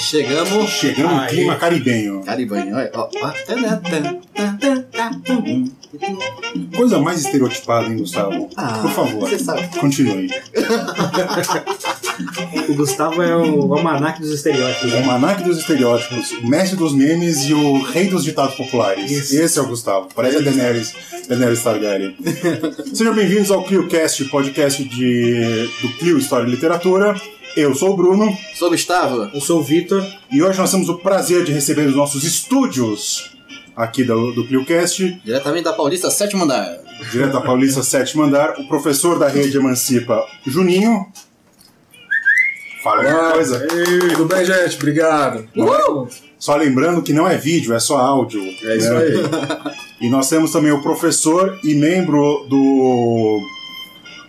Chegamos. Chegamos no clima caribenho. Caribanho, olha. Ó, ó. Coisa mais estereotipada, hein, Gustavo? Ah, Por favor, você sabe. continue. O Gustavo é o almanac dos estereótipos. O né? Almanac dos Estereótipos, o mestre dos memes e o rei dos ditados populares. Isso. Esse é o Gustavo. Parece a Daenerys, Daenerys Targaryen. Sejam bem-vindos ao ClioCast, podcast de, do Clio História e Literatura. Eu sou o Bruno Sou Gustavo. Eu sou o Vitor. e hoje nós temos o prazer de receber os nossos estúdios aqui do, do ClioCast, Diretamente da Paulista, sétimo andar. direto da Paulista Sétimo Andar, o professor da rede Emancipa, Juninho. Fala alguma coisa. Ei, tudo bem, gente? Obrigado. Só lembrando que não é vídeo, é só áudio. É isso né? aí. E nós temos também o professor e membro do.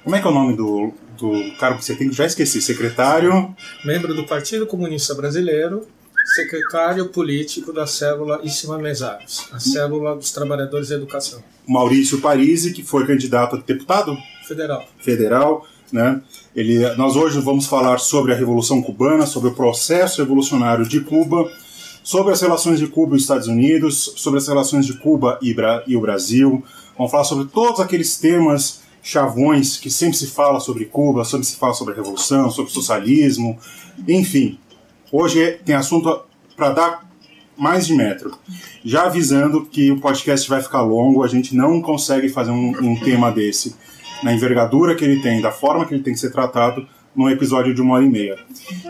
Como é que é o nome do, do cargo que você tem? Já esqueci. Secretário. membro do Partido Comunista Brasileiro, secretário político da célula Mesares, a célula dos trabalhadores da educação Maurício Parisi, que foi candidato a deputado federal. federal. Né? Ele, nós hoje vamos falar sobre a Revolução Cubana, sobre o processo revolucionário de Cuba, sobre as relações de Cuba e os Estados Unidos, sobre as relações de Cuba e, Bra- e o Brasil. Vamos falar sobre todos aqueles temas chavões que sempre se fala sobre Cuba, sempre se fala sobre a Revolução, sobre o socialismo, enfim. Hoje tem assunto para dar mais de metro. Já avisando que o podcast vai ficar longo, a gente não consegue fazer um, um tema desse na envergadura que ele tem, da forma que ele tem que ser tratado, num episódio de uma hora e meia.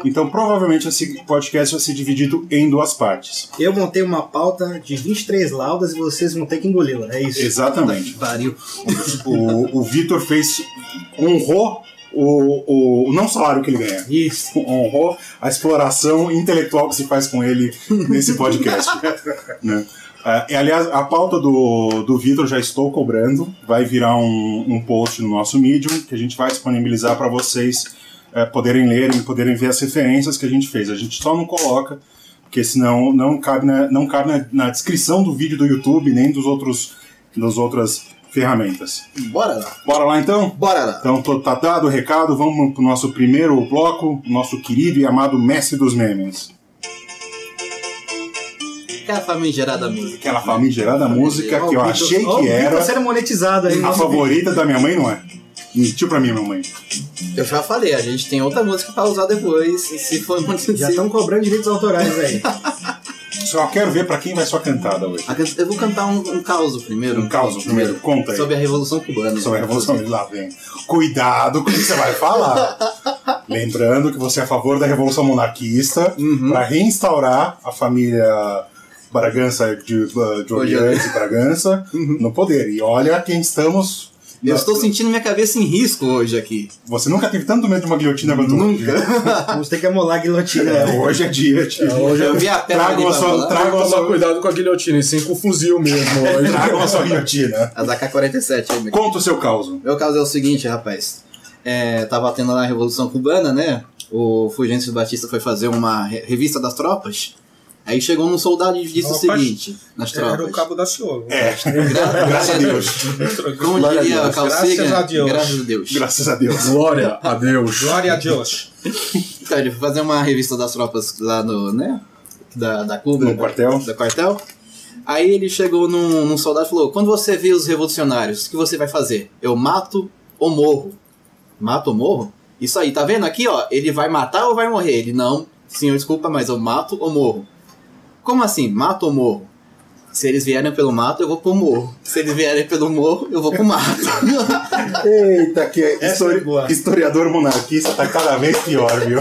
Então, provavelmente, esse podcast vai ser dividido em duas partes. Eu montei uma pauta de 23 laudas e vocês vão ter que engoli-la. É isso. Exatamente. Pariu. O, o Vitor fez. honrou o, o. não o salário que ele ganha. Isso. honrou a exploração intelectual que se faz com ele nesse podcast. né? E, aliás, a pauta do, do Vitor já estou cobrando. Vai virar um, um post no nosso Medium que a gente vai disponibilizar para vocês eh, poderem ler e poderem ver as referências que a gente fez. A gente só não coloca, porque senão não cabe na, não cabe na, na descrição do vídeo do YouTube nem dos outros, das outras ferramentas. Bora lá. Bora lá então? Bora lá. Então, tá dado o recado, vamos pro nosso primeiro bloco, nosso querido e amado mestre dos memes. Aquela famigerada música. Aquela famigerada música que eu achei que era sendo monetizado aí. a favorita da minha mãe, não é? Mentiu pra mim, minha mãe. Eu já falei, a gente tem outra música pra usar depois, se for muito Já estão cobrando direitos autorais aí. Só quero ver pra quem vai sua cantada hoje. Eu vou cantar um, um caos primeiro. Um caos primeiro, conta aí. Sobre a Revolução Cubana. Sobre a Revolução lá vem. Cuidado com o que você vai falar. Lembrando que você é a favor da Revolução Monarquista Uhum. para reinstaurar a família Bragança de, de Orleans e Bragança no poder. E olha quem estamos. Eu estou sentindo minha cabeça em risco hoje aqui. Você nunca teve tanto medo de uma guilhotina quanto Nunca. Vamos ter que amolar a guilhotina. É, hoje é dia de. Eu vi a pedra Tragam a sua, tragam a sua, cuidado com a guilhotina, e sim com o fuzil mesmo. hoje. tragam a sua guilhotina. As AK-47 aí, meu. Conta o seu caos. Meu caso é o seguinte, rapaz. É, tava tendo lá a Revolução Cubana, né? O Fulgêncio Batista foi fazer uma re- revista das tropas. Aí chegou num soldado e disse o Opa. seguinte, nas tropas. Era o Cabo da Ciolo. É, Gra- graças a Deus. Como Glória a diria Deus. Carl Graças a Deus. graças a Deus. Graças a Deus. Glória a Deus. Glória a Deus. Então, ele foi fazer uma revista das tropas lá no, né? Da, da Cuba. No da, quartel. Da quartel. Aí ele chegou num, num soldado e falou: Quando você vê os revolucionários, o que você vai fazer? Eu mato ou morro? Mato ou morro? Isso aí, tá vendo aqui, ó? Ele vai matar ou vai morrer? Ele, não, senhor, desculpa, mas eu mato ou morro? Como assim, mato ou morro? Se eles vierem pelo mato, eu vou pro morro. Se eles vierem pelo morro, eu vou pro mato. Eita, que Essa histori- é historiador monarquista tá cada vez pior, viu?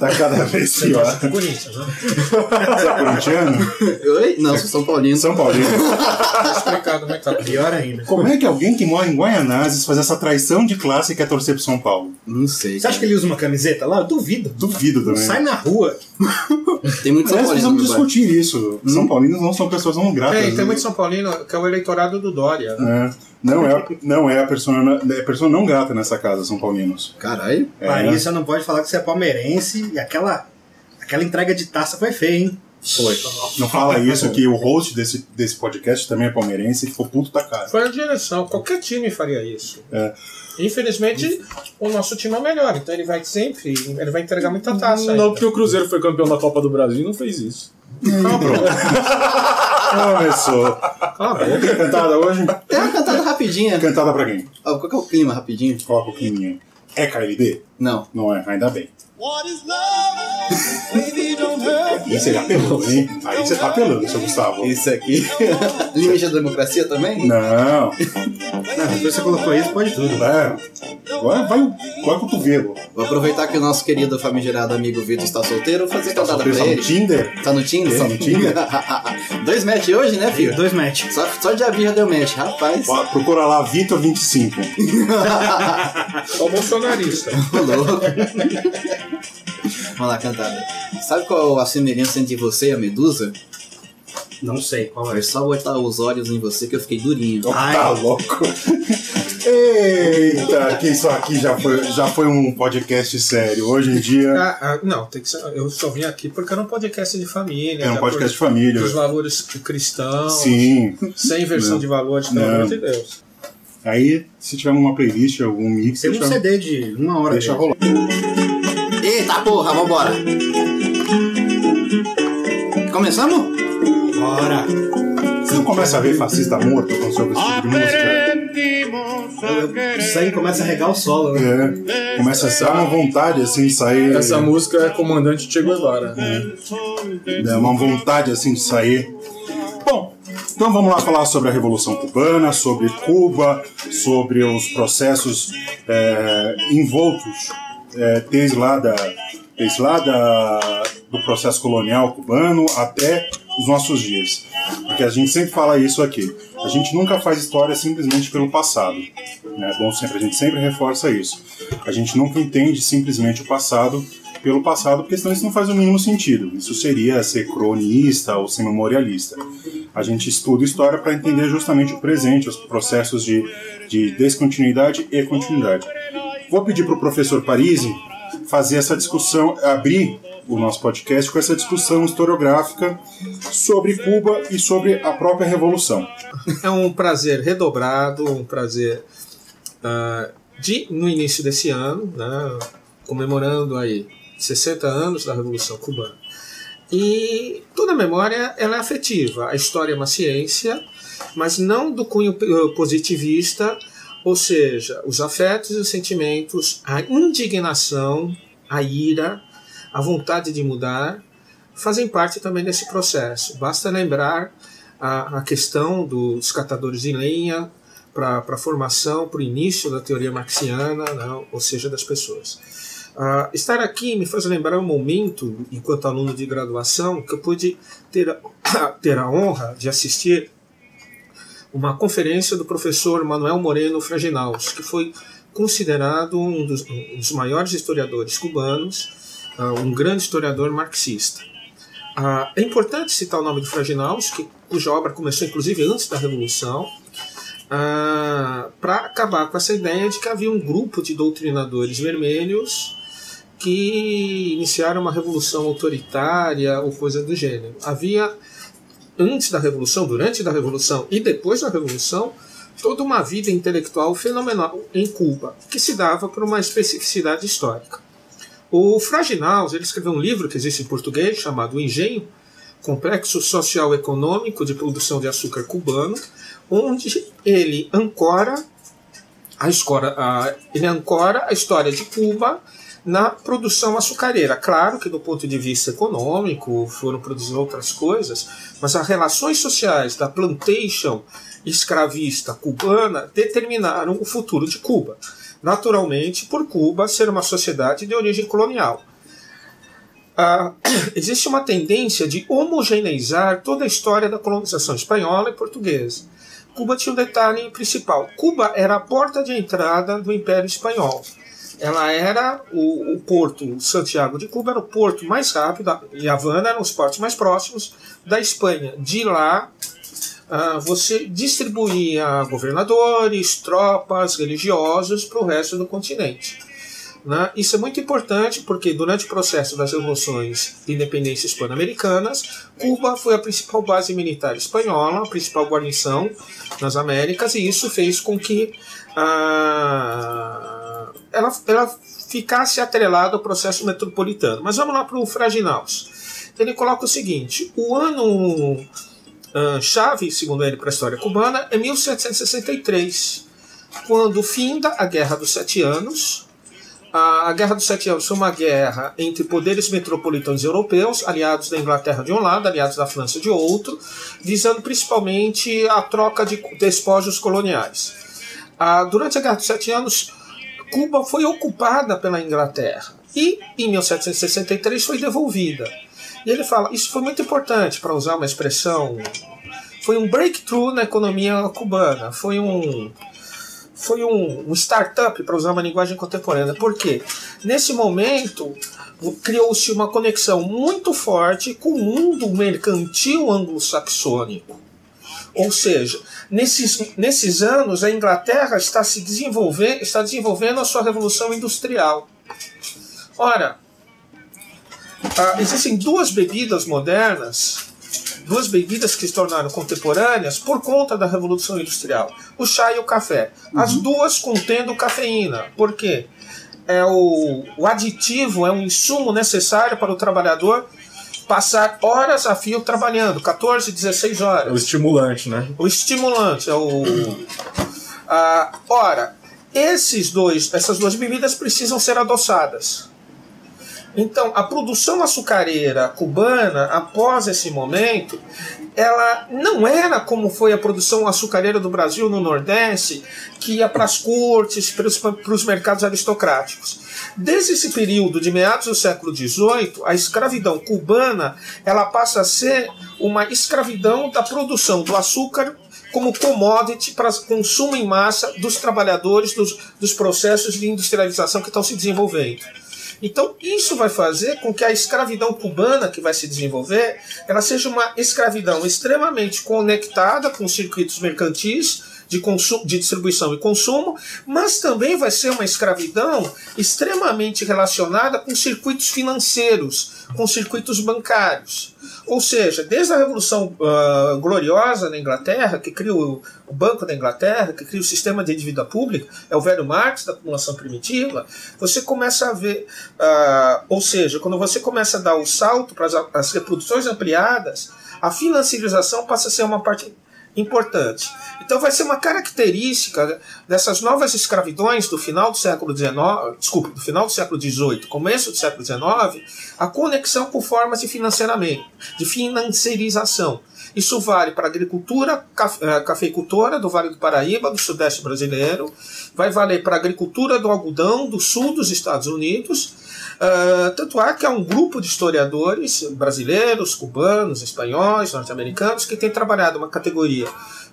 Tá cada vez pior. Corinthians, né? Você é corintiano? Oi? Não, sou São Paulino. São Paulino. Tá explicado como é que tá. Pior ainda. Como é que alguém que mora em Guaianazes faz essa traição de classe e quer torcer pro São Paulo? Não sei. Você acha que ele usa uma camiseta lá? Eu duvido. Duvido também. Sai na rua. Tem muito São Aliás, Paulino. precisamos discutir isso. São Paulinos não são pessoas não gratas. É, e tem muito São Paulino que é o eleitorado do Dória. né? É. Não é, não é a persona, é pessoa não grata nessa casa, São Paulinos. Caralho. É, Paris, você não pode falar que você é palmeirense e aquela, aquela entrega de taça foi feia, hein? Foi. Não fala isso, que o host desse, desse podcast também é palmeirense e ficou puto da cara. Foi a direção. Qualquer time faria isso. É. Infelizmente, o nosso time é o melhor, então ele vai sempre, ele vai entregar muita taça. Não, ainda. porque o Cruzeiro foi campeão da Copa do Brasil e não fez isso. Começou. Cala a boca. Cantada hoje? Tem uma cantada rapidinha. Cantada pra quem? Ó, qual que é o clima rapidinho? Coloca o climinha. É KLB? Não. Não é, ainda bem. Aí você já apelou, hein? Aí você tá apelando, seu Gustavo. Isso aqui. Limite da democracia também? Não. Não, depois você colocou isso, pode tudo. É. Agora vai, vai o cotovelo. Vou aproveitar que o nosso querido famigerado amigo Vitor está solteiro, fazer cantada Você pra tá no ele. Tinder? Tá no Tinder? Tá no Tinder? Dois match hoje, né, filho? Dois match. Só, só de avião deu match, rapaz. Ó, Procura lá Vitor25. É o bolsonarista. Ô, louco. Vamos lá, cantada. Sabe qual a semelhança entre você e a medusa? Não sei qual é. Foi só botar os olhos em você que eu fiquei durinho. Ai. Tá louco? Eita, que isso aqui já foi, já foi um podcast sério. Hoje em dia Ah, ah, não, tem que ser, eu só vim aqui porque era um podcast de família. é um da podcast de família. Dos valores cristãos, Sim. sem inversão Não. de valores, pelo Não. amor de Deus. Aí, se tiver uma playlist, algum mix, Tem um deixa, CD de uma hora. deixa dele. rolar. Eita porra, vambora! Começamos? Bora! Você não começa a ver fascista morto com sobre esse tipo de música? O sangue começa a regar o solo, né? É, começa a dar uma vontade assim de sair. Essa música é Comandante Che Guevara. Dá uma vontade assim de sair. Bom, então vamos lá falar sobre a Revolução Cubana, sobre Cuba, sobre os processos é, envoltos é, desde lá, da, desde lá da, do processo colonial cubano até os nossos dias. Porque a gente sempre fala isso aqui. A gente nunca faz história simplesmente pelo passado. Né? Bom, sempre a gente sempre reforça isso. A gente nunca entende simplesmente o passado pelo passado, porque senão isso não faz o mínimo sentido. Isso seria ser cronista ou ser memorialista. A gente estuda história para entender justamente o presente, os processos de, de descontinuidade e continuidade. Vou pedir para o professor Parisi fazer essa discussão, abrir o nosso podcast com essa discussão historiográfica sobre Cuba e sobre a própria Revolução. É um prazer redobrado, um prazer ah, de, no início desse ano, né, comemorando aí 60 anos da Revolução Cubana. E toda memória ela é afetiva. A história é uma ciência, mas não do cunho eh, positivista, ou seja, os afetos e os sentimentos, a indignação, a ira, a vontade de mudar, fazem parte também desse processo. Basta lembrar a, a questão dos catadores de lenha para a formação, para o início da teoria marxiana, né, ou seja, das pessoas. Ah, estar aqui me faz lembrar um momento, enquanto aluno de graduação, que eu pude ter a, ter a honra de assistir uma conferência do professor Manuel Moreno Fraginaus, que foi considerado um dos, um dos maiores historiadores cubanos, ah, um grande historiador marxista. Ah, é importante citar o nome de Fraginaus, que, cuja obra começou inclusive antes da Revolução, para acabar com essa ideia de que havia um grupo de doutrinadores vermelhos que iniciaram uma revolução autoritária ou coisa do gênero. Havia, antes da Revolução, durante da Revolução e depois da Revolução, toda uma vida intelectual fenomenal em Cuba, que se dava por uma especificidade histórica. O Fraginaus ele escreveu um livro que existe em português chamado O Engenho, Complexo Social Econômico de Produção de Açúcar Cubano, onde ele ancora a, escora, a, ele ancora a história de Cuba na produção açucareira. Claro que do ponto de vista econômico foram produzidas outras coisas, mas as relações sociais da plantation escravista cubana determinaram o futuro de Cuba. Naturalmente, por Cuba ser uma sociedade de origem colonial. Ah, existe uma tendência de homogeneizar toda a história da colonização espanhola e portuguesa. Cuba tinha um detalhe principal: Cuba era a porta de entrada do Império Espanhol. Ela era o, o porto, Santiago de Cuba era o porto mais rápido, e Havana eram os portos mais próximos da Espanha. De lá, ah, você distribuía governadores, tropas, religiosos para o resto do continente. Né? Isso é muito importante porque durante o processo das revoluções de independência hispano-americanas, Cuba foi a principal base militar espanhola, a principal guarnição nas Américas, e isso fez com que ah, ela, ela ficasse atrelada ao processo metropolitano. Mas vamos lá para o Fraginaus. Ele coloca o seguinte: o ano ah, chave, segundo ele, para a história cubana é 1763, quando finda a Guerra dos Sete Anos. A Guerra dos Sete Anos foi uma guerra entre poderes metropolitanos europeus, aliados da Inglaterra de um lado, aliados da França de outro, visando principalmente a troca de despojos coloniais. Ah, durante a Guerra dos Sete Anos, Cuba foi ocupada pela Inglaterra e, em 1763, foi devolvida. E ele fala: isso foi muito importante, para usar uma expressão. Foi um breakthrough na economia cubana. Foi um. Foi um, um startup, para usar uma linguagem contemporânea. Por quê? Nesse momento, criou-se uma conexão muito forte com o mundo mercantil anglo-saxônico. Ou seja, nesses, nesses anos a Inglaterra está se desenvolvendo, está desenvolvendo a sua revolução industrial. Ora, ah, existem duas bebidas modernas, duas bebidas que se tornaram contemporâneas por conta da revolução industrial: o chá e o café. As duas contendo cafeína. Por quê? É o, o aditivo é um insumo necessário para o trabalhador passar horas a fio trabalhando, 14, 16 É o horas. estimulante, né? O estimulante é o. Ah, ora, esses dois, essas duas bebidas precisam ser adoçadas. Então, a produção açucareira cubana, após esse momento, ela não era como foi a produção açucareira do Brasil no Nordeste, que ia para as cortes, para os mercados aristocráticos. Desde esse período de meados do século XVIII, a escravidão cubana ela passa a ser uma escravidão da produção do açúcar como commodity para consumo em massa dos trabalhadores dos, dos processos de industrialização que estão se desenvolvendo. Então, isso vai fazer com que a escravidão cubana que vai se desenvolver, ela seja uma escravidão extremamente conectada com os circuitos mercantis de, consumo, de distribuição e consumo, mas também vai ser uma escravidão extremamente relacionada com circuitos financeiros, com circuitos bancários. Ou seja, desde a Revolução uh, Gloriosa na Inglaterra, que cria o, Banco da Inglaterra, que cria o sistema de dívida pública, é o velho Marx da acumulação primitiva, você começa a ver, uh, ou seja, quando você começa a dar o salto para as, as reproduções ampliadas, a financiarização passa a ser uma parte importante. Então vai ser uma característica dessas novas escravidões do final do século XIX, desculpa, do final do século XVIII, começo do século XIX, a conexão com formas de financiamento, de financiarização. Isso vale para a agricultura cafeicultora do Vale do Paraíba, do Sudeste brasileiro, vai valer para a agricultura do algodão do sul dos Estados Unidos, Uh, tanto é que há um grupo de historiadores brasileiros, cubanos, espanhóis, norte-americanos que tem trabalhado uma categoria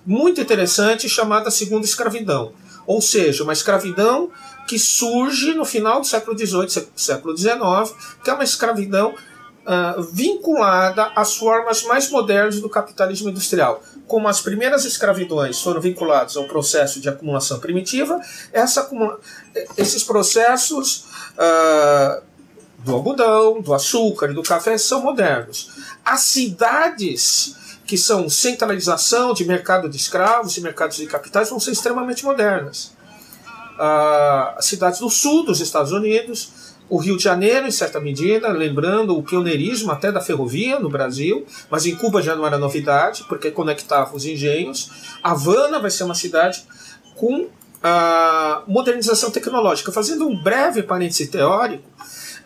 muito interessante chamada segunda escravidão. Ou seja, uma escravidão que surge no final do século XVIII, século XIX, que é uma escravidão uh, vinculada às formas mais modernas do capitalismo industrial. Como as primeiras escravidões foram vinculadas ao processo de acumulação primitiva, essa, esses processos uh, do algodão, do açúcar e do café são modernos. As cidades que são centralização de mercado de escravos e mercados de capitais vão ser extremamente modernas. Ah, as cidades do sul dos Estados Unidos, o Rio de Janeiro, em certa medida, lembrando o pioneirismo até da ferrovia no Brasil, mas em Cuba já não era novidade, porque conectava os engenhos. Havana vai ser uma cidade com a modernização tecnológica. Fazendo um breve parêntese teórico,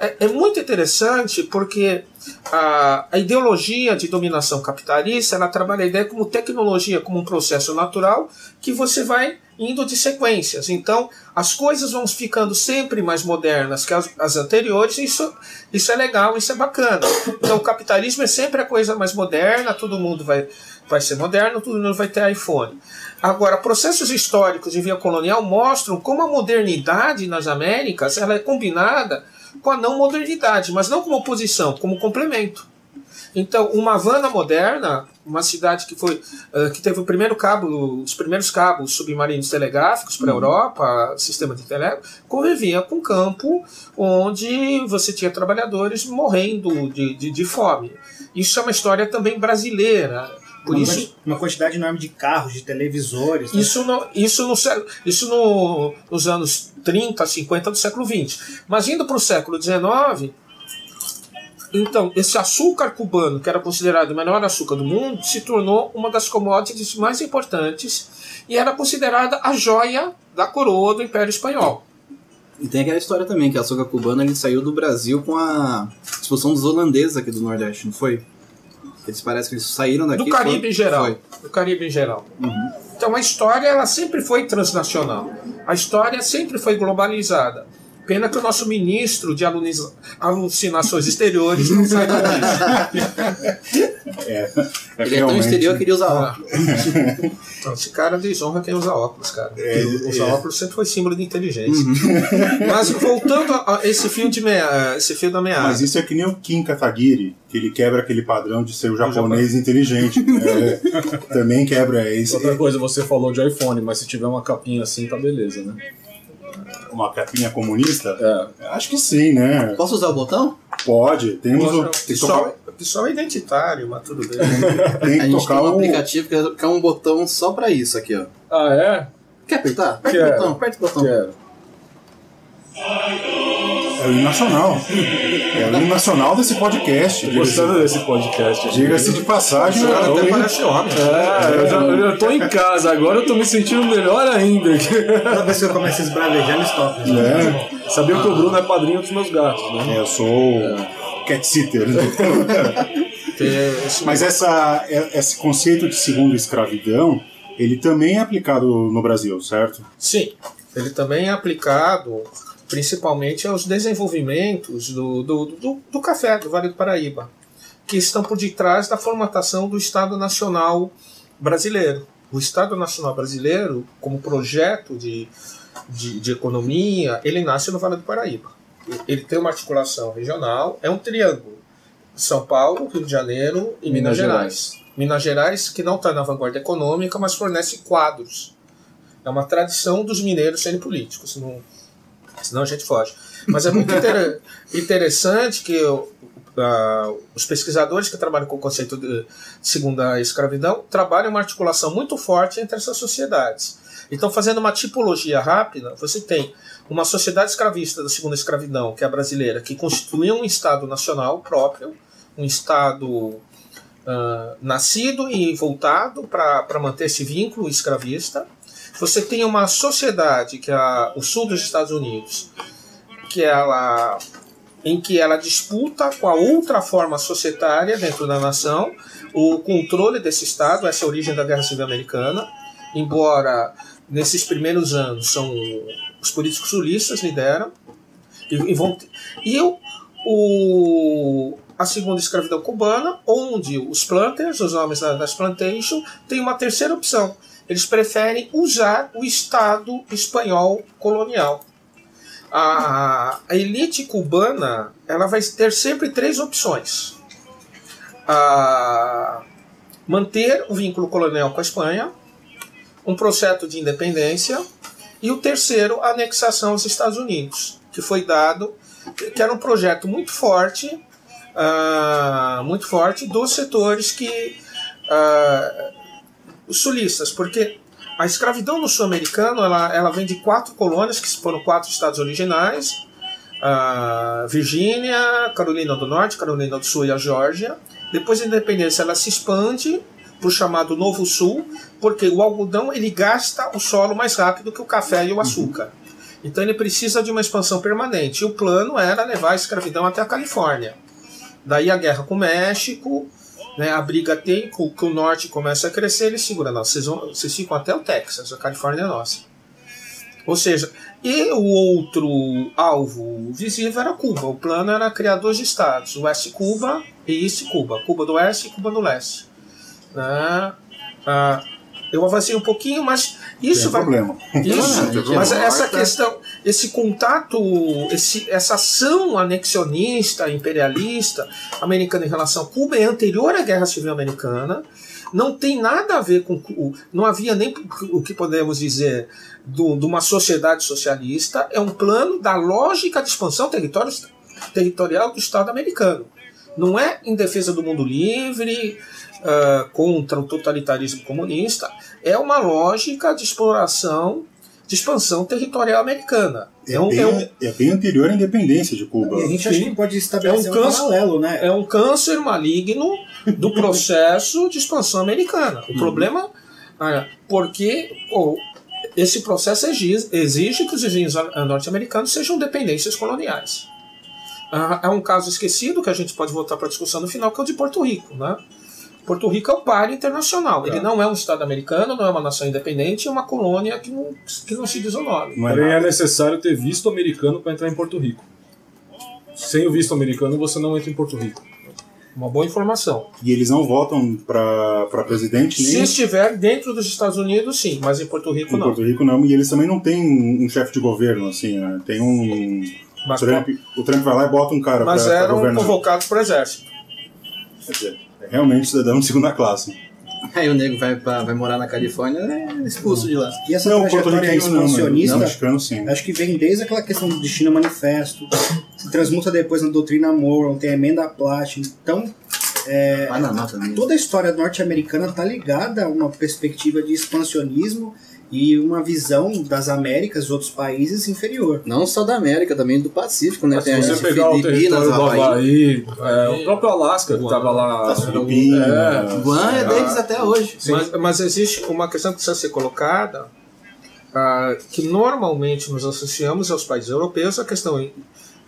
é, é muito interessante porque a, a, ideologia de dominação capitalista ela trabalha a ideia como tecnologia, como um processo natural que você vai indo de sequências. Então, as coisas vão ficando sempre mais modernas que as, as anteriores, isso, isso é legal, isso é bacana. Então, o capitalismo é sempre a coisa mais moderna, todo mundo vai, vai ser moderno, todo mundo vai ter iPhone. Agora, processos históricos de via colonial mostram como a modernidade nas Américas ela é combinada com a não modernidade, mas não como oposição, como complemento. Então, uma Havana moderna uma cidade que foi uh, que teve o primeiro cabo, os primeiros cabos submarinos telegráficos para a Europa, sistema de telégrafo, convivia com um campo onde você tinha trabalhadores morrendo de, de, de fome. Isso é uma história também brasileira. Por uma, isso, quanti- uma quantidade enorme de carros, de televisores. né? isso, no, isso, no, isso no, nos anos 30, 50 do século XX. Mas indo para o século XIX, então, esse açúcar cubano, que era considerado o melhor açúcar do mundo, se tornou uma das commodities mais importantes e era considerada a joia da coroa do Império Espanhol. E tem aquela história também, que a açúcar cubana ele saiu do Brasil com a expulsão dos holandeses aqui do Nordeste, não foi? Eles parecem que eles saíram daqui. Do Caribe foi- em geral. foi. Do Caribe em geral. Então a história ela sempre foi transnacional. A história sempre foi globalizada. Pena que o nosso ministro de aluniza- alucinações exteriores não saiba disso. É, é Ele é tão exterior que ele usa óculos. Então, esse cara desonra quem usa óculos, cara. É, usar é. óculos sempre foi símbolo de inteligência. Mas voltando a a esse fio de mea, esse fio da meada. Mas isso é que nem o Kim Kataguiri, que ele quebra aquele padrão de ser o japonês inteligente. É, também quebra esse, Outra coisa, você falou de iPhone, mas se tiver uma capinha assim, tá beleza, né? Uma capinha comunista. É. Acho que sim, né? Posso usar o botão? Pode. Temos o, o tem que tocar, pessoal, é identitário, mas tudo bem. tem A que gente tem tocar um o. aplicativo que é- que é um botão só pra isso aqui, ó. Ah, é? Quer apertar? Aperta o botão, aperta o botão. Quero. É o hino nacional. É o hino nacional desse podcast. Tô gostando desse podcast. diga-se de passagem. Cara é até parece homem. É, eu já, eu tô em casa, agora eu tô me sentindo melhor ainda. Toda vez que eu começo a esbravejar, eles tocam. É, Sabia que o Bruno é padrinho dos meus gatos, né? é, eu sou cat sitter. Mas essa, é- esse conceito de segunda escravidão, ele também é aplicado no Brasil, certo? Sim, ele também é aplicado principalmente aos desenvolvimentos do, do, do, do café do Vale do Paraíba, que estão por detrás da formatação do Estado Nacional Brasileiro. O Estado Nacional Brasileiro, como projeto de, de, de economia, ele nasce no Vale do Paraíba. Ele tem uma articulação regional, é um triângulo. São Paulo, Rio de Janeiro e Minas, Minas Gerais. Minas Gerais, que não está na vanguarda econômica, mas fornece quadros. É uma tradição dos mineiros serem políticos, não, senão a gente foge. Mas é muito inter- interessante que ah, os pesquisadores que trabalham com o conceito de segunda escravidão trabalham uma articulação muito forte entre essas sociedades. Então, fazendo uma tipologia rápida, você tem uma sociedade escravista da segunda escravidão, que é a brasileira, que constituía um Estado nacional próprio, um Estado ah, nascido e voltado para manter esse vínculo escravista. Você tem uma sociedade, que é o sul dos Estados Unidos, que ela em que ela disputa com a outra forma societária dentro da nação o controle desse Estado, essa é a origem da Guerra Civil Americana, embora nesses primeiros anos são os políticos sulistas lideram e, e vão e o, o a segunda escravidão cubana, onde os planters, os homens da- das plantations, têm uma terceira opção. Eles preferem usar o Estado espanhol colonial. A, a elite cubana ela vai ter sempre três opções: a manter o vínculo colonial com a Espanha, um processo de independência e o terceiro, a anexação aos Estados Unidos, que foi dado, que era um projeto muito forte, ah, muito forte dos setores que ah, os sulistas, porque a escravidão no sul-americano ela, ela vem de quatro colônias que foram quatro estados originais a Virgínia, Carolina do Norte, Carolina do Sul e a Geórgia. Depois da independência, ela se expande para o chamado Novo Sul, porque o algodão ele gasta o solo mais rápido que o café e o açúcar. Então ele precisa de uma expansão permanente. E o plano era levar a escravidão até a Califórnia. Daí a guerra com o México, né, a briga tem com que o norte começa a crescer, ele segura, não, vocês, vão, vocês ficam até o Texas, a Califórnia é nossa. Ou seja, e o outro alvo visível era Cuba. O plano era criar dois estados, Oeste Cuba e East Cuba. Cuba do Oeste e Cuba do Leste. Né? Ah, eu avancei um pouquinho, mas isso Tem vai. problema. Isso, mas é essa morta. questão, esse contato, esse, essa ação anexionista, imperialista americana em relação a Cuba é anterior à Guerra Civil Americana não tem nada a ver com. Não havia nem o que podemos dizer do- de uma sociedade socialista, é um plano da lógica de expansão territorial do Estado americano. Não é em defesa do mundo livre, ah, contra o totalitarismo comunista, é uma lógica de exploração, de expansão territorial americana. É, É um, bem, é um, é bem anterior à independência de Cuba. A gente acha que pode estabelecer É um, um câncer- paralelo, né? é um câncer maligno do processo de expansão americana. O problema é porque pô, esse processo exige, que os vizinhos a- norte-americanos sejam dependências coloniais. Ah, é um caso esquecido que a gente pode voltar para a discussão no final, que é o de Porto Rico. Né? Porto Rico é um par internacional. Ele não é um Estado americano, não é uma nação independente, é uma colônia que não, que não se diz o nome. Não é é necessário ter visto americano para entrar em Porto Rico. Sem o visto americano, você não entra em Porto Rico. Uma boa informação. E eles não votam para presidente Se nem estiver dentro dos Estados Unidos, sim, mas em Porto Rico em não. Porto Rico não. E eles também não têm um chefe de governo, assim, né? Tem um. Mas, o, Trump, o Trump vai lá e bota um cara mas para eram governar. convocados para o exército. Quer dizer, é realmente cidadão de segunda classe. Aí o nego vai, pra- vai morar na Califórnia, é expulso de lá. E essa não, trajetória porto-riquenho não, mas expansionista, não, mexicano sim. acho que vem desde aquela questão do Destino Manifesto, se transmuta depois na doutrina Monroe, tem a emenda Platt. Então, mesmo. toda a história norte-americana está ligada a uma perspectiva de expansionismo e uma visão das Américas e outros países inferior. Não só da América, também do Pacífico, né? Tem você pegar o território do Havaí. Havaí, é, o próprio Alasca, que estava lá. As Filipinas. É. Guam é deles até hoje. Mas, mas existe uma questão que precisa ser colocada, ah, que normalmente nos associamos aos países europeus a questão,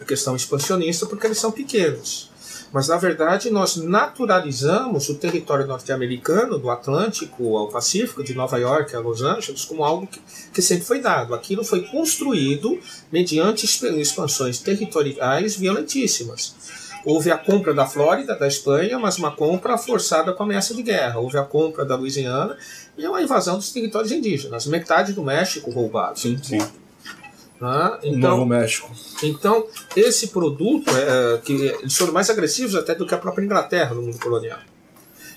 a questão expansionista, porque eles são pequenos. Mas, na verdade, nós naturalizamos o território norte-americano, do Atlântico ao Pacífico, de Nova York a Los Angeles, como algo que, que sempre foi dado. Aquilo foi construído mediante exp- expansões territoriais violentíssimas. Houve a compra da Flórida, da Espanha, mas uma compra forçada com ameaça de guerra. Houve a compra da Louisiana e uma invasão dos territórios indígenas. Metade do México roubado. Sim, Sim. Né? Novo Então, México. então, esse produto, é, que eles foram mais agressivos até do que a própria Inglaterra no mundo colonial.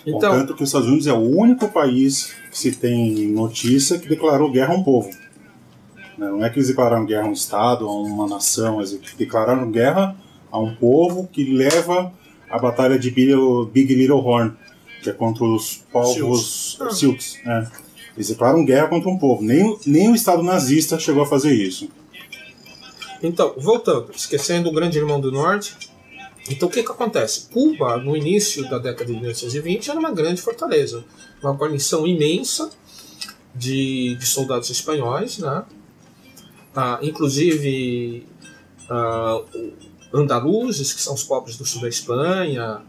Então, Contanto que os Estados Unidos é o único país que se tem notícia que declarou guerra a um povo. Né, Não é que eles declararam guerra a um Estado, a uma nação, eles declararam guerra a um povo que leva a batalha de Big Little, Horn, que é contra os povos Silks. Silks. né. Eles declaram guerra contra um povo. Nem, nem o Estado nazista chegou a fazer isso. Então, voltando, esquecendo o grande irmão do norte. Então, o que, que acontece? Cuba, no início da década de 1920, era uma grande fortaleza. Uma guarnição imensa de, de soldados espanhóis, né? Ah, inclusive ah, andaluzes, que são os pobres do sul da Espanha.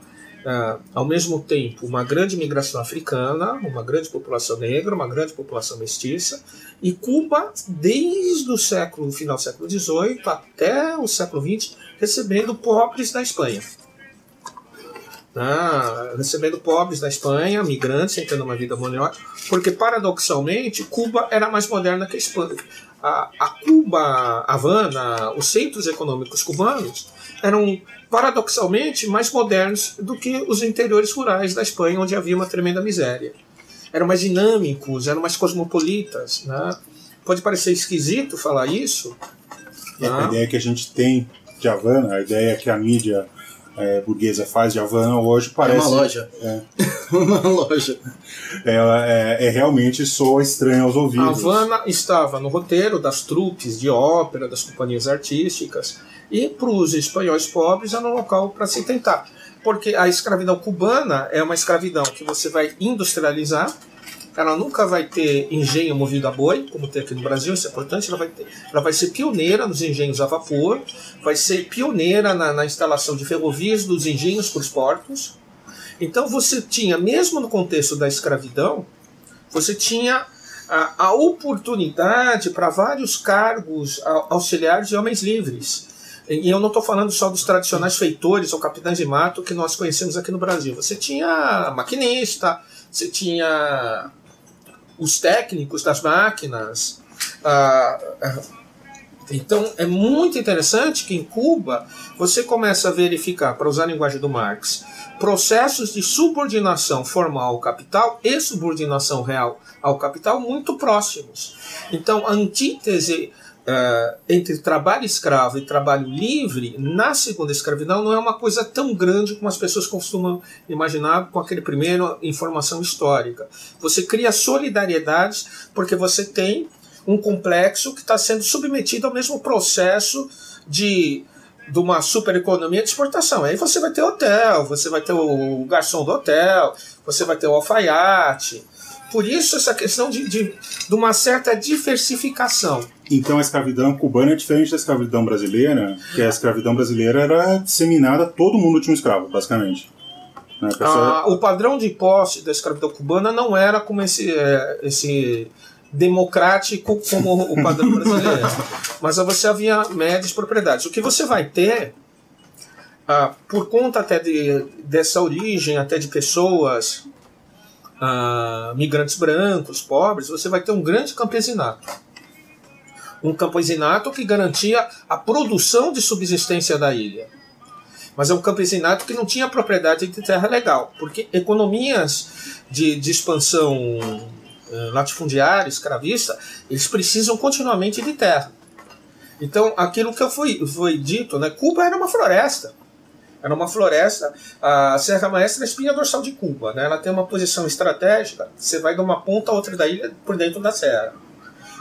Ah, ao mesmo tempo, uma grande migração africana, uma grande população negra, uma grande população mestiça. E Cuba, desde o século, final do século XVIII até o século XX, recebendo pobres da Espanha. Ah, recebendo pobres da Espanha, migrantes, tentando uma vida melhor, porque paradoxalmente Cuba era mais moderna que a Espanha. A, a Cuba, Havana, os centros econômicos cubanos eram paradoxalmente mais modernos do que os interiores rurais da Espanha, onde havia uma tremenda miséria eram mais dinâmicos, eram mais cosmopolitas. Né? Pode parecer esquisito falar isso. A né? ideia que a gente tem de Havana, a ideia que a mídia eh, burguesa faz de Havana hoje É parece. uma loja. É. uma loja. É, é- é realmente soa estranho aos ouvidos. Havana estava no roteiro das trupes de ópera, das companhias artísticas, e para os espanhóis pobres era um local para se tentar. Porque a escravidão cubana é uma escravidão que você vai industrializar, ela nunca vai ter engenho movido a boi, como tem aqui no Brasil, isso é importante, ela vai, ter- ela vai ser pioneira nos engenhos a vapor, vai ser pioneira na, na instalação de ferrovias dos engenhos para os portos. Então você tinha, mesmo no contexto da escravidão, você tinha a, a oportunidade para vários cargos auxiliares de homens livres. E eu não estou falando só dos tradicionais feitores ou capitães de mato que nós conhecemos aqui no Brasil. Você tinha maquinista, você tinha os técnicos das máquinas, ah, ah, Então é muito interessante que em Cuba você começa a verificar, para usar a linguagem do Marx, processos de subordinação formal ao capital e subordinação real ao capital muito próximos. Então a antítese uh, entre trabalho escravo e trabalho livre na segunda escravidão não é uma coisa tão grande como as pessoas costumam imaginar com aquele primeiro informação histórica. Você cria solidariedades porque você tem um complexo que está sendo submetido ao mesmo processo de, de uma supereconomia de exportação. Aí você vai ter hotel, você vai ter o garçom do hotel, você vai ter o alfaiate. Por isso essa questão de, de, de uma certa diversificação. Então a escravidão cubana é diferente da escravidão brasileira, que a escravidão brasileira era disseminada, todo mundo tinha um escravo, basicamente. Né? Pessoa... Ah, o padrão de posse da escravidão cubana não era como esse, é, esse democrático como o padrão brasileiro. Mas você havia médias propriedades. O que você vai ter, ah, por conta até de, dessa origem, até de pessoas, ah, migrantes brancos, pobres, você vai ter um grande campesinato. Um campesinato que garantia a produção de subsistência da ilha. Mas é um campesinato que não tinha propriedade de terra legal, porque economias de, de expansão latifundiário, escravista, eles precisam continuamente de terra. Então, aquilo que foi, foi dito, né, Cuba era uma floresta. Era uma floresta. A Serra Maestra é a espinha dorsal de Cuba. Né? Ela tem uma posição estratégica. Você vai de uma ponta a outra da ilha por dentro da serra.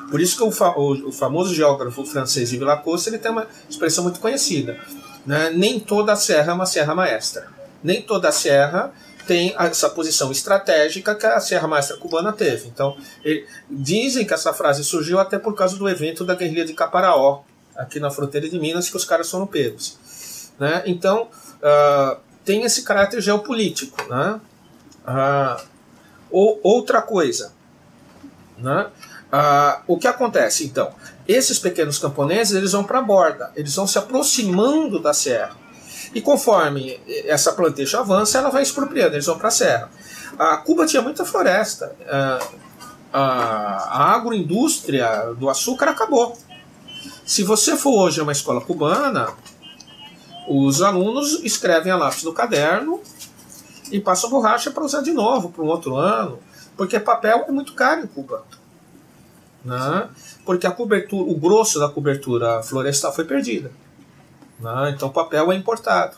Por isso que o, fa o famoso geógrafo francês Yves Lacoste ele tem uma expressão muito conhecida. Né? Nem toda a serra é uma serra maestra. Nem toda a serra tem essa posição estratégica que a Serra Maestra Cubana teve. Então, ele, dizem que essa frase surgiu até por causa do evento da guerrilha de Caparaó, aqui na fronteira de Minas, que os caras foram pegos. Né? Então, uh, tem esse caráter geopolítico. Né? Uh, ou, outra coisa. Né? Uh, o que acontece, então? Esses pequenos camponeses eles vão para a borda, eles vão se aproximando da serra. E conforme essa plantação avança, ela vai expropriando, eles vão para a serra. A Cuba tinha muita floresta. A, a agroindústria do açúcar acabou. Se você for hoje a uma escola cubana, os alunos escrevem a lápis no caderno e passam borracha para usar de novo para um outro ano, porque papel é muito caro em Cuba. Né? Porque a cobertura, o grosso da cobertura florestal foi perdida. Né? Então papel é importado.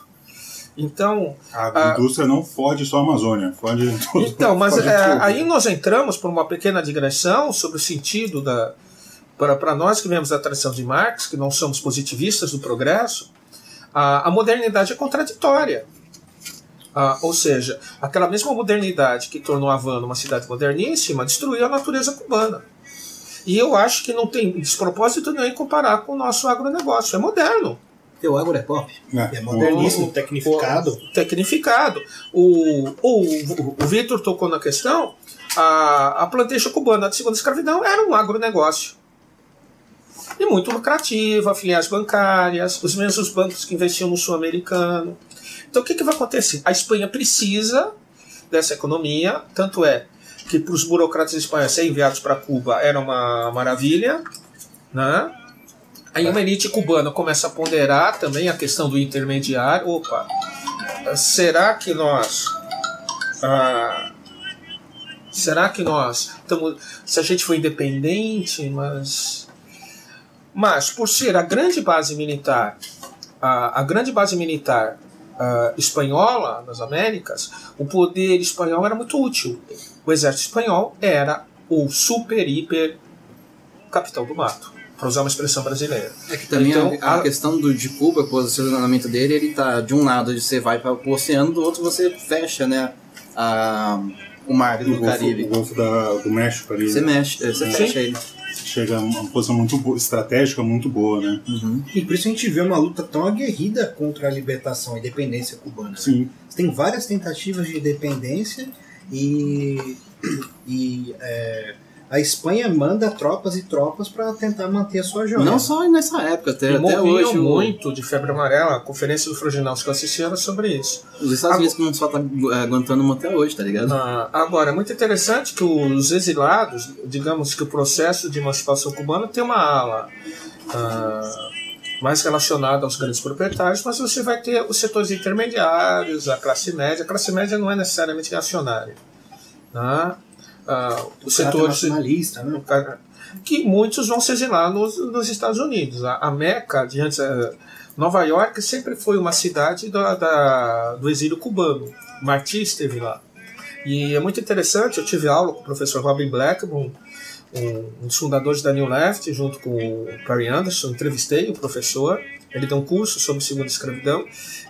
Então a, a indústria não fode só a Amazônia, tudo. Então, mas é, aí nós entramos por uma pequena digressão sobre o sentido da para nós que vemos da tradição de Marx, que não somos positivistas do progresso, a, a modernidade é contraditória. Ah, ou seja, aquela mesma modernidade que tornou Havana uma cidade moderníssima destruiu a natureza cubana. E eu acho que não tem despropósito nenhum em comparar com o nosso agronegócio. É moderno. Teu agro é pop. É, é moderníssimo, o, tecnificado. O, tecnificado. O, o, o, Vitor tocou na questão. A, a plantation cubana da segunda escravidão era um agronegócio. E muito lucrativa, filiais bancárias, os mesmos bancos que investiam no sul-americano. Então o que, que vai acontecer? A Espanha precisa dessa economia, tanto é que para os burocratas espanhóis ser enviados para Cuba era uma maravilha, né? Aí uma elite cubana começa a ponderar também a questão do intermediário. Opa, será que nós. Ah, será que nós estamos. Se a gente for independente, mas. Mas, por ser a grande base militar, a, a grande base militar uh, espanhola nas Américas, o poder espanhol era muito útil. O exército espanhol era o super, hiper capitão do mato para usar uma expressão brasileira. É que também então, a, a, questão do, de Cuba, o posicionamento dele, ele tá de um lado você vai para o oceano, do outro você fecha, né, a, o mar do, do Caribe. O Golfo da, do México ali. Você né? mexe, você Sim. fecha ele. Chega a uma posição muito boa, estratégica muito boa, né? Uhum. E por isso a gente vê uma luta tão aguerrida contra a libertação e independência cubana. Sim. Tem várias tentativas de independência e, e é, a Espanha manda tropas e tropas para tentar manter a sua joia. Não só nessa época, até, até hoje. muito de febre amarela. A conferência do Froginaus que eu assisti era sobre isso. Os Estados Unidos que não só tá é, aguentando uma até hoje, tá ligado? Ah, agora, é muito interessante que os exilados, digamos que o processo de emancipação cubana tem uma ala ah, mais relacionado aos grandes proprietários, mas você vai ter os setores intermediários, a classe média. A classe média não é necessariamente reacionária. Né? Ah, os Caráter setores nacionalista, né? que muitos vão se exilar nos, nos Estados Unidos. A, a Meca, de antes, eh, Nova York, sempre foi uma cidade da, da- do exílio cubano. Martí esteve lá. E é muito interessante, eu tive aula com o professor Robin Blackburn, um, um dos fundadores da New Left, junto com o Perry Anderson, entrevistei o professor, ele deu um curso sobre segunda escravidão,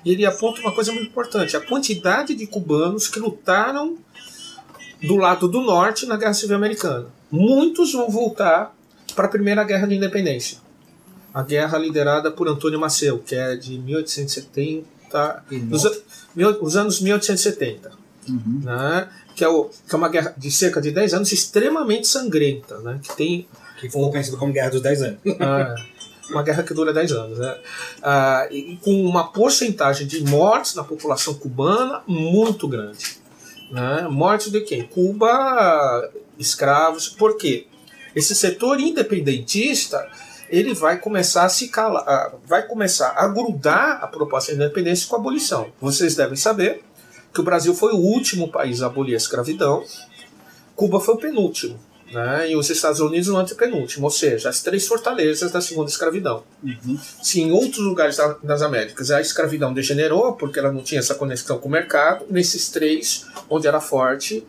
e ele aponta uma coisa muito importante, a quantidade de cubanos que lutaram do lado do norte na Guerra Civil Americana. Muitos vão voltar para a Primeira Guerra de Independência. A guerra liderada por Antônio Maceu, que é de 1870, dos, an- mil- os anos 1870 Uhum. né? que, é o, que é uma guerra de cerca de 10 anos extremamente sangrenta, né? que tem Que ficou conhecido como Guerra dos 10 anos. ah, uma guerra que dura 10 anos, né? Ah, e com uma porcentagem de mortes na população cubana muito grande. Né? Mortes de quem? Cuba, escravos. Por quê? Esse setor independentista ele vai começar a se calar, vai começar a grudar a proposta de independência com a abolição. Vocês devem saber que o Brasil foi o último país a abolir a escravidão, Cuba foi o penúltimo, né? e os Estados Unidos o antepenúltimo, ou seja, as três fortalezas da segunda escravidão. Se em outros lugares da- das Américas a escravidão degenerou porque ela não tinha essa conexão com o mercado, nesses três, onde era forte,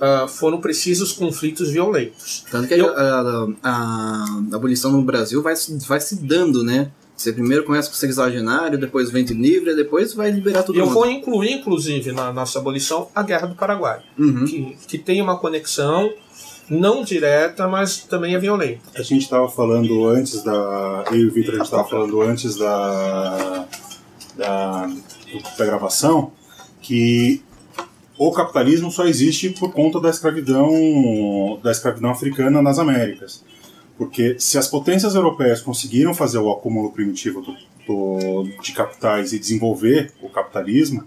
ah, foram precisos conflitos violentos. Tanto que a- Eu- a, a- a abolição no Brasil vai, se- vai se dando, né? Você primeiro começa com o sexagenário, depois vende livre, depois vai liberar todo Eu mundo. vou incluir, inclusive, na nossa abolição, a Guerra do Paraguai, Uhum. que, que tem uma conexão não direta, mas também é violenta. A gente estava falando antes da. Eu e o Vitor, a gente estava falando antes da, da, da gravação que o capitalismo só existe por conta da escravidão da escravidão africana nas Américas. Porque se as potências europeias conseguiram fazer o acúmulo primitivo do- do- de capitais e desenvolver o capitalismo,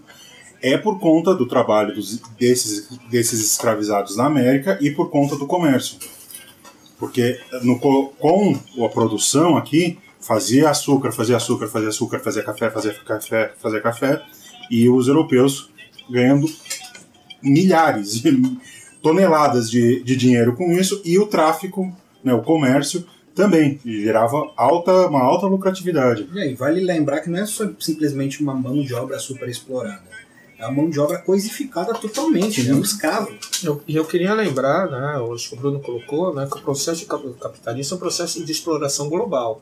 é por conta do trabalho dos- desses, desses escravizados na América e por conta do comércio. Porque no, co- com a produção aqui, fazia açúcar, fazia açúcar, fazia açúcar, fazia café, fazia café, fazia café, e os europeus ganhando milhares de toneladas de, de dinheiro com isso, e o tráfico, né, o comércio, também gerava alta, uma alta lucratividade. E aí, vale lembrar que não é só simplesmente uma mão de obra super explorada. Uma mão de obra coisificada totalmente, né? um escravo. Eu- E eu, queria lembrar, né, acho que o Bruno colocou, né, que o processo de cap- capitalismo é um processo de exploração global.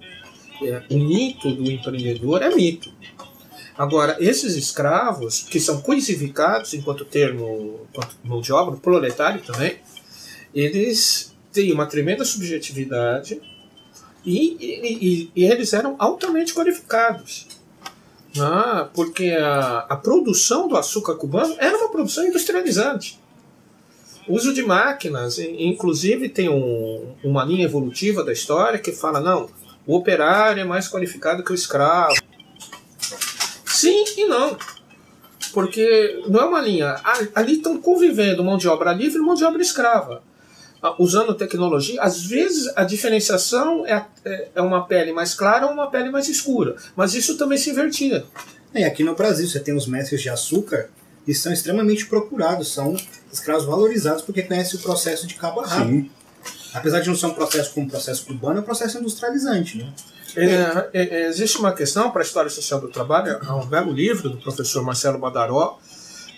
É, o mito do empreendedor é mito. Agora, esses escravos, que são coisificados enquanto termo, enquanto mão de obra, proletário também, eles têm uma tremenda subjetividade e, e- e- e eles eram altamente qualificados. Né, porque a, a produção do açúcar cubano era uma produção industrializante. Uso de máquinas, in- inclusive tem um- uma linha evolutiva da história que fala, não, o operário é mais qualificado que o escravo. Sim e não. Porque não é uma linha. Ali estão convivendo mão de obra livre e mão de obra escrava. Ah, Usando tecnologia, às vezes a diferenciação é, é- é uma pele mais clara ou uma pele mais escura. Mas isso também se invertia. E aqui no Brasil você tem os mestres de açúcar que são extremamente procurados, são escravos valorizados porque conhecem o processo de cabo a rabo. Sim. Apesar de não ser um processo como um processo cubano, é um processo industrializante, né? É, é, é, existe uma questão para a história social do trabalho, há um belo livro do professor Marcelo Badaró,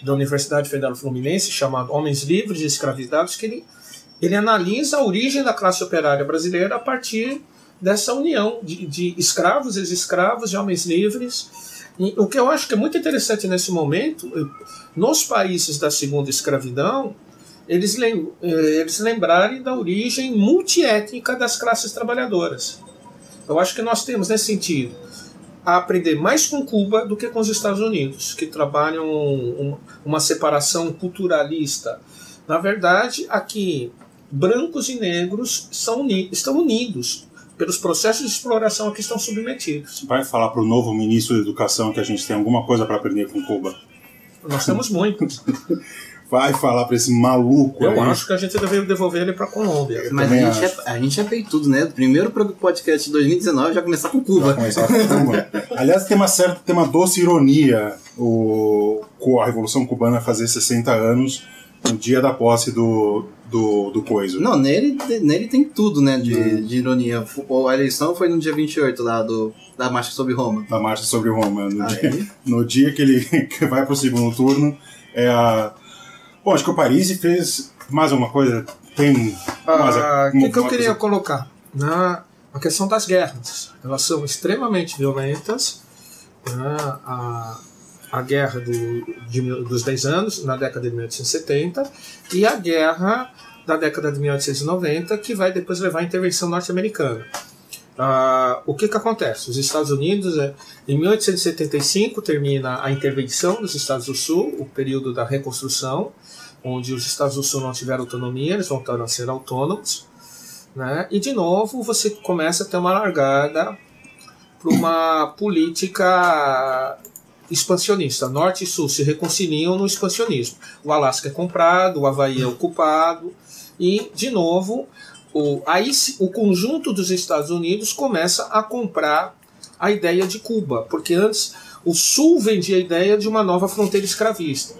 da Universidade Federal Fluminense, chamado Homens Livres e Escravizados, que ele, ele analisa a origem da classe operária brasileira a partir dessa união de, de escravos, ex-escravos, de homens livres. E o que eu acho que é muito interessante nesse momento, eh, nos países da segunda escravidão, eles, lem eh, eles lembrarem da origem multiétnica das classes trabalhadoras. Eu acho que nós temos, nesse sentido, a aprender mais com Cuba do que com os Estados Unidos, que trabalham um- uma separação culturalista. Na verdade, aqui, brancos e negros são uni- estão unidos pelos processos de exploração a que estão submetidos. Vai falar para o novo ministro da Educação que a gente tem alguma coisa para aprender com Cuba. Nós temos muitos. vai falar pra esse maluco Eu aí? acho que a gente deveria devolver ele pra Colômbia. Mas a gente, é, a gente é peitudo, né? Primeiro podcast de 2019 já começar com Cuba. começar com Cuba. Aliás, tem uma certa, tem uma doce ironia o, com a Revolução Cubana fazer 60 anos no dia da posse do, do, do coiso. Não, nele, nele tem tudo, né? De, de ironia. A eleição foi no dia 28 lá do, da Marcha sobre Roma. Da marcha sobre Roma. No, Aí. dia, no dia que ele que vai pro segundo turno, é a. Bom, acho que o Paris fez mais uma coisa. Tem. mais Ah, O que, que eu queria coisa- colocar? Na a questão das guerras. Elas são extremamente violentas. né? A, a guerra do, de dos 10 anos, na década de 1870, e a guerra da década de 1890, que vai depois levar à intervenção norte-americana. Ah, o que, que acontece? Os Estados Unidos, eh, em 1875, termina a intervenção dos Estados do Sul, o período da reconstrução, onde os Estados do Sul não tiveram autonomia, eles voltaram a ser autônomos. Né? E, de novo, você começa a ter uma largada para uma política expansionista. Norte e Sul se reconciliam no expansionismo. O Alasca é comprado, o Havaí é ocupado, e, de novo, o, aí o conjunto dos Estados Unidos começa a comprar a ideia de Cuba, porque antes o Sul vendia a ideia de uma nova fronteira escravista.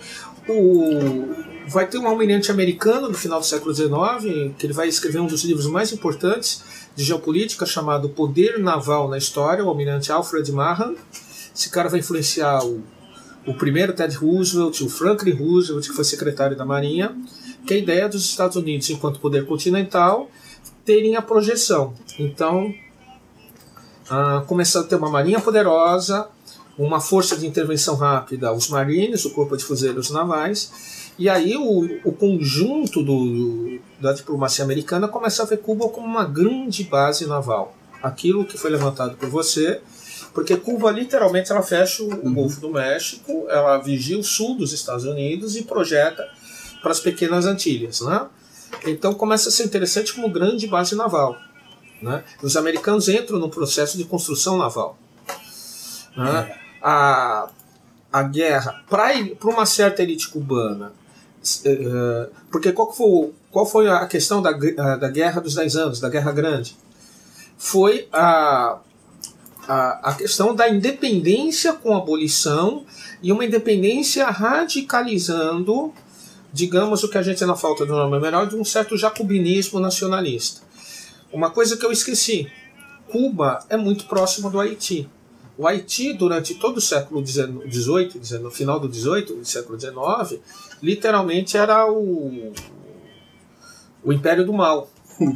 O, vai ter um almirante americano no final do século XIX, que ele vai escrever um dos livros mais importantes de geopolítica, chamado Poder Naval na História, o almirante Alfred Mahan. Esse cara vai influenciar o, o primeiro Ted Roosevelt, o Franklin Roosevelt, que foi secretário da Marinha, que a ideia dos Estados Unidos, enquanto poder continental, terem a projeção. Então, ah, começando a ter uma marinha poderosa, uma força de intervenção rápida, os marines, o corpo de fuzileiros navais, e aí o, o conjunto do, da diplomacia americana começa a ver Cuba como uma grande base naval. Aquilo que foi levantado por você, porque Cuba literalmente ela fecha o Uhum. Golfo do México, ela vigia o sul dos Estados Unidos e projeta para as pequenas Antilhas, né? Então começa a ser interessante como grande base naval. Né? Os americanos entram no processo de construção naval. Né? A, a guerra, para uma certa elite cubana, eh, porque qual foi, qual foi a questão da, ah, da Guerra dos Dez Anos, da Guerra Grande? Foi a, a, a questão da independência com abolição e uma independência radicalizando, digamos o que a gente na falta do nome melhor, de um certo jacobinismo nacionalista. Uma coisa que eu esqueci: Cuba é muito próximo do Haiti. O Haiti, durante todo o século XVIII, no final do XVIII, do século XIX, literalmente era o, o Império do Mal.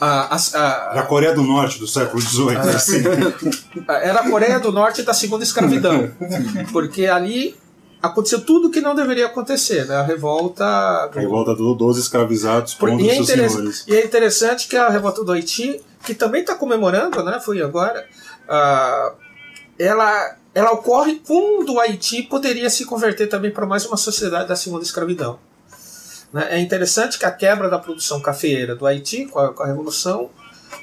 A- a- a- Da Coreia do Norte do século XVIII. Ah, assim. era a Coreia do Norte da segunda escravidão. Porque ali aconteceu tudo que não deveria acontecer, né? A revolta. A revolta do- dos escravizados Por- contra e, os é seus interess- senhores. e é interessante que a revolta do Haiti, que também está comemorando, né? Foi agora. ah, ela, ela ocorre quando o Haiti poderia se converter também para mais uma sociedade da segunda escravidão. Né? É interessante que a quebra da produção cafeeira do Haiti, com a, com a Revolução,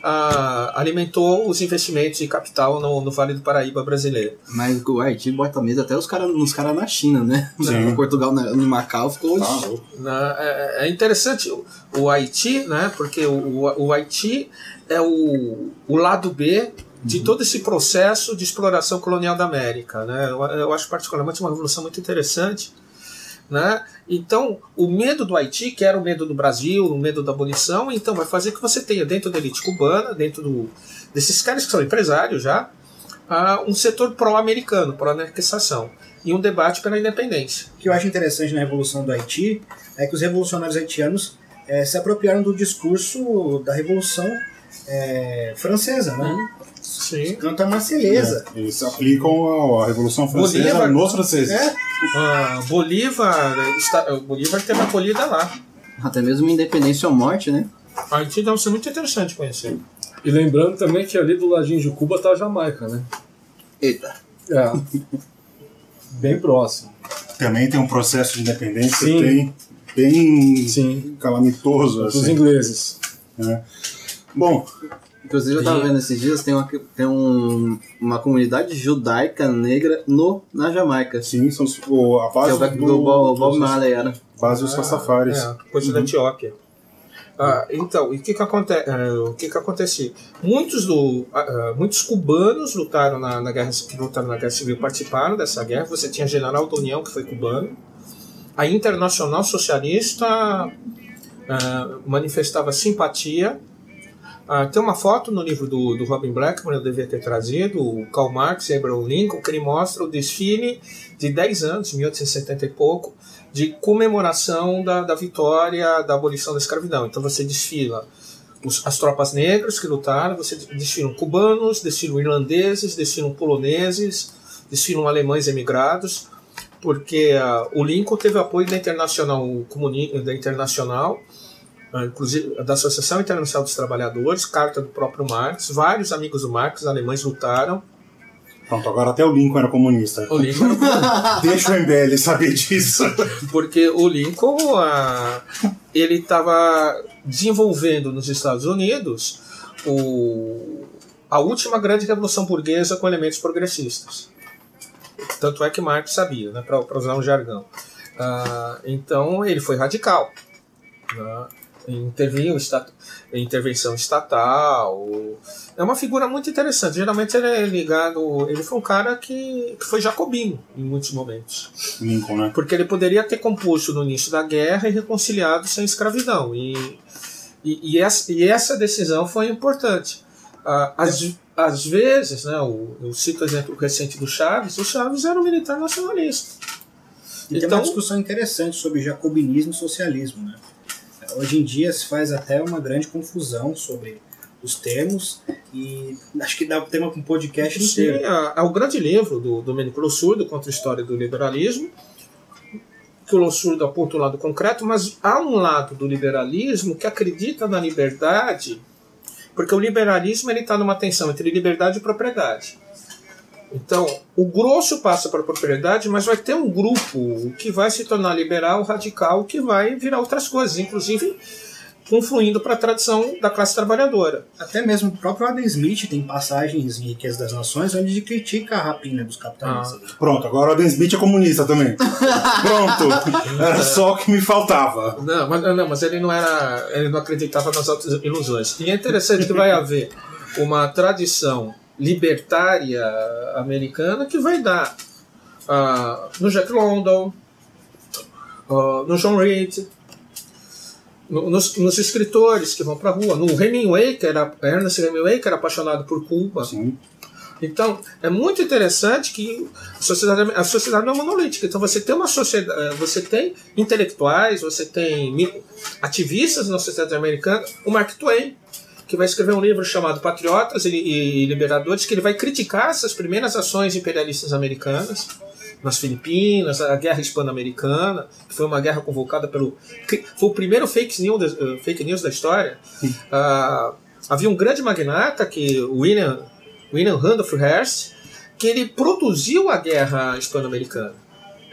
ah, alimentou os investimentos de capital no, no Vale do Paraíba brasileiro. Mas o Haiti bota medo até os cara, nos caras na China, né? Sim. Portugal, na- no Macau, ficou. Tá louco. né? É, é interessante o, o Haiti, né? porque o, o, o Haiti é o, o lado B de todo esse processo de exploração colonial da América. Né? Eu, eu acho particularmente uma revolução muito interessante. Né? Então, o medo do Haiti, que era o medo do Brasil, o medo da abolição, então vai fazer que você tenha dentro da elite cubana, dentro do, desses caras que são empresários já, ah, um setor pró-americano, pró-anexação, e um debate pela independência. O que eu acho interessante na Revolução do Haiti é que os revolucionários haitianos eh, se apropriaram do discurso da Revolução eh, Francesa, né? Sim. Canta Marselhesa. É, Eles aplicam a, a Revolução Francesa Bolívar. nos franceses. É, Ah, Bolívar, está, Bolívar teve acolhida lá. Até mesmo independência ou morte, né? A Haiti deve ser muito interessante conhecer. E lembrando também que ali do ladinho de Cuba tá a Jamaica, né? Eita. É. Bem próximo. Também tem um processo de independência Sim. bem, bem Sim. calamitoso. Dos Assim, ingleses. né? Bom, Inclusive, eu tava vendo esses dias, tem, uma, tem um, uma comunidade judaica negra no, na Jamaica. Sim, são os- o, a Que é base o Bob, do Bob, Bob Marley era. base dos Rastafaris. É, coisa da Etiópia. Ah, então, e o que que, aconte eh, o que que acontecia? Muitos, do, ah, ah, muitos cubanos lutaram na, na guerra, que lutaram na guerra civil, participaram dessa guerra. Você tinha General da União, que foi cubano. A Internacional Socialista ah, manifestava simpatia. Ah, tem uma foto no livro do, do Robin Blackman, eu devia ter trazido, o Karl Marx e Abraham Lincoln, que ele mostra o desfile de 10 anos, 1870 e pouco, de comemoração da, da vitória da abolição da escravidão. Então você desfila os- as tropas negras que lutaram, você desfilam cubanos, desfilam irlandeses, desfilam poloneses, desfilam alemães emigrados, porque ah, o Lincoln teve apoio da Internacional, da Internacional inclusive da Associação Internacional dos Trabalhadores, carta do próprio Marx, vários amigos do Marx alemães lutaram. Pronto, agora até o Lincoln era comunista. O Lincoln Deixa o MBL saber disso. porque o Lincoln ah, ele estava desenvolvendo nos Estados Unidos o, a última grande revolução burguesa com elementos progressistas. Tanto é que Marx sabia, né, para usar um jargão. Ah, então ele foi radical. Né, interviu estat- intervenção estatal. É uma figura muito interessante. Geralmente ele é ligado. Ele foi um cara que, que foi jacobino em muitos momentos. Lincoln, né? Porque ele poderia ter composto no início da guerra e reconciliado sem escravidão. E, e, e essa, e essa decisão foi importante. Ah, às, às vezes, né, o- eu cito o exemplo recente do Chaves, o Chaves era um militar nacionalista. E tem Então- uma discussão interessante sobre jacobinismo e socialismo. Né? Hoje em dia se faz até uma grande confusão sobre os termos e acho que dá tema para um podcast Sim, inteiro. é, é o grande livro do Domenico Lossurdo contra a história do liberalismo, que o Lossurdo aponta o lado concreto, mas há um lado do liberalismo que acredita na liberdade, porque o liberalismo está numa tensão entre liberdade e propriedade. Então, o grosso passa para a propriedade, mas vai ter um grupo que vai se tornar liberal, radical, que vai virar outras coisas, inclusive confluindo para a tradição da classe trabalhadora. Até mesmo o próprio Adam Smith tem passagens em Riqueza das Nações onde ele critica a rapina dos capitalistas. Pronto, agora o Adam Smith é comunista também. Pronto. Era só o que me faltava. Não, mas, não, mas ele não era. Ele não acreditava nas altas ilusões. E é interessante que vai haver uma tradição libertária americana que vai dar ah, no Jack London, ah, no John Reed, no- nos, nos escritores que vão para a rua, no Hemingway, que era Ernest Hemingway, que era apaixonado por Cuba. Sim. Então, é muito interessante que a sociedade, a sociedade não é monolítica. Então, você tem uma sociedade, eh, você tem intelectuais, você tem ativistas na sociedade americana. O Mark Twain, que vai escrever um livro chamado Patriotas e, Liberadores, que ele vai criticar essas primeiras ações imperialistas americanas nas Filipinas, a guerra hispano-americana, que foi uma guerra convocada pelo. Foi o primeiro fake news, da- eh, fake news da história. Ah, havia um grande magnata, que William, William Randolph Hearst, que ele produziu a guerra hispano-americana.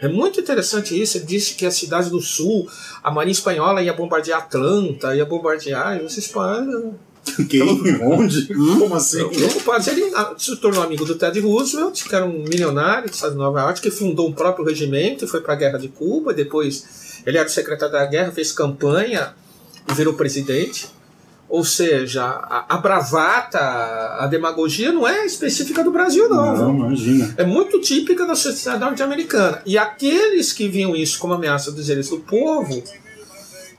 É muito interessante isso. Ele disse que a cidade do sul, a marinha espanhola ia bombardear Atlanta, ia bombardear. E os espanhóis. Quem? Onde? Como assim? Preocupados. Ele ah, se tornou amigo do Ted Roosevelt, que era um milionário do estado de Nova York, que fundou um próprio regimento e foi para a guerra de Cuba. Depois ele era o secretário da guerra, fez campanha e virou presidente. Ou seja, a, a bravata, a demagogia não é específica do Brasil, não. Não, imagina. É muito típica da sociedade norte-americana. E aqueles que viam isso como ameaça dos direitos do povo,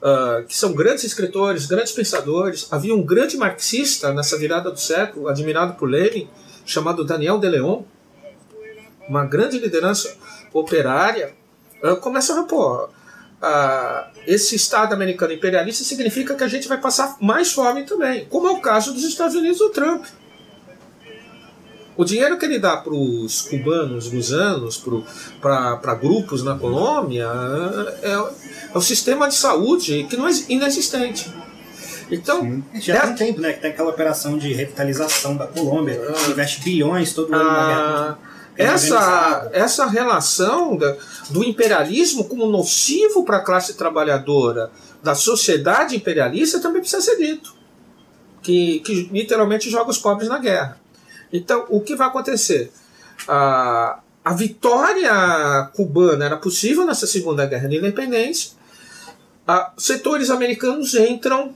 ah, que são grandes escritores, grandes pensadores, havia um grande marxista nessa virada do século, admirado por Lenin, chamado Daniel de Leon, uma grande liderança operária, ah, começa a ver, pô, ah, esse Estado americano imperialista significa que a gente vai passar mais fome também, como é o caso dos Estados Unidos do Trump. O dinheiro que ele dá para os cubanos, gusanos, para grupos na Colômbia, é, é o sistema de saúde que não é inexistente. Então, Já É. tem tempo, né? Que tem aquela operação de revitalização da Colômbia, que investe bilhões todo ano na ah, guerra. essa, organizada. essa relação da- do imperialismo como nocivo para a classe trabalhadora da sociedade imperialista também precisa ser dito. que, que literalmente joga os pobres na guerra. Então, o que vai acontecer? A, a vitória cubana era possível nessa Segunda Guerra de Independência. Setores americanos entram,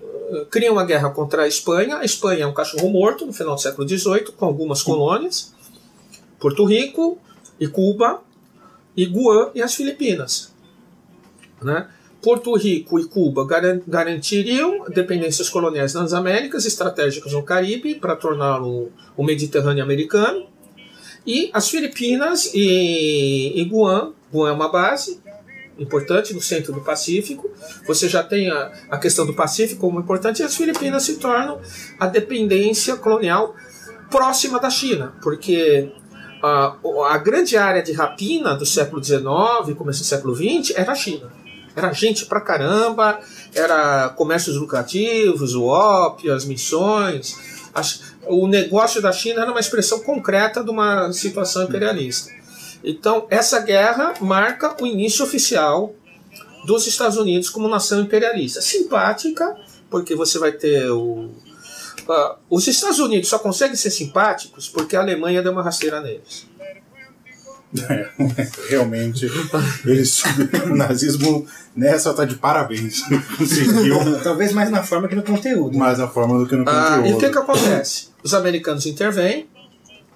uh, criam uma guerra contra a Espanha. A Espanha é um cachorro morto no final do século XVIII, com algumas colônias. Porto Rico e Cuba, e Guam e as Filipinas. Né? Porto Rico e Cuba garantiriam dependências coloniais nas Américas, estratégicas no Caribe, para torná-lo o Mediterrâneo americano. E as Filipinas e, e Guam, Guam é uma base importante no centro do Pacífico. Você já tem a, a questão do Pacífico como importante, e as Filipinas se tornam a dependência colonial próxima da China, porque a, a grande área de rapina do século XIX, começo do século XX, era a China. Era gente pra caramba, era comércios lucrativos, o ópio, as missões. As, o negócio da China era uma expressão concreta de uma situação imperialista. Então, essa guerra marca o início oficial dos Estados Unidos como nação imperialista. Simpática, porque você vai ter o. Uh, os Estados Unidos só conseguem ser simpáticos porque a Alemanha deu uma rasteira neles. É, realmente, eles, o nazismo nessa tá de parabéns. Conseguiu. Talvez mais na forma que no conteúdo. Mais na forma do que no Ah, conteúdo. e o que, que acontece? Os americanos intervêm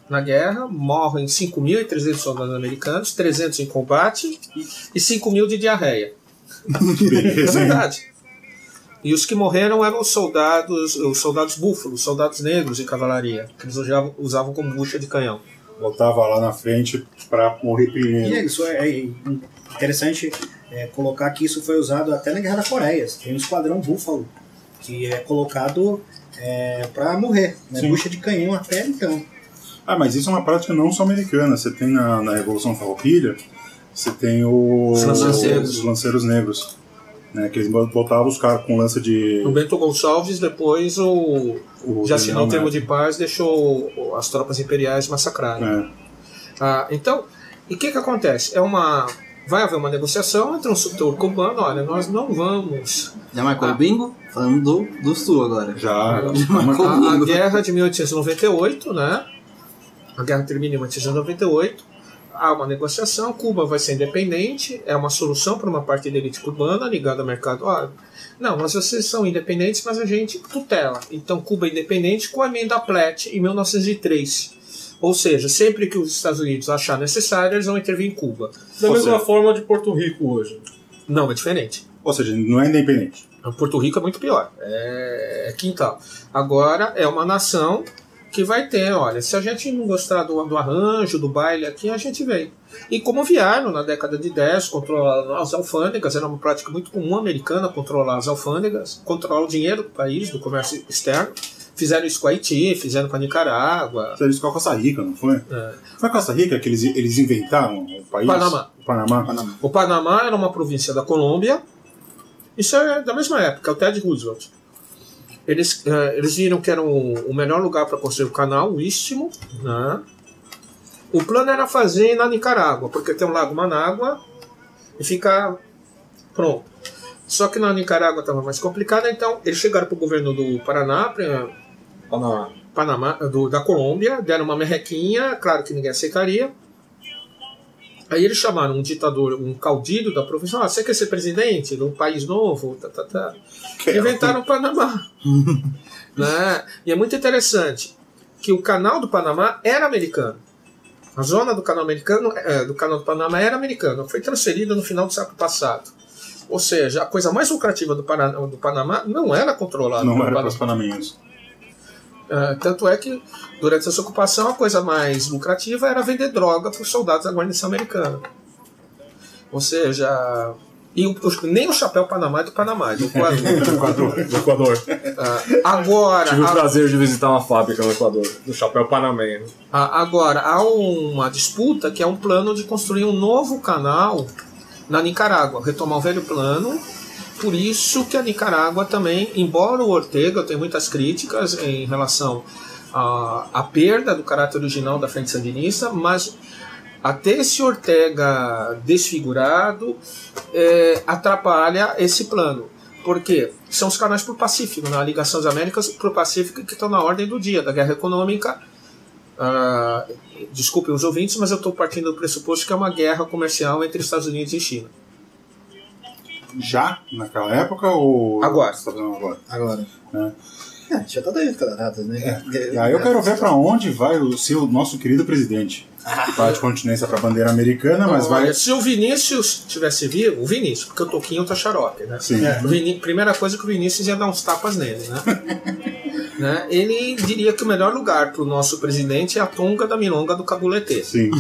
na guerra, morrem 5.300 soldados americanos, 300 em combate e 5 mil de diarreia. É Beleza, hein? verdade. E os que morreram eram os soldados, os soldados búfalos, soldados negros de cavalaria, que eles usavam como bucha de canhão. Botava lá na frente pra morrer E primeiro. é isso é, é interessante é, colocar que isso foi usado até na Guerra da Coreia. Tem um esquadrão búfalo que é colocado é, para morrer, né? Bucha de canhão até então. Ah, mas isso é uma prática não só americana. Você tem na, na Revolução Farroupilha, você tem o- Os lanceiros. os lanceiros negros. Né, que eles botavam os caras com lança de. O Bento Gonçalves, depois, o, o já assinou o termo de paz, deixou as tropas imperiais massacrarem. É. Ah, então, e o que, que acontece? É uma. Vai haver uma negociação entre um setor cubano, olha, nós não vamos. Já marcou o bingo? Falando do, do sul agora. Já. A, a guerra de 1898, né? A guerra termina em 1898. Há uma negociação, Cuba vai ser independente, é uma solução para uma parte da elite cubana ligada ao mercado. Olha, não, mas vocês são independentes, mas a gente tutela. Então, Cuba é independente com a emenda Platt em 1903. Ou seja, sempre que os Estados Unidos achar necessário, eles vão intervir em Cuba. Da Ou mesma seja- forma de Porto Rico hoje. Não, é diferente. Ou seja, não é independente. Porto Rico é muito pior. É, é quintal. Agora é uma nação que vai ter, olha, se a gente não gostar do, do arranjo, do baile aqui, a gente vem. E como vieram na década de 10, controlar as alfândegas, era uma prática muito comum americana controlar as alfândegas, controlar o dinheiro do país, do comércio externo. Fizeram isso com a Haiti, fizeram com a Nicarágua. Fizeram isso com a Costa Rica, não foi? É. Foi a Costa Rica que eles, eles inventaram o país? Panamá. O Panamá. O Panamá era uma província da Colômbia. Isso é da mesma época, o Ted Roosevelt. Eles, eh, eles viram que era o, o melhor lugar para construir o canal, o Istmo. Né? O plano era fazer na Nicarágua, porque tem o Lago Manágua e fica pronto. Só que na Nicarágua estava mais complicado, então eles chegaram para o governo do Paraná, pra, Panamá. Panamá, do, da Colômbia, deram uma merrequinha, claro que ninguém aceitaria. Aí eles chamaram um ditador, um caudilho da província, ah, você quer ser presidente de um país novo? Tá, tá, tá. É- Inventaram o Panamá. né? E é muito interessante que o canal do Panamá era americano. A zona do canal americano, é, do canal do Panamá era americana, foi transferida no final do século passado. Ou seja, a coisa mais lucrativa do, Paraná, do Panamá não era controlada Não era para os panaminhos. É, tanto é que, durante essa ocupação, a coisa mais lucrativa era vender droga para os soldados da guarnição americana. Ou seja, e o- nem o chapéu Panamá é do Panamá, é do Equador. Do Equador. Ah, agora, Tive o a- prazer de visitar uma fábrica no Equador, do chapéu panamenho. a- agora, há uma disputa que é um plano de construir um novo canal na Nicarágua, retomar o velho plano. Por isso que a Nicarágua também, embora o Ortega, eu tenho muitas críticas em relação à, à perda do caráter original da Frente Sandinista, mas até esse Ortega desfigurado é, atrapalha esse plano. Porque são os canais para o Pacífico, na ligação das Américas para o Pacífico que estão na ordem do dia, da guerra econômica. Ah, desculpem os ouvintes, mas eu estou partindo do pressuposto que é uma guerra comercial entre Estados Unidos e China. Já naquela época ou. Agora. Você tá fazendo agora? Agora. É. É, já tá daí cada data, né? E aí eu quero ver pra onde vai o seu nosso querido presidente. Vai de continência pra bandeira americana, mas vai. Olha, Se o Vinícius tivesse vivo, o Vinícius, porque o Toquinho tá xarope, né? Sim. O Vini- primeira coisa que o Vinícius ia dar uns tapas nele, né? né? Ele diria que o melhor lugar para o nosso presidente é a tonga da milonga do Cabulete. Sim.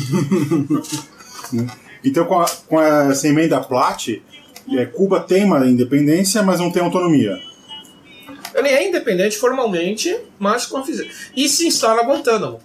então, com, a, com essa emenda Platt, é, Cuba tem uma independência, mas não tem autonomia. Ele é independente formalmente, mas com a E se instala Guantánamo,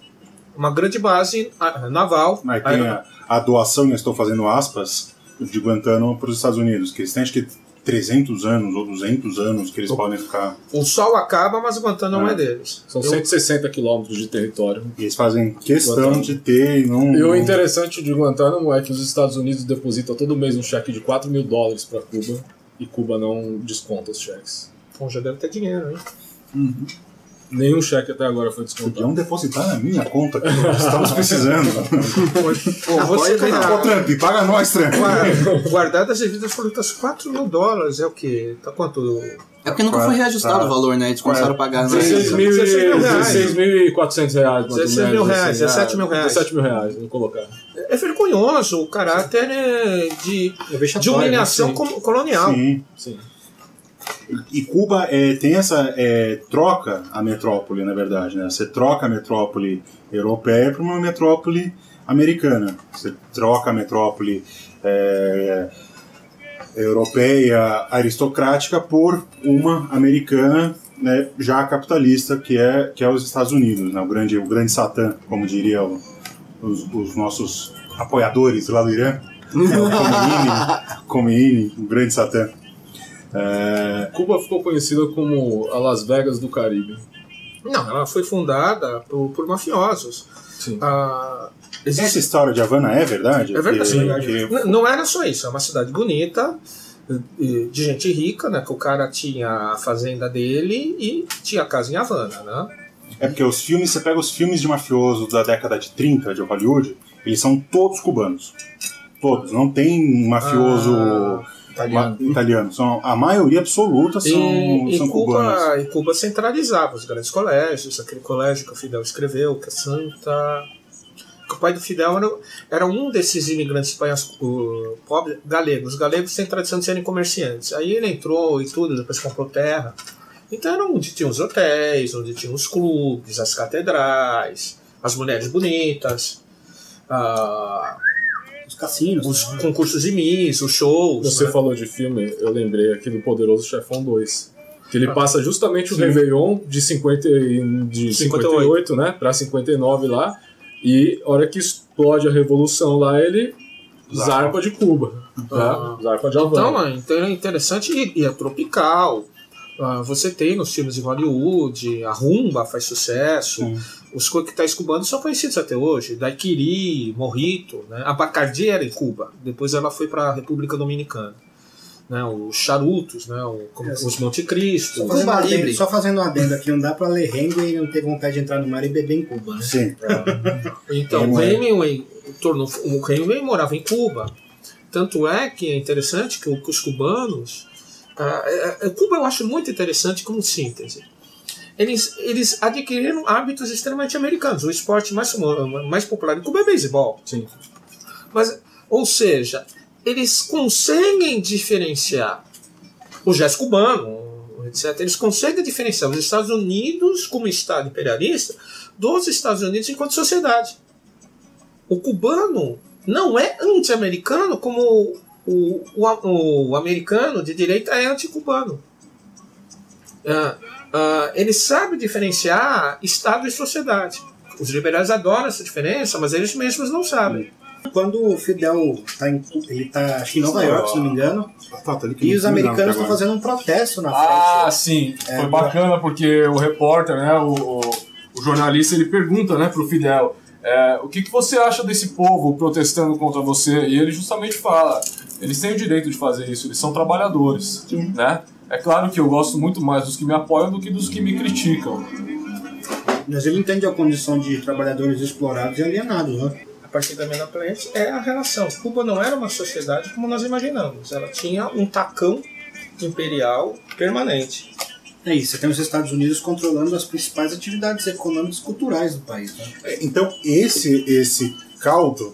uma grande base naval. Aí tem a, a doação, eu estou fazendo aspas, de Guantánamo para os Estados Unidos, que eles têm acho que 300 anos ou 200 anos que eles podem ficar. O sol acaba, mas Guantánamo Ah. é deles. São Eu- 160 quilômetros de território. E eles fazem questão Guantánamo. de ter e não. E o não- interessante de Guantánamo é que os Estados Unidos depositam todo mês um cheque de 4 mil dólares para Cuba e Cuba não desconta os cheques. Bom, já deve ter dinheiro, hein? Nenhum cheque até agora foi descontado. Podiam depositar na minha conta, que nós estamos precisando. Pô, você pode Ô, Trump, paga nós, Trump. Guarda- Guardadas as devidas frutas, 4 mil dólares é o quê? Tá quanto? É porque nunca foi reajustado Tá. o valor, né? Eles começaram a pagar. né? 16 mil, 16 mil reais. 16.400 reais. mais ou 16 mil reais, assim, 17 mil reais. 17 mil reais, vou colocar. É vergonhoso o caráter é, de, É vexatório, de humilhação né? Colonial. Sim. Sim. E Cuba é, tem essa é, troca a metrópole, na verdade, né? Você troca a metrópole europeia para uma metrópole americana. Você troca a metrópole é, europeia aristocrática por uma americana né, já capitalista que é que é os Estados Unidos, né? O grande o grande Satã, como diriam os, os nossos apoiadores lá do Irã. É, o Khomeini, Khomeini, o grande Satã. É, Cuba ficou conhecida como a Las Vegas do Caribe. Não, ela foi fundada por, por mafiosos. Sim. Ah, Essa existe- história de Havana é verdade? É verdade. Que- verdade. que- Não era só isso, é uma cidade bonita, de gente rica, né? Que o cara tinha a fazenda dele e tinha a casa em Havana, né? é porque os filmes, você pega os filmes de mafioso da década de 30 de Hollywood, eles são todos cubanos. Todos. Não tem mafioso Ah, italiano. italiano. São, a maioria absoluta são, E, e são cubanos. Cuba, e Cuba centralizava os grandes colégios, aquele colégio que o Fidel escreveu, que é Santa. que O pai do Fidel era, era um desses imigrantes espanhóis pobres, galegos. Os galegos têm tradição de serem comerciantes. Aí ele entrou e tudo, depois comprou terra. Então era onde tinha os hotéis, onde tinha os clubes, as catedrais, as mulheres bonitas, Os cassinos. os né? concursos de Miss, os shows. Você né? falou de filme, eu lembrei aqui do Poderoso Chefão 2. Que ele passa justamente o Réveillon de, 50, e- de 58, né, pra 59 lá. E a hora que explode a revolução lá, ele Zarpa. zarpa de Cuba. Ah. Tá? Zarpa de Então, Havana. é então é interessante e, e é tropical. Ah, você tem nos filmes de Hollywood, a rumba faz sucesso. Sim. Os coquetéis cubanos são conhecidos até hoje. Daiquiri, Morrito, né? A Bacardi era em Cuba. Depois ela foi para a República Dominicana. Né? Os charutos, né? O- como- É, os Monte Cristo. Só fazendo, adendo, só fazendo um adendo aqui, não dá pra ler Hemingway e não ter vontade de entrar no mar e beber em Cuba, né? Sim. Então, o Hemingway. Tornou, o Hemingway morava em Cuba. Tanto é que é interessante que os cubanos. ah, é- é- Cuba eu acho muito interessante como síntese. Eles, eles adquiriram hábitos extremamente americanos. O esporte mais, mais popular em Cuba é beisebol. Sim. Mas, ou seja, eles conseguem diferenciar o jazz cubano, etc. Eles conseguem diferenciar os Estados Unidos como Estado imperialista dos Estados Unidos enquanto sociedade. O cubano não é anti-americano como o, o, o americano de direita é anti-cubano. Ah, ah, ele sabe diferenciar Estado e sociedade. Os liberais adoram essa diferença, mas eles mesmos não sabem. Quando o Fidel tá em, ele tá acho que em Nova York, se não me engano, e os americanos estão fazendo um protesto na Ah, frente. sim. É, Foi bacana porque o repórter, né, o, o- o jornalista, ele pergunta, né, pro Fidel, é, o que, que você acha desse povo protestando contra você? E ele justamente fala, eles têm o direito de fazer isso, eles são trabalhadores, né? É claro que eu gosto muito mais dos que me apoiam do que dos que me criticam. Mas ele entende a condição de trabalhadores explorados e alienados, né? A partir da Mena Planet é a relação. Cuba não era uma sociedade como nós imaginamos. Ela tinha um tacão imperial permanente. É isso, você tem os Estados Unidos controlando as principais atividades econômicas e culturais do país. Né? Então, esse, esse caldo,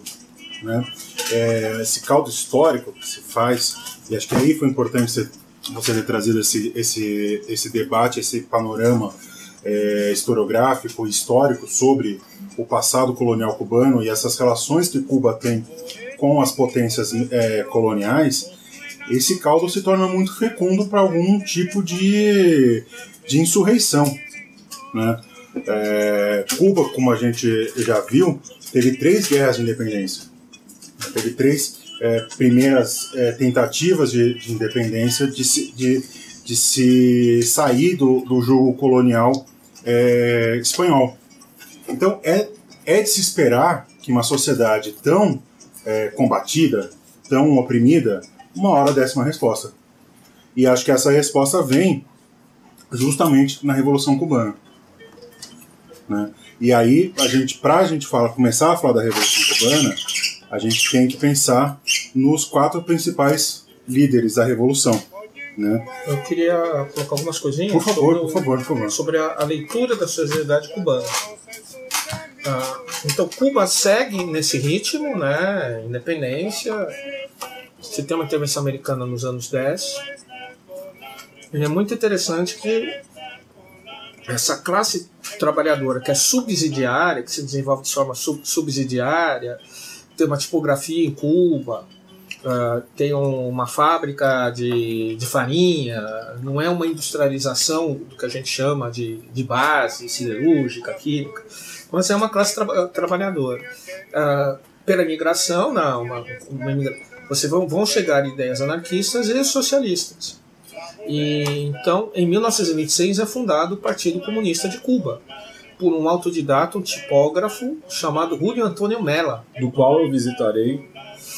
né, é, esse caldo histórico que se faz, e acho que aí foi importante você, você ter trazido esse, esse, esse debate, esse panorama é, historiográfico, histórico sobre o passado colonial cubano e essas relações que Cuba tem com as potências é, coloniais, esse caldo se torna muito fecundo para algum tipo de, de insurreição. Né? É, Cuba, como a gente já viu, teve três guerras de independência. Teve três é, primeiras é, tentativas de, de independência de se, de, de se sair do, do jogo colonial é, espanhol. Então é, é de se esperar que uma sociedade tão é, combatida, tão oprimida, uma hora desse uma resposta. E acho que essa resposta vem justamente na Revolução Cubana. Né? E aí, a gente, para a gente falar, começar a falar da Revolução Cubana, a gente tem que pensar nos quatro principais líderes da Revolução. Né? Eu queria colocar algumas coisinhas por favor, sobre, por favor, por favor. sobre a, a leitura da sociedade cubana. Ah, então, Cuba segue nesse ritmo, né? Independência, você tem uma intervenção americana nos anos 10. E é muito interessante que essa classe trabalhadora que é subsidiária, que se desenvolve de forma sub subsidiária, tem uma tipografia em Cuba, uh, tem uma fábrica de, de farinha, não é uma industrialização do que a gente chama de, de base, siderúrgica, química, mas é uma classe tra trabalhadora. Uh, pela imigração, não, uma, uma imigração você vão, vão chegar ideias anarquistas e socialistas. E então, em 1926 é fundado o Partido Comunista de Cuba por um autodidata, um tipógrafo chamado Julio Antônio Mella, do qual eu visitarei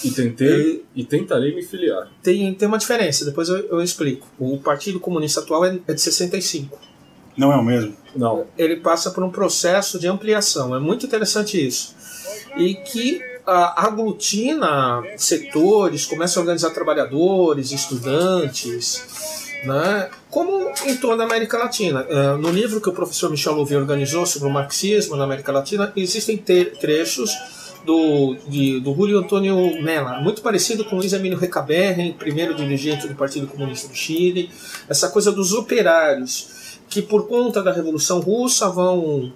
e tentei e, e tentarei me filiar. Tem, tem uma diferença, depois eu, eu explico. O Partido Comunista atual é, é de 65. Não é o mesmo? Não. Ele passa por um processo de ampliação. É muito interessante isso. E que aglutina setores, começa a organizar trabalhadores, estudantes, né? como em toda a América Latina. É, no livro que o professor Michel Louvier organizou sobre o marxismo na América Latina, existem trechos do, de, do Julio Antônio Mella, muito parecido com Luiz Emílio Recaberren, primeiro dirigente do Partido Comunista do Chile, essa coisa dos operários que por conta da Revolução Russa vão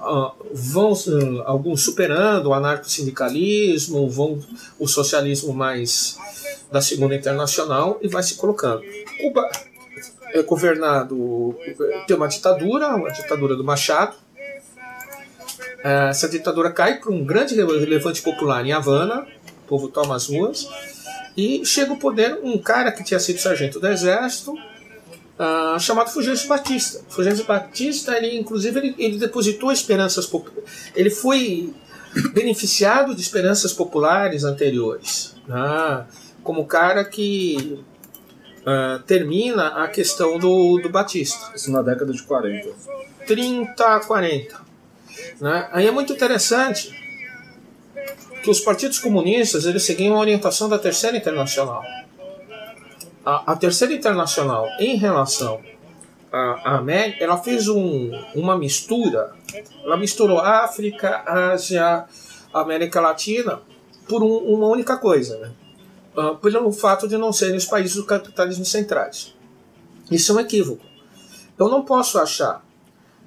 uh, vão uh, alguns superando o anarco-sindicalismo, vão o socialismo mais da Segunda Internacional e vai se colocando. Cuba é governado, tem uma ditadura, uma ditadura do Machado. Essa ditadura cai para um grande relevante popular em Havana, o povo toma as ruas, e chega ao poder um cara que tinha sido sargento do exército, uh, chamado Fulgêncio Batista. Fulgêncio Batista, ele, inclusive, ele, ele depositou esperanças Ele foi beneficiado de esperanças populares anteriores, né? Como cara que uh, termina a questão do, do Batista. Isso na década de 40. 30, 40. Né? Aí é muito interessante que os partidos comunistas eles seguiam a orientação da Terceira Internacional a, a Terceira Internacional, em relação à América, ela fez um, uma mistura. Ela misturou África, Ásia, América Latina por um, uma única coisa, né? Uh, pelo fato de não serem os países do capitalismo centrais. Isso é um equívoco. Eu não posso achar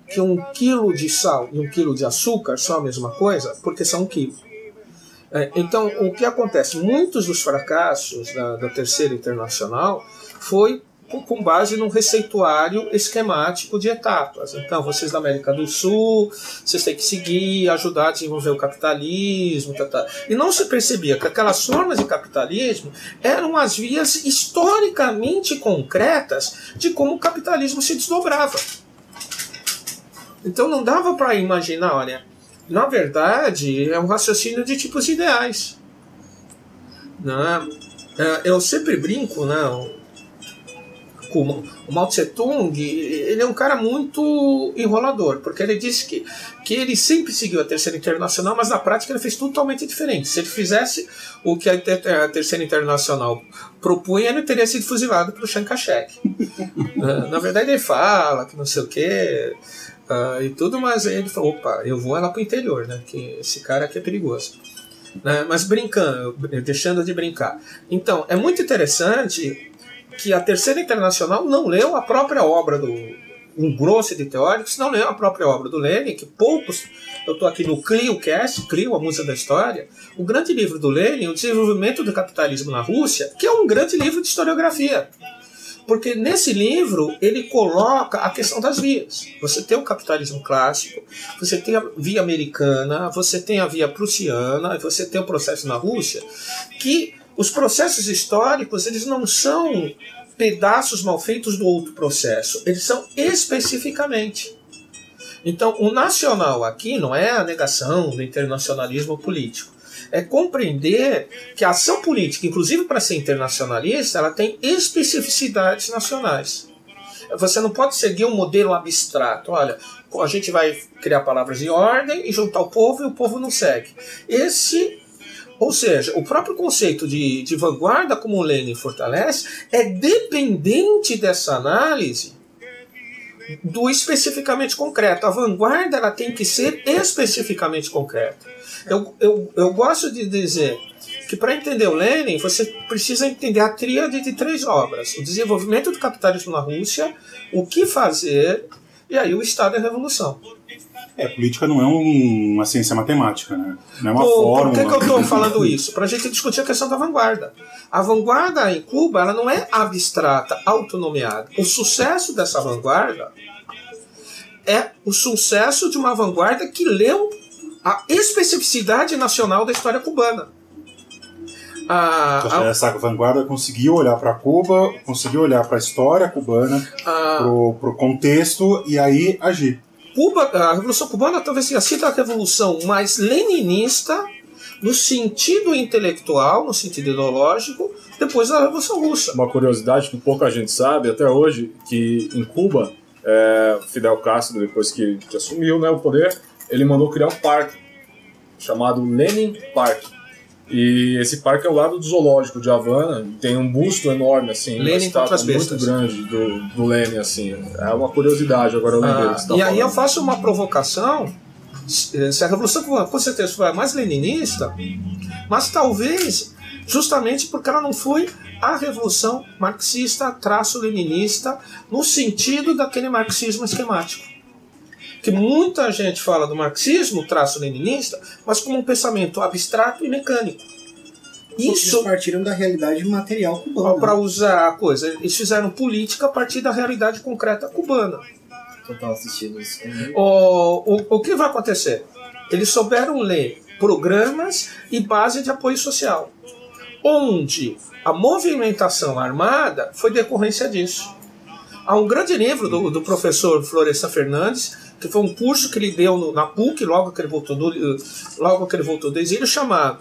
que um quilo de sal e um quilo de açúcar são a mesma coisa, porque são um quilo. É, então, o que acontece? Muitos dos fracassos da, da Terceira Internacional foi com base num receituário esquemático de etapas. Então, vocês da América do Sul, vocês têm que seguir, ajudar a desenvolver o capitalismo. Tá, tá. E não se percebia que aquelas formas de capitalismo eram as vias historicamente concretas de como o capitalismo se desdobrava. Então, não dava para imaginar, olha, na verdade, é um raciocínio de tipos ideais. Né? É, eu sempre brinco, né? O Mao Tse Tung, ele é um cara muito enrolador, porque ele disse que, que ele sempre seguiu a Terceira Internacional, mas na prática ele fez totalmente diferente. Se ele fizesse o que a, Terceira Internacional propunha, ele teria sido fuzilado pelo Chiang Kai-shek. na verdade, ele fala que não sei o quê uh, e tudo, mas ele falou: opa, eu vou lá para o interior, né? Que esse cara aqui é perigoso. Né? Mas brincando, deixando de brincar. Então, é muito interessante que a Terceira Internacional não leu a própria obra do. Um grosso de teóricos não leu a própria obra do Lenin, que poucos. Eu estou aqui no ClioCast, Clio, a música da história. O grande livro do Lenin, O Desenvolvimento do Capitalismo na Rússia, que é um grande livro de historiografia. Porque nesse livro ele coloca a questão das vias. Você tem o capitalismo clássico, você tem a via americana, você tem a via prussiana, você tem o processo na Rússia, que os processos históricos eles não são pedaços mal feitos do outro processo, eles são especificamente. Então, o nacional aqui não é a negação do internacionalismo político é compreender que a ação política, inclusive para ser internacionalista, ela tem especificidades nacionais. Você não pode seguir um modelo abstrato. Olha, a gente vai criar palavras em ordem e juntar o povo e o povo não segue. Esse ou seja, o próprio conceito de, de vanguarda, como Lenin fortalece, é dependente dessa análise do especificamente concreto. A vanguarda ela tem que ser especificamente concreta. Eu, eu, eu gosto de dizer que para entender o Lenin, você precisa entender a tríade de três obras: o desenvolvimento do capitalismo na Rússia, o que fazer e aí o Estado e a Revolução. É, política não é um, uma ciência matemática, né? Não é uma Pô, fórmula. Por que, que eu estou falando isso? Para a gente discutir a questão da vanguarda. A vanguarda em Cuba ela não é abstrata, autonomeada. O sucesso dessa vanguarda é o sucesso de uma vanguarda que leu a especificidade nacional da história cubana. A, a, essa vanguarda conseguiu olhar para Cuba, conseguiu olhar para a história cubana, para o contexto e aí agir. Cuba, a Revolução Cubana talvez tenha sido a revolução mais leninista no sentido intelectual, no sentido ideológico, depois da Revolução Russa. Uma curiosidade que pouca gente sabe até hoje, que em Cuba, é, Fidel Castro, depois que, que assumiu né, o poder, ele mandou criar um parque chamado Lenin Park. E esse parque é ao lado do zoológico de Havana, tem um busto enorme, assim, Lenin uma estátua muito grande do, do Lenin, assim. É uma curiosidade, agora eu lembrei ah, E falando. aí eu faço uma provocação, se a Revolução com certeza foi a mais leninista, mas talvez justamente porque ela não foi a revolução marxista traço leninista no sentido daquele marxismo esquemático que muita gente fala do marxismo, traço leninista, mas como um pensamento abstrato e mecânico. Isso eles partiram da realidade material cubana. Para usar a coisa, eles fizeram política a partir da realidade concreta cubana. Total assistido isso. O, o, o que vai acontecer? Eles souberam ler programas e base de apoio social, onde a movimentação armada foi decorrência disso. Há um grande livro do, do professor Florestan Fernandes que foi um curso que ele deu no, na PUC logo que ele voltou do, logo que ele voltou do exílio chamado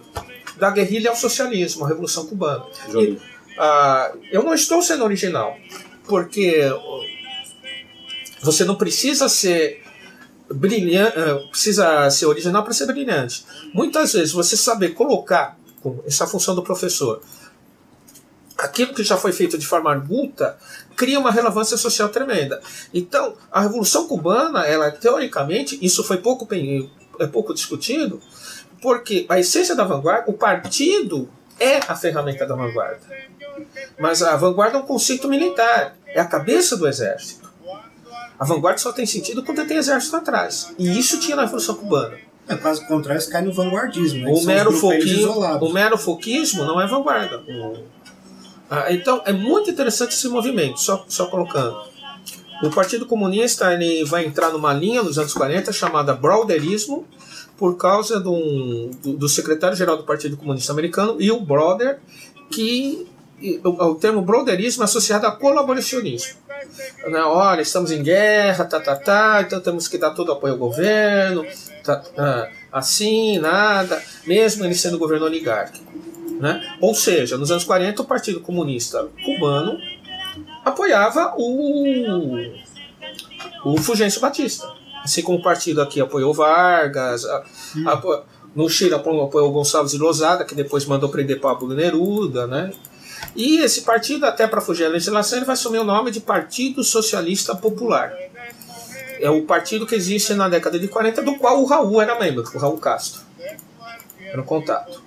da guerrilha ao socialismo, a revolução cubana. E, uh, eu não estou sendo original, porque você não precisa ser brilhante, uh, precisa ser original para ser brilhante. Muitas vezes você saber colocar essa função do professor aquilo que já foi feito de forma arguta cria uma relevância social tremenda. Então, a Revolução Cubana, ela teoricamente, isso foi pouco, é pouco discutido, porque a essência da vanguarda, o partido é a ferramenta da vanguarda. Mas a vanguarda é um conceito militar, é a cabeça do exército. A vanguarda só tem sentido quando tem exército atrás. E isso tinha na Revolução Cubana. É, caso contrário, cai no vanguardismo. Né? O, mero foquismo, o mero foquismo não é vanguarda. Ah, então é muito interessante esse movimento, só, só colocando. O Partido Comunista ele vai entrar numa linha nos anos 40 chamada Brotherismo, por causa do, do, do secretário-geral do Partido Comunista Americano, e o Brother, que o, o termo brotherismo é associado a colaboracionismo. Né? Olha, estamos em guerra, tá, tá, tá, então temos que dar todo o apoio ao governo, tá, ah, assim, nada, mesmo ele sendo governo oligárquico. Né? Ou seja, nos anos 40, o Partido Comunista Cubano apoiava o, o Fulgêncio Batista. Assim como o partido aqui apoiou Vargas, apo, no Chile apoiou Gonçalves de Lozada, que depois mandou prender Pablo Neruda, né? E esse partido, até para fugir da legislação, ele vai assumir o nome de Partido Socialista Popular. É o partido que existe na década de 40, do qual o Raul era membro, o Raul Castro. Era o contato.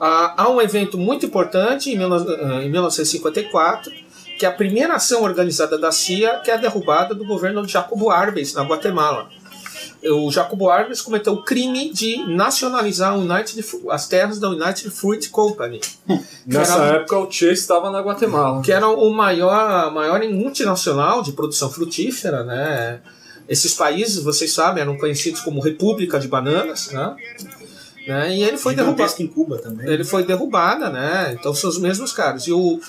Ah, há um evento muito importante em 1954, que é a primeira ação organizada da CIA, que é a derrubada do governo de Jacobo Arbenz, na Guatemala o Jacobo Arbenz cometeu o crime de nacionalizar United, as terras da United Fruit Company. Nessa era, época o Che estava na Guatemala. Que era o maior, maior multinacional de produção frutífera, né? Esses países, vocês sabem, eram conhecidos como República de Bananas, né? Né? E ele foi derrubado. em Cuba também. Ele foi derrubada, né? Então são os mesmos caras. E o,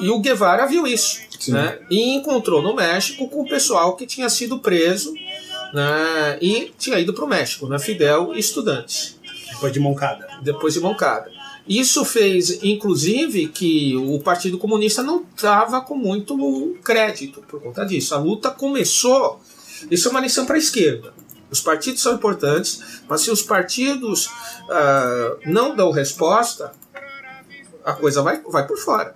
e o Guevara viu isso, Sim. né? E encontrou no México com o pessoal que tinha sido preso né, e tinha ido para o México, né, Fidel e estudantes. Depois de Moncada. Depois de Moncada. Isso fez, inclusive, que o Partido Comunista não estava com muito crédito por conta disso. A luta começou. Isso é uma lição para a esquerda. Os partidos são importantes, mas se os partidos uh, não dão resposta, a coisa vai, vai por fora,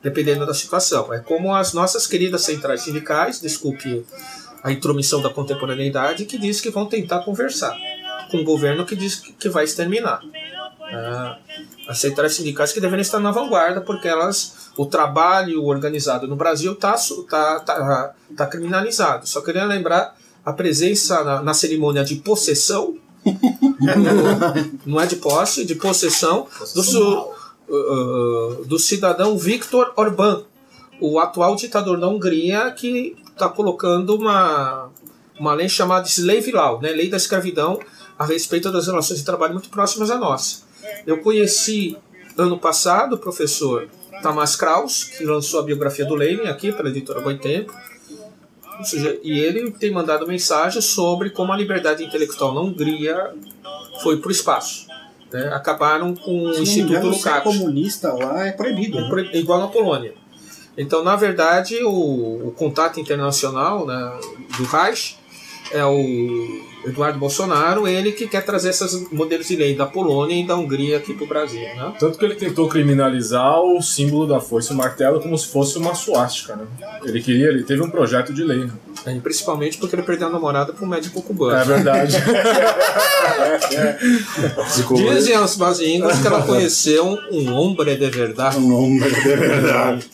dependendo da situação. É como as nossas queridas centrais sindicais, desculpe a intromissão da contemporaneidade que diz que vão tentar conversar com o governo que diz que vai exterminar. Ah, as centrais sindicais que devem estar na vanguarda porque elas o trabalho organizado no Brasil está tá, tá, tá criminalizado. Só queria lembrar a presença na, na cerimônia de possessão, não é de posse, de possessão, do, uh, do cidadão Viktor Orbán, o atual ditador da Hungria que está colocando uma, uma lei chamada Slave Law, né, lei da escravidão, a respeito das relações de trabalho muito próximas à nossa. Eu conheci ano passado o professor Tamás Kraus, que lançou a biografia do Lenin aqui pela editora Boitempo, e ele tem mandado mensagem sobre como a liberdade intelectual na Hungria foi para o espaço. Né? Acabaram com o Instituto Lukács. comunista lá é proibido. É, né? igual na Polônia. Então, na verdade, o, o contato internacional né, do Reich é o Eduardo Bolsonaro, ele que quer trazer esses modelos de lei da Polônia e da Hungria aqui para o Brasil. Né? Tanto que ele tentou criminalizar o símbolo da e o martelo como se fosse uma suástica. Né? Ele queria, ele teve um projeto de lei. É, principalmente porque ele perdeu a namorada para um médico cubano. É verdade. Dizem as basingas que ela conheceu um homem de verdade. Um homem de verdade.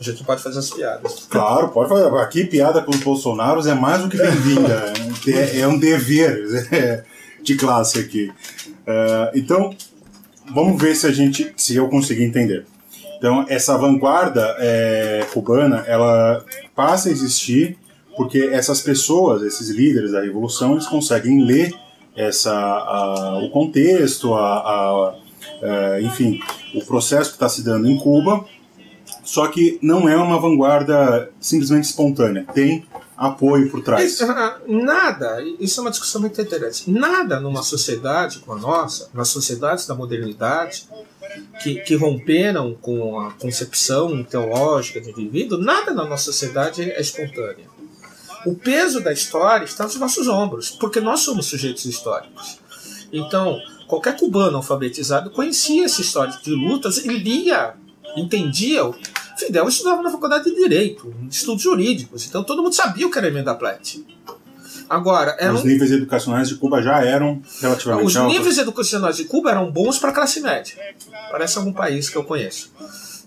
A gente pode fazer as piadas. Claro, pode fazer. Aqui, piada com os Bolsonaros é mais do que bem-vinda. é, é, um dever é, de classe aqui. Uh, então, vamos ver se a gente, se eu conseguir entender. Então, essa vanguarda é, cubana, ela passa a existir porque essas pessoas, esses líderes da revolução, eles conseguem ler essa, a, o contexto, a, a, a, enfim, o processo que está se dando em Cuba só que não é uma vanguarda simplesmente espontânea. Tem apoio por trás. Isso, nada, isso é uma discussão muito interessante. Nada numa sociedade como a nossa, nas sociedades da modernidade, que, que romperam com a concepção teológica de indivíduo, nada na nossa sociedade é espontâneo. O peso da história está nos nossos ombros, porque nós somos sujeitos históricos. Então, qualquer cubano alfabetizado conhecia essa história de lutas e lia, entendia Fidel estudava na faculdade de Direito, estudos jurídicos, então todo mundo sabia o que era emenda Platt. Agora, eram... Os níveis educacionais de Cuba já eram relativamente Os altos. níveis educacionais de Cuba eram bons para a classe média. Parece algum país que eu conheço.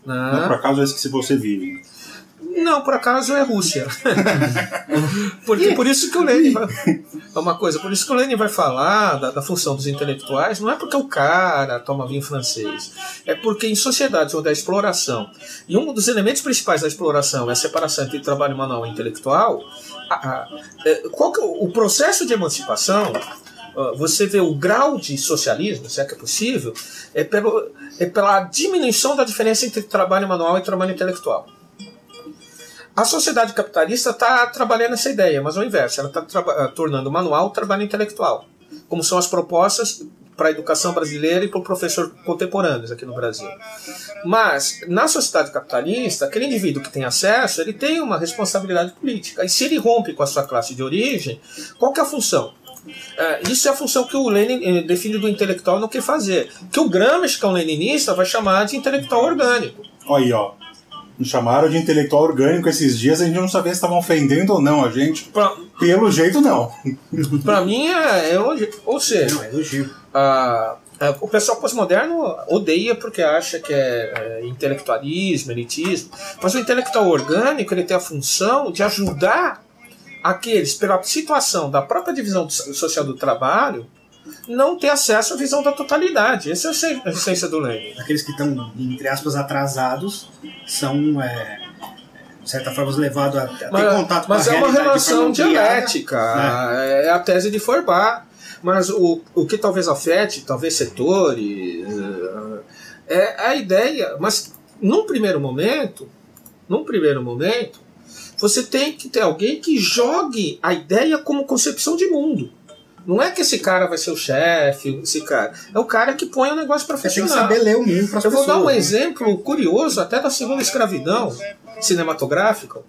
Né? Não, por acaso é esse que você vive. Não, por acaso é Rússia. Porque por isso que o Lenin vai, é uma coisa, por isso que o Lenin vai falar da, da, função dos intelectuais, não é porque o cara toma vinho francês, é porque em sociedades onde a exploração, e um dos elementos principais da exploração é a separação entre trabalho manual e intelectual, a, a, é, qual é o processo de emancipação você vê o grau de socialismo, se é que é possível, é, pelo, é pela diminuição da diferença entre trabalho manual e trabalho intelectual. A sociedade capitalista está trabalhando essa ideia, mas ao inverso, ela está tornando o manual trabalho intelectual, como são as propostas para a educação brasileira e para o professor contemporâneos aqui no Brasil. Mas, na sociedade capitalista, aquele indivíduo que tem acesso, ele tem uma responsabilidade política. E se ele rompe com a sua classe de origem, qual é a função? É, isso é a função que o Lenin eh, define do intelectual não quer fazer. Que o Gramsci, que é um leninista, vai chamar de intelectual orgânico. Aí, ó. Me chamaram de intelectual orgânico esses dias, a gente não sabia se estavam ofendendo ou não a gente. Pra, Pelo jeito, não. pra mim é, é elogio. Ou seja, Não, é elogio. a- a- o pessoal pós-moderno odeia porque acha que é, é intelectualismo, elitismo. Mas o intelectual orgânico ele tem a função de ajudar aqueles, pela situação da própria divisão do- social do trabalho, não ter acesso à visão da totalidade. Essa é a essência do Lenin. Aqueles que estão, entre aspas, atrasados são, é, de certa forma, levados a ter Mas, contato mas com a é uma relação ampliada. dialética, é a tese de Feuerbach. Mas o, o que talvez afete, talvez setores, eh, é a ideia. Mas num primeiro momento, num primeiro momento, você tem que ter alguém que jogue a ideia como concepção de mundo. Não é que esse cara vai ser o chefe, esse cara. É o cara que põe o negócio para Você tem que funcionar. saber ler o mundo para Eu pessoas. vou dar um né? exemplo curioso até da segunda escravidão cinematográfica,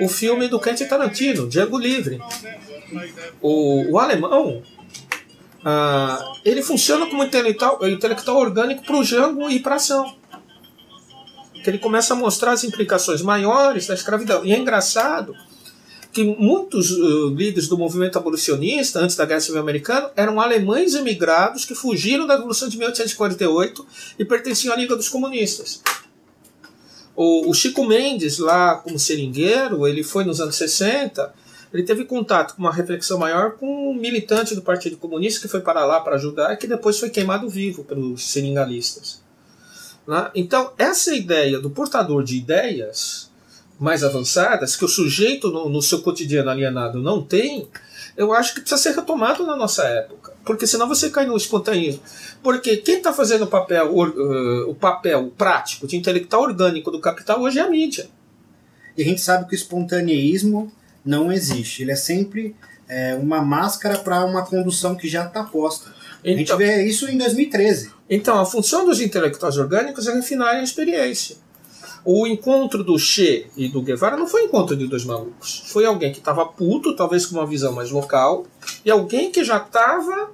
o filme do Quentin Tarantino, Django Livre. O, o alemão, ah, ele funciona como intelectual, intelectual orgânico para o Django e para ação. Que ele começa a mostrar as implicações maiores da escravidão. E é engraçado que muitos uh, líderes do movimento abolicionista, antes da Guerra Civil Americana, eram alemães emigrados que fugiram da Revolução de 1848 e pertenciam à Liga dos Comunistas. O, o Chico Mendes, lá como seringueiro, ele foi nos anos 60, ele teve contato com uma reflexão maior com um militante do Partido Comunista que foi para lá para ajudar e que depois foi queimado vivo pelos seringalistas. Né? Então, essa ideia do portador de ideias mais avançadas, que o sujeito no, no seu cotidiano alienado não tem, eu acho que precisa ser retomado na nossa época. Porque senão você cai no espontaneismo. Porque quem está fazendo o papel, uh, o papel prático de intelectual orgânico do capital hoje é a mídia. E a gente sabe que o espontaneísmo não existe. Ele é sempre é, uma máscara para uma condução que já está posta. A gente Então, vê isso em 2013. então, a função dos intelectuais orgânicos é refinar a experiência. O encontro do Che e do Guevara não foi um encontro de dois malucos. Foi alguém que estava puto, talvez com uma visão mais local, e alguém que já estava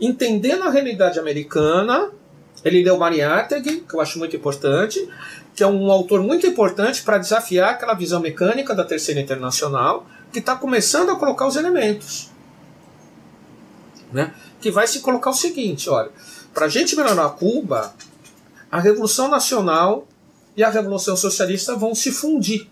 entendendo a realidade americana. Ele leu Mariátegui, que eu acho muito importante, que é um autor muito importante para desafiar aquela visão mecânica da Terceira Internacional, que está começando a colocar os elementos. Né? Que vai se colocar o seguinte: olha, para a gente melhorar Cuba, a Revolução Nacional e a Revolução Socialista vão se fundir.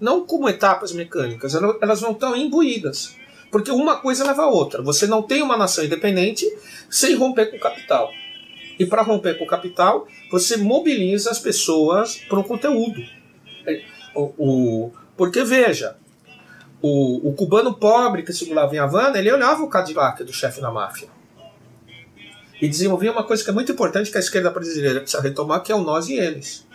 Não como etapas mecânicas, ela- elas vão estar imbuídas. Porque uma coisa leva a outra. Você não tem uma nação independente sem romper com o capital. E para romper com o capital, você mobiliza as pessoas para um conteúdo. É, o- porque, veja, o, o cubano pobre que circulava em Havana, ele olhava o Cadillac do chefe da máfia. E desenvolvia uma coisa que é muito importante que a esquerda brasileira precisa retomar, que é o nós e eles.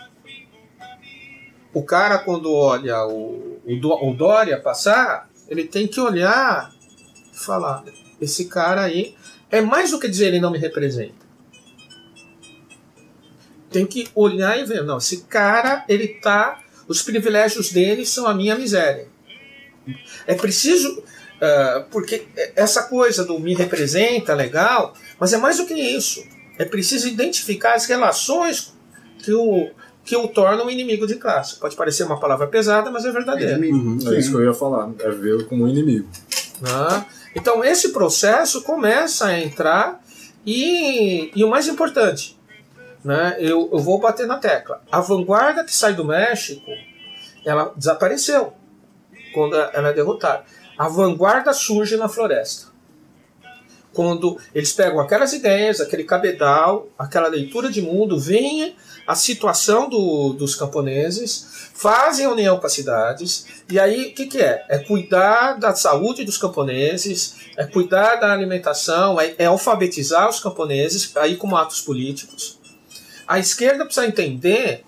O cara, quando olha o, o, o Dória passar, ele tem que olhar e falar: esse cara aí é mais do que dizer ele não me representa. Tem que olhar e ver: não, esse cara, ele tá. Os privilégios dele são a minha miséria. É preciso. ah, porque essa coisa do me representa, legal, mas é mais do que isso. É preciso identificar as relações que o, que o tornam um inimigo de classe. Pode parecer uma palavra pesada, mas é verdadeira. Uhum. É isso que eu ia falar. É ver como um inimigo. né? Então esse processo começa a entrar e, e o mais importante, né? eu, eu vou bater na tecla. A vanguarda que sai do México, ela desapareceu quando ela é derrotada. A vanguarda surge na floresta. Quando eles pegam aquelas ideias, aquele cabedal, aquela leitura de mundo, veem a situação do- dos camponeses, fazem união com as cidades, e aí o que, que é? É cuidar da saúde dos camponeses, é cuidar da alimentação, é, é alfabetizar os camponeses, aí como atos políticos. A esquerda precisa entender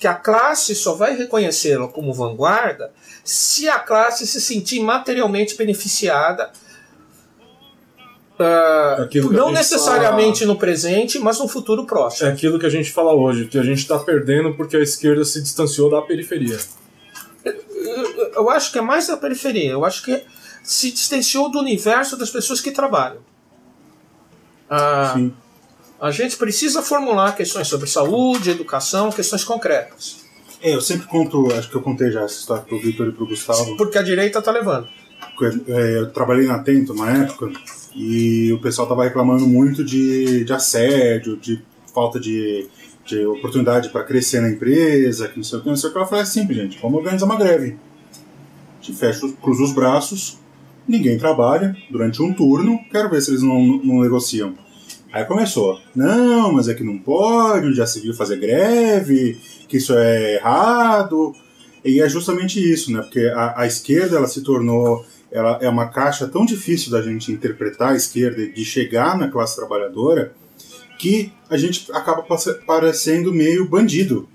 que a classe só vai reconhecê-la como vanguarda se a classe se sentir materialmente beneficiada. Uh, não necessariamente fala... no presente, mas no futuro próximo. É aquilo que a gente fala hoje, que a gente está perdendo porque a esquerda se distanciou da periferia. Eu, eu, eu acho que é mais da periferia. Eu acho que se distanciou do universo das pessoas que trabalham. Ah, Sim. A gente precisa formular questões sobre saúde, educação, questões concretas. É, eu sempre conto, acho que eu contei já essa história pro Vitor e pro Gustavo. Porque a direita tá levando. É, eu trabalhei na Tento uma época e o pessoal tava reclamando muito de, de assédio, de falta de, de oportunidade para crescer na empresa, que não sei o que, não sei o que. Eu falei, simples, gente, vamos organizar uma greve. A gente fecha, cruza os braços, ninguém trabalha durante um turno, quero ver se eles não, não negociam. Aí começou, não, mas é que não pode, o dia civil fazer greve, que isso é errado. E é justamente isso, né? Porque a, a esquerda ela se tornou, ela é uma caixa tão difícil da gente interpretar a esquerda, de chegar na classe trabalhadora, que a gente acaba parecendo meio bandido.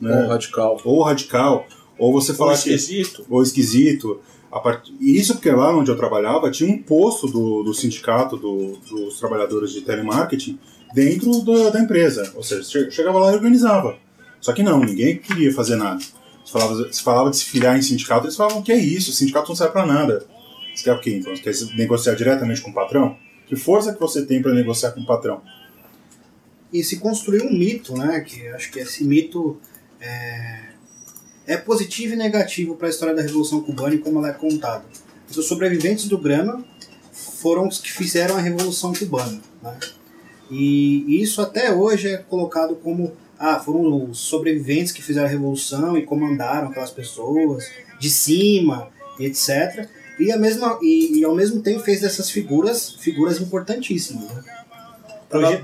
Né? Ou radical. Ou radical. Ou você fala ou esquisito. Que, ou esquisito. Part... Isso porque lá onde eu trabalhava tinha um posto do, do sindicato do, dos trabalhadores de telemarketing dentro da, da, empresa. Ou seja, chegava lá e organizava. Só que não, ninguém queria fazer nada. Se falava, se falava de se filiar em sindicato, eles falavam que é isso, o sindicato não serve para nada. Você quer o quê então? Você quer negociar diretamente com o patrão? Que força que você tem para negociar com o patrão? E se construiu um mito, né? Que acho que esse mito é é positivo e negativo para a história da Revolução Cubana e como ela é contada. Os sobreviventes do Grama foram os que fizeram a Revolução Cubana. Né? E isso até hoje é colocado como ah, foram os sobreviventes que fizeram a revolução e comandaram aquelas pessoas de cima, etc. E, a mesma, e, e ao mesmo tempo fez dessas figuras figuras importantíssimas. Né?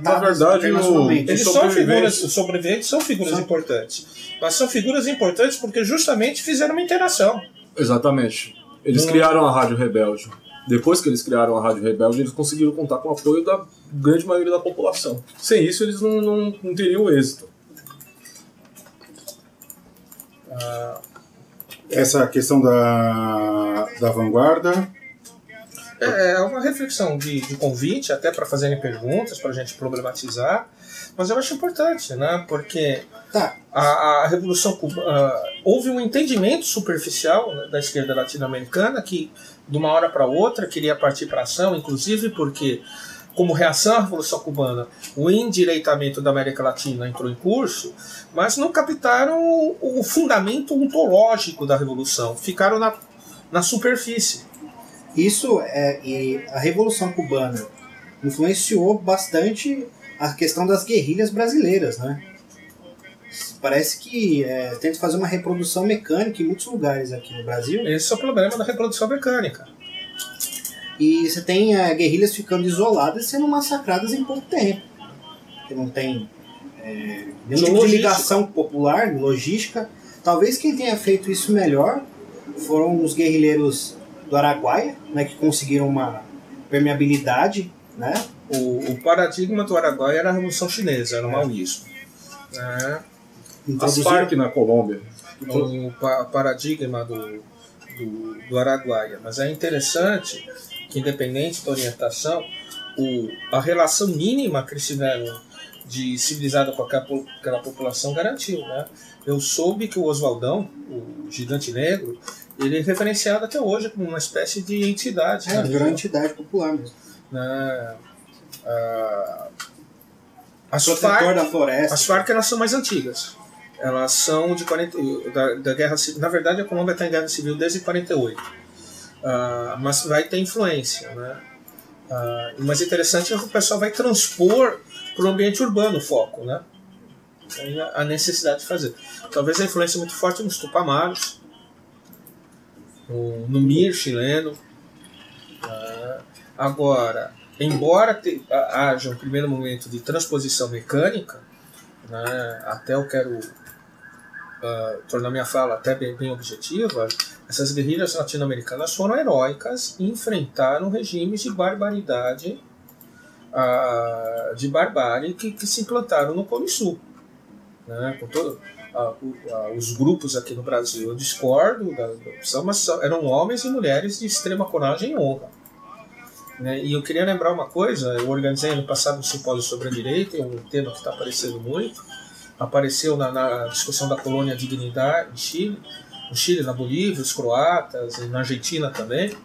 Na, verdade, o, eles são figuras, os sobreviventes são figuras são. importantes. Mas são figuras importantes porque justamente fizeram uma interação. Exatamente. Eles hum. criaram a Rádio Rebelde. Depois que eles criaram a Rádio Rebelde, eles conseguiram contar com o apoio da grande maioria da população. Sem isso, eles não, não, não teriam êxito. Ah, Essa questão da, da vanguarda é, é uma reflexão de, de convite, até para fazerem perguntas, para a gente problematizar, mas eu acho importante, né? Porque tá. a, a Revolução Cubana. Uh, houve um entendimento superficial né, da esquerda latino-americana que, de uma hora para outra, queria partir para ação, inclusive porque, como reação à Revolução Cubana, o endireitamento da América Latina entrou em curso, mas não captaram o, o fundamento ontológico da Revolução, ficaram na, na superfície. Isso é e a Revolução Cubana influenciou bastante a questão das guerrilhas brasileiras, né? Parece que é, tenta fazer uma reprodução mecânica em muitos lugares aqui no Brasil. Esse é o problema da reprodução mecânica. E você tem é, guerrilhas ficando isoladas e sendo massacradas em pouco tempo. Que não tem é, nenhum tipo de ligação popular, logística. Talvez quem tenha feito isso melhor foram os guerrilheiros do Araguaia, né, que conseguiram uma permeabilidade, né? O, o paradigma do Araguaia era a Revolução Chinesa, era o é. maoísmo. Né? As Farc na Colômbia. O pa paradigma do, do, do Araguaia. Mas é interessante que, independente da orientação, o, a relação mínima que eles tiveram de civilizada com aquela, aquela população garantiu. Né? Eu soube que o Oswaldão, o gigante negro, ele é referenciado até hoje como uma espécie de entidade. É, né? entidade popular mesmo. Né? Ah, as Farc, da floresta. As Farc elas são mais antigas. Elas são de 40, da, da guerra Na verdade, a Colômbia está em guerra civil desde 48. Ah, mas vai ter influência. Né? Ah, o mais interessante é que o pessoal vai transpor para o ambiente urbano o foco. Né? a necessidade de fazer. Talvez a influência muito forte nos Tupamaros, no, no Mir chileno. Uh, agora, embora te, haja um primeiro momento de transposição mecânica, né, até eu quero uh, tornar minha fala até bem, bem objetiva, essas guerrilhas latino-americanas foram heróicas e enfrentaram regimes de barbaridade, uh, de barbárie que, que se implantaram no Cone Sul. Né, com todo, os grupos aqui no Brasil. Eu discordo da, opção, mas eram homens e mulheres de extrema coragem e honra. Né? E eu queria lembrar uma coisa: eu organizei ano passado um simpósio sobre a direita, é um tema que está aparecendo muito. Apareceu na, na, discussão da colônia Dignidade em Chile, no Chile, na Bolívia, os croatas, e na Argentina também.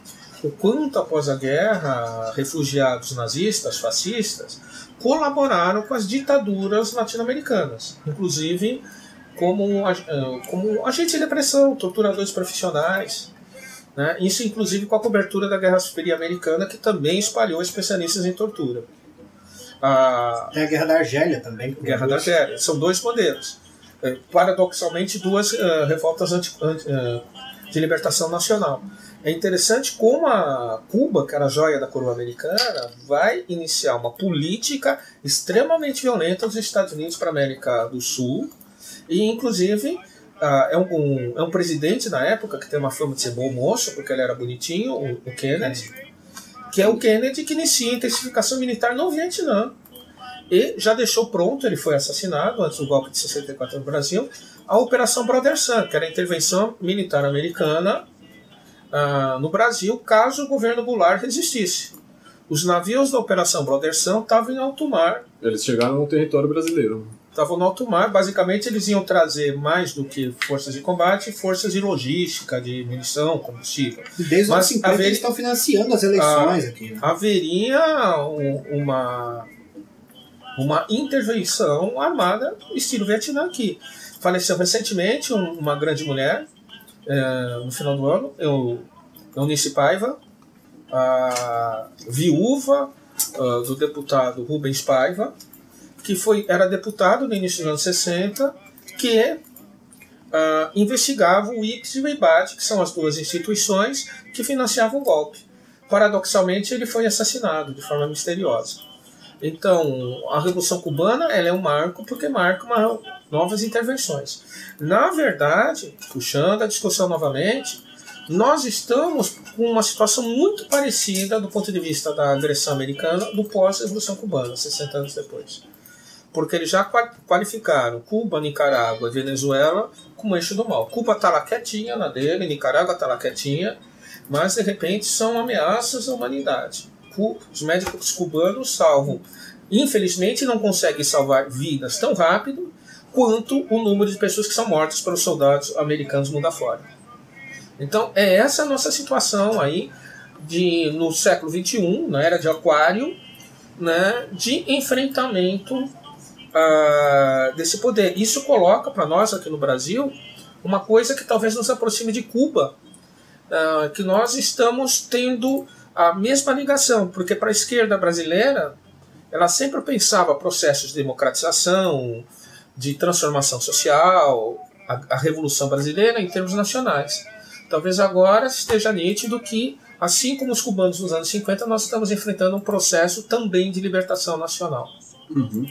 O quanto após a guerra, refugiados nazistas, fascistas, colaboraram com as ditaduras latino-americanas, inclusive como, eh, como agentes de repressão, torturadores profissionais. Né? Isso, inclusive, com a cobertura da Guerra Fria Americana, que também espalhou especialistas em tortura. A... Tem a Guerra da Argélia também. Guerra da Argélia. São dois modelos. Eh, paradoxalmente, duas uh, revoltas anti, uh, de libertação nacional. É interessante como a Cuba, que era a joia da coroa americana, vai iniciar uma política extremamente violenta dos Estados Unidos para a América do Sul, e inclusive uh, é, um, é um presidente na época que tem uma fama de ser bom moço, porque ele era bonitinho, o, o Kennedy, que é o Kennedy que inicia a intensificação militar no Vietnã. E já deixou pronto, ele foi assassinado antes do golpe de 64 no Brasil, a Operação Brother Sun, que era a intervenção militar americana uh, no Brasil caso o governo Goulart resistisse. Os navios da Operação Brother Sun estavam em alto mar. Eles chegaram no território brasileiro. Estavam no alto mar. Basicamente, eles iam trazer mais do que forças de combate, forças de logística, de munição, combustível. Desde os 50 haver... eles estão financiando as eleições ah, aqui. Né? Haveria um, uma, uma intervenção armada estilo Vietnã aqui. Faleceu recentemente uma grande mulher, é, no final do ano, eu, Eunice Paiva, a viúva uh, do deputado Rubens Paiva, que foi, era deputado no início dos anos 60, que uh, investigava o IPS e o IBAD, que são as duas instituições que financiavam o golpe. Paradoxalmente, ele foi assassinado de forma misteriosa. Então, a Revolução Cubana ela é um marco porque marca uma, novas intervenções. Na verdade, puxando a discussão novamente, nós estamos com uma situação muito parecida do ponto de vista da agressão americana do pós-Revolução Cubana, 60 anos depois. Porque eles já qualificaram Cuba, Nicarágua Venezuela como eixo do mal. Cuba está lá quietinha na dele, Nicarágua está lá quietinha, mas de repente são ameaças à humanidade. Os médicos cubanos salvam. Infelizmente não conseguem salvar vidas tão rápido quanto o número de pessoas que são mortas pelos soldados americanos mundo afora. Então é essa a nossa situação aí de no século XXI, na era de Aquário, né, de enfrentamento uh, desse poder. Isso coloca para nós aqui no Brasil uma coisa que talvez nos aproxime de Cuba, uh, que nós estamos tendo a mesma ligação, porque para a esquerda brasileira ela sempre pensava processos de democratização, de transformação social, a, a Revolução Brasileira em termos nacionais. Talvez agora esteja nítido que, assim como os cubanos nos anos 50, nós estamos enfrentando um processo também de libertação nacional. Uhum.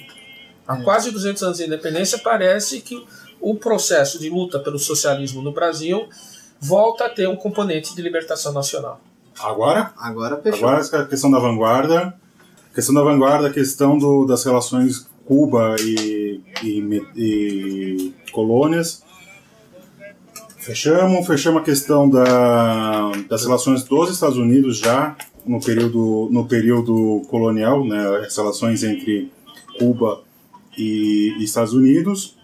Há quase 200 anos de independência, parece que o processo de luta pelo socialismo no Brasil volta a ter um componente de libertação nacional. Agora? Agora fechou. Agora a questão da vanguarda. A questão da vanguarda, a questão do, das relações Cuba e, e, e colônias. Fechamos, fechamos a questão da, das relações dos Estados Unidos já no período, no período colonial, né, as relações entre Cuba e, e Estados Unidos.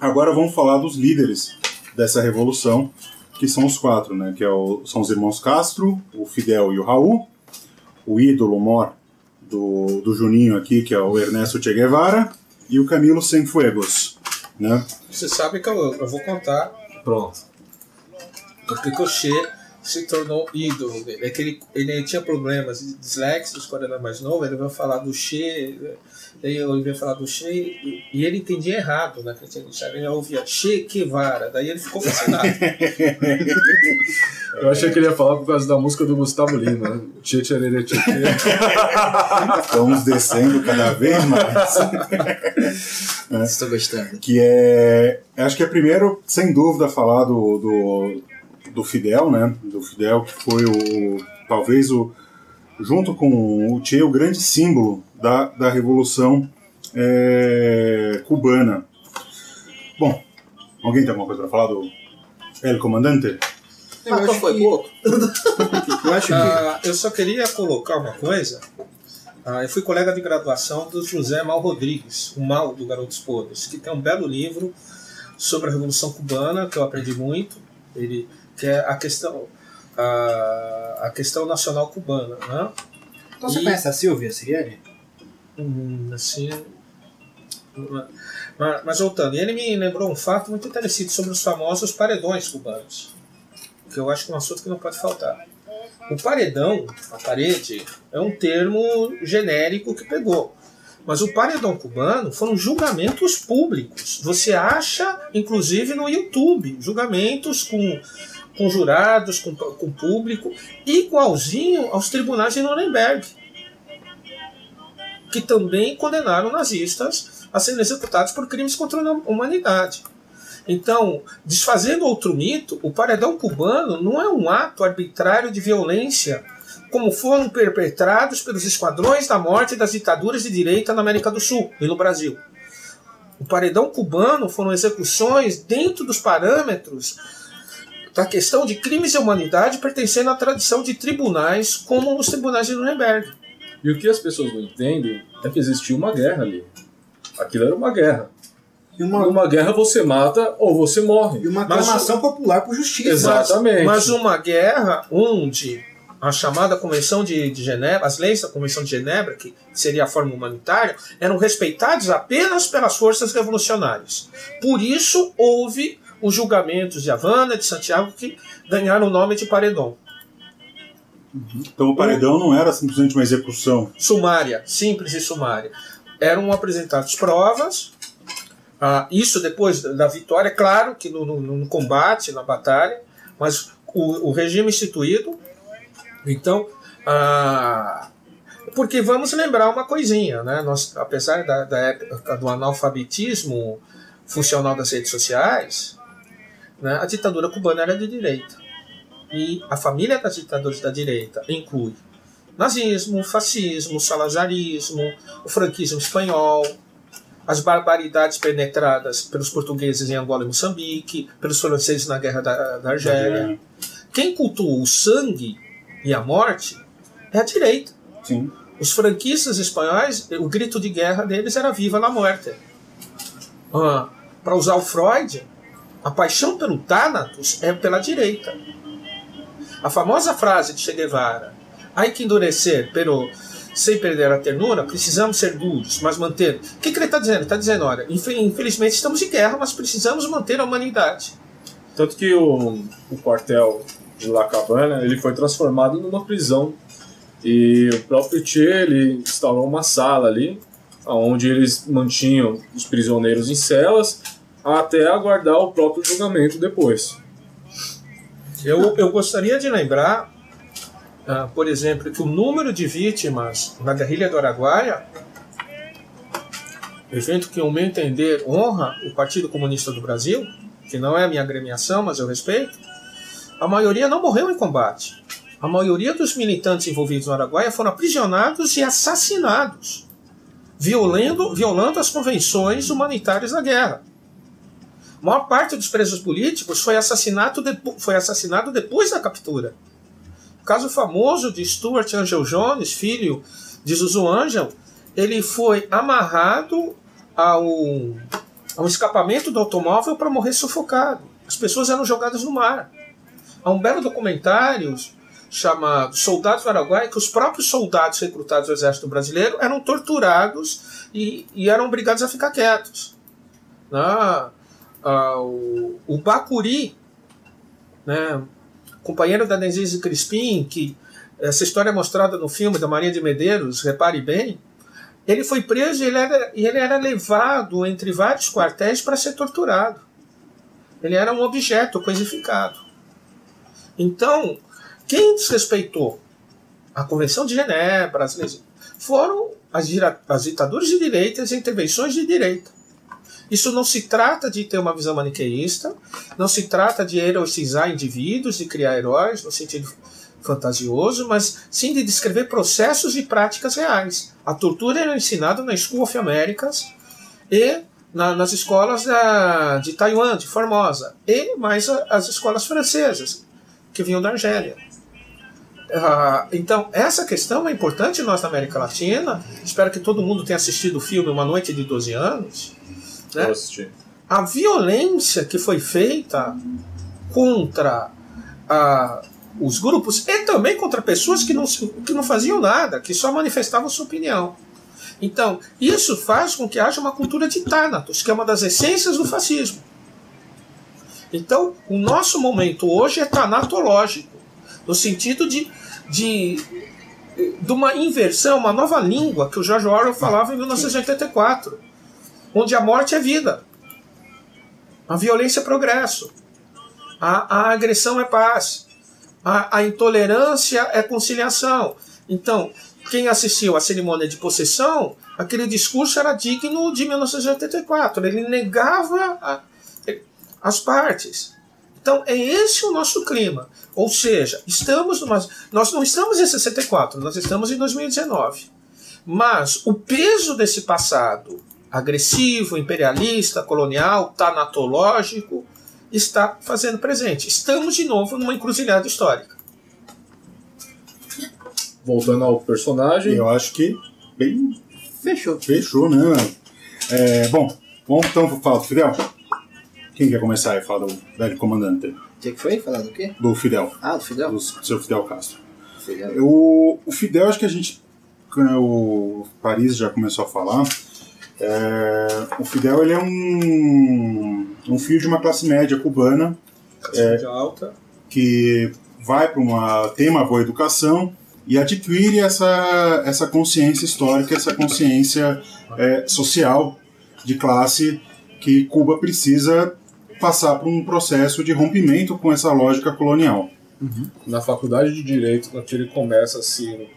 Agora vamos falar dos líderes dessa revolução, que são os quatro, né, que é o, são os irmãos Castro, o Fidel e o Raul, o ídolo mor do, do Juninho aqui, que é o Ernesto Che Guevara, e o Camilo Cienfuegos. Né? Você sabe que eu, eu vou contar. Pronto. Porque o Che se tornou ídolo dele. É que ele, ele tinha problemas de dislexia quando era mais novo, ele vai falar do Che, eu ia falar do Che, e, ele entendia errado, né? Ele ouvia Che Guevara, daí ele ficou fascinado. eu achei que ele ia falar por causa da música do Gustavo Lima, né? Che Tcherere Tche Estamos descendo cada vez mais. Estou gostando. Que é. Acho que é primeiro, sem dúvida, falar do, do do Fidel, né? Do Fidel que foi o talvez o junto com o Che o grande símbolo da, da revolução é, cubana. Bom, Alguém tem alguma coisa para falar do El Comandante? Eu Matou acho foi que- pouco. Eu acho que. Ah, eu só queria colocar uma coisa. Ah, eu fui colega de graduação do José Mal Rodrigues, o Mal do Garotos Podres, que tem um belo livro sobre a Revolução Cubana, que eu aprendi muito. Ele que é a questão a, a questão nacional cubana, né? Então você E- conhece a Silvia Siriani? Hum, assim. Mas, mas voltando, ele me lembrou um fato muito interessante sobre os famosos paredões cubanos, que eu acho que é um assunto que não pode faltar. O paredão, a parede, é um termo genérico que pegou. Mas o paredão cubano foram julgamentos públicos. Você acha, inclusive, no YouTube, julgamentos com, com jurados, com, com público, igualzinho aos tribunais de Nuremberg que também condenaram nazistas a serem executados por crimes contra a humanidade. Então, desfazendo outro mito, o paredão cubano não é um ato arbitrário de violência como foram perpetrados pelos esquadrões da morte das ditaduras de direita na América do Sul e no Brasil. O paredão cubano foram execuções dentro dos parâmetros da questão de crimes de humanidade pertencendo à tradição de tribunais como os tribunais de Nuremberg. E o que as pessoas não entendem é que existia uma guerra ali. Aquilo era uma guerra. E uma, Numa guerra você mata ou você morre. e uma Mas- aclamação popular por justiça. Exatamente. Mas uma guerra onde a chamada Convenção de, de Genebra, as leis da Convenção de Genebra, que seria a forma humanitária, eram respeitados apenas pelas forças revolucionárias. Por isso houve os julgamentos de Havana, de Santiago, que ganharam o nome de paredão. Então o paredão não era simplesmente uma execução. Sumária, simples e sumária. Eram apresentadas provas. ah, isso depois da vitória, claro que no, no- no combate, na batalha, mas o, o regime instituído. Então, ah, porque vamos lembrar uma coisinha, né? Nós, apesar da, da época do analfabetismo funcional das redes sociais, né, a ditadura cubana era de direita. E a família das ditaduras da direita inclui nazismo, fascismo, salazarismo, o franquismo espanhol, as barbaridades penetradas pelos portugueses em Angola e Moçambique, pelos franceses na guerra da, da Argélia. Quem cultua o sangue e a morte é a direita. Sim. Os franquistas espanhóis, o grito de guerra deles era Viva la Muerte. Ah, Para usar o Freud, a paixão pelo Thanatos é pela direita. A famosa frase de Che Guevara, Há que endurecer, pero sem perder a ternura, precisamos ser duros, mas manter. O que, que ele está dizendo? Está dizendo: olha, infe- infelizmente estamos em guerra, mas precisamos manter a humanidade. Tanto que o, o quartel de La Cabana ele foi transformado numa prisão. E o próprio Che ele instalou uma sala ali, onde eles mantinham os prisioneiros em celas até aguardar o próprio julgamento depois. Eu, eu gostaria de lembrar, ah, por exemplo, que o número de vítimas na guerrilha do Araguaia, evento que, ao meu entender, honra o Partido Comunista do Brasil, que não é a minha agremiação, mas eu respeito, a maioria não morreu em combate. A maioria dos militantes envolvidos no Araguaia foram aprisionados e assassinados, violando, violando as convenções humanitárias da guerra. A maior parte dos presos políticos foi, assassinato depo- foi assassinado depois da captura. O caso famoso de Stuart Angel Jones, filho de Zuzu Angel, ele foi amarrado ao, ao escapamento do automóvel para morrer sufocado. As pessoas eram jogadas no mar. Há um belo documentário chamado Soldados do Araguaia, que os próprios soldados recrutados do Exército Brasileiro eram torturados e, e eram obrigados a ficar quietos. Na, ah, o, o Bacuri, né, companheiro da Denise Crispim, que essa história é mostrada no filme da Maria de Medeiros, repare bem, ele foi preso e ele era, ele era levado entre vários quartéis para ser torturado. Ele era um objeto coisificado. Então, quem desrespeitou a Convenção de Genebra, foram as, as ditaduras de direita e as intervenções de direita. Isso não se trata de ter uma visão maniqueísta, não se trata de heroicizar indivíduos, de criar heróis no sentido fantasioso, mas sim de descrever processos e práticas reais. A tortura era ensinada na School of Americas e na, nas escolas da, de Taiwan, de Formosa, e mais a, as escolas francesas, que vinham da Argélia. Ah, então, essa questão é importante nós na América Latina. Espero que todo mundo tenha assistido o filme Uma Noite de 12 Anos. Né? Eu assisti. A violência que foi feita contra os grupos e também contra pessoas que não, que não faziam nada, que só manifestavam sua opinião. Então, isso faz com que haja uma cultura de Thanatos, que é uma das essências do fascismo. Então, o nosso momento hoje é tanatológico, no sentido de, de, de uma inversão, uma nova língua que o George Orwell falava em 1984, onde a morte é vida, a violência é progresso, a, a agressão é paz, a, a intolerância é conciliação. Então, quem assistiu à cerimônia de possessão, aquele discurso era digno de 1984. Ele negava a, as partes. Então, é esse o nosso clima. Ou seja, estamos numa, nós não estamos em 64, nós estamos em 2019. Mas o peso desse passado agressivo, imperialista, colonial, tanatológico, está fazendo presente. Estamos de novo numa encruzilhada histórica. Voltando ao personagem. Eu acho que bem Fechou. fechou, né? É, bom, vamos então falar do Fidel. Quem quer começar aí? Fala do velho comandante. O que, que foi? Falar do quê? Do Fidel. Ah, do Fidel? Do seu Fidel Castro. Fidel. O, o Fidel, acho que a gente. O Paris já começou a falar. É, o Fidel ele é um, um filho de uma classe média cubana É. alta. que vai para uma tem uma boa educação e adquire essa essa consciência histórica, essa consciência é, social de classe que Cuba precisa passar por um processo de rompimento com essa lógica colonial. na faculdade de direito, quando ele começa a se,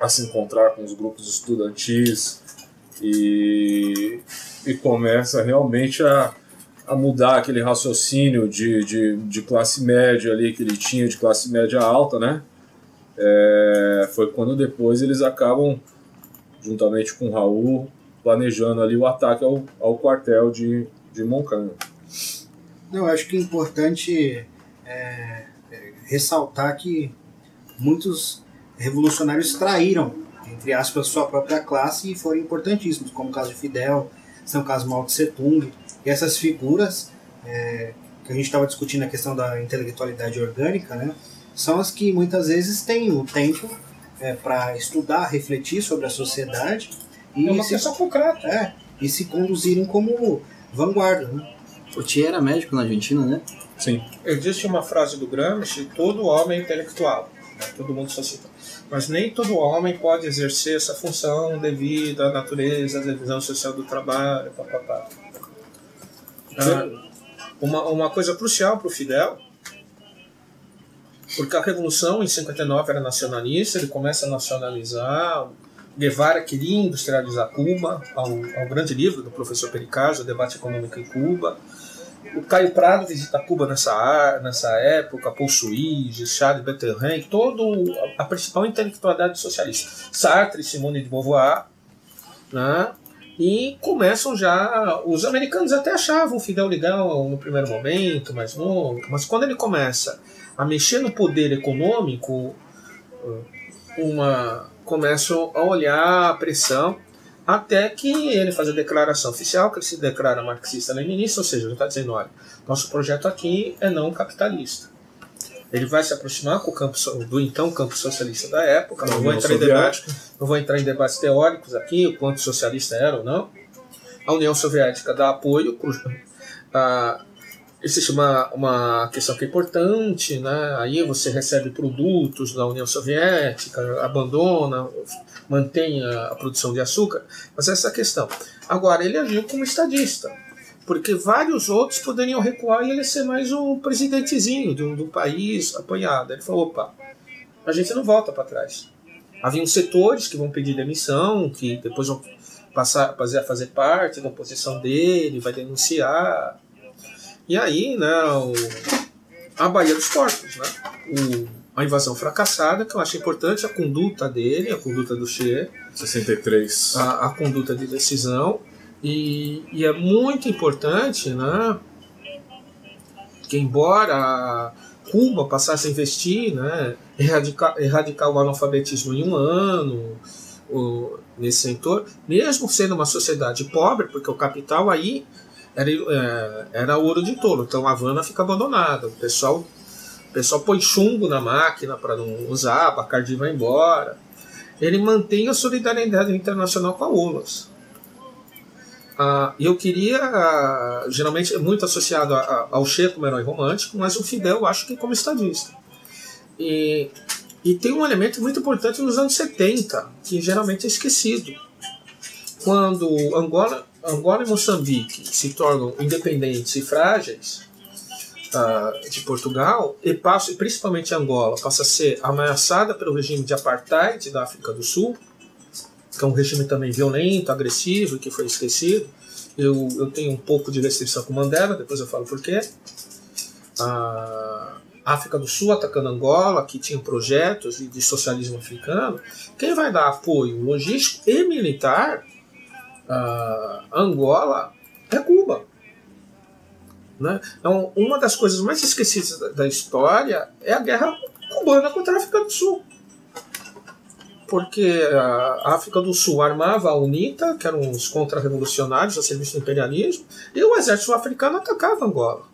a se encontrar com os grupos estudantis e, e começa realmente a, a mudar aquele raciocínio de, de, de classe média ali que ele tinha, de classe média alta, né? É, foi quando depois eles acabam, juntamente com o Raul, planejando ali o ataque ao, ao quartel de, de Moncana. Não, acho que é importante é, é, ressaltar que muitos revolucionários traíram, entre aspas, sua própria classe e foram importantíssimos, como o caso de Fidel, são o caso de Mao Tse Tung, e essas figuras é, que a gente estava discutindo a questão da intelectualidade orgânica, né, são as que muitas vezes têm o tempo para estudar, refletir sobre a sociedade e, É uma se, é, e se conduzirem como vanguarda. Né? O Tia era médico na Argentina, né? Sim. Existe uma frase do Gramsci: todo homem é intelectual. né? Todo mundo só cita. Mas nem todo homem pode exercer essa função devido à natureza, à divisão social do trabalho, papapá. Ah, uma, uma coisa crucial para o Fidel, porque a Revolução em 59 era nacionalista, ele começa a nacionalizar. Guevara queria industrializar Cuba, ao, ao grande livro do professor Pericaz, O Debate Econômico em Cuba. O Caio Prado visita Cuba nessa, nessa época, Paul Suíge, Charles Bertrand, todo a principal intelectualidade socialista. Sartre, Simone de Beauvoir, né? E começam já. Os americanos até achavam o Fidel legal no primeiro momento, mais novo, mas quando ele começa a mexer no poder econômico, uma começam a olhar a pressão até que ele faz a declaração oficial, que ele se declara marxista-leninista, ou seja, ele está dizendo, olha, nosso projeto aqui é não capitalista. Ele vai se aproximar com o campo do então campo socialista da época, não vou, entrar em debate, não vou entrar em debates teóricos aqui, o quanto socialista era ou não. A União Soviética dá apoio, a, existe uma, uma questão que é importante, né? aí você recebe produtos da União Soviética, abandona, mantém a, a produção de açúcar, mas essa é a questão. Agora, ele agiu como estadista, porque vários outros poderiam recuar e ele ser mais um presidentezinho do, do país apanhado. Ele falou, opa, a gente não volta para trás. Havia uns setores que vão pedir demissão, que depois vão passar fazer, fazer parte da oposição dele, vai denunciar. E aí, né, o, a Baía dos Porcos, né? O, a invasão fracassada, que eu acho importante a conduta dele, a conduta do Che, 63. a, a conduta de decisão, E, e é muito importante, né? Que embora Cuba passasse a investir, né, erradicar, erradicar o analfabetismo em um ano, o, nesse setor, mesmo sendo uma sociedade pobre, porque o capital aí era, é, era ouro de tolo, então a Havana fica abandonada, o pessoal, o pessoal põe chumbo na máquina para não usar, Bacardi vai embora. Ele mantém a solidariedade internacional com a OLAS. Ah, eu queria, ah, geralmente é muito associado a, a, ao Che como herói romântico, mas o Fidel eu acho que como estadista. E, e tem um elemento muito importante nos anos 70, que geralmente é esquecido. Quando Angola, Angola e Moçambique se tornam independentes e frágeis uh, de Portugal, e passa, principalmente Angola passa a ser ameaçada pelo regime de apartheid da África do Sul, que é um regime também violento, agressivo, que foi esquecido. Eu, eu tenho um pouco de restrição com Mandela, depois eu falo por quê. A África do Sul atacando Angola, que tinha projetos de socialismo africano. Quem vai dar apoio logístico e militar a Angola é Cuba. Né? Então, uma das coisas mais esquecidas da, da história é a guerra cubana contra a África do Sul porque a África do Sul armava a UNITA, que eram os contra-revolucionários a serviço do imperialismo, e o exército africano atacava Angola.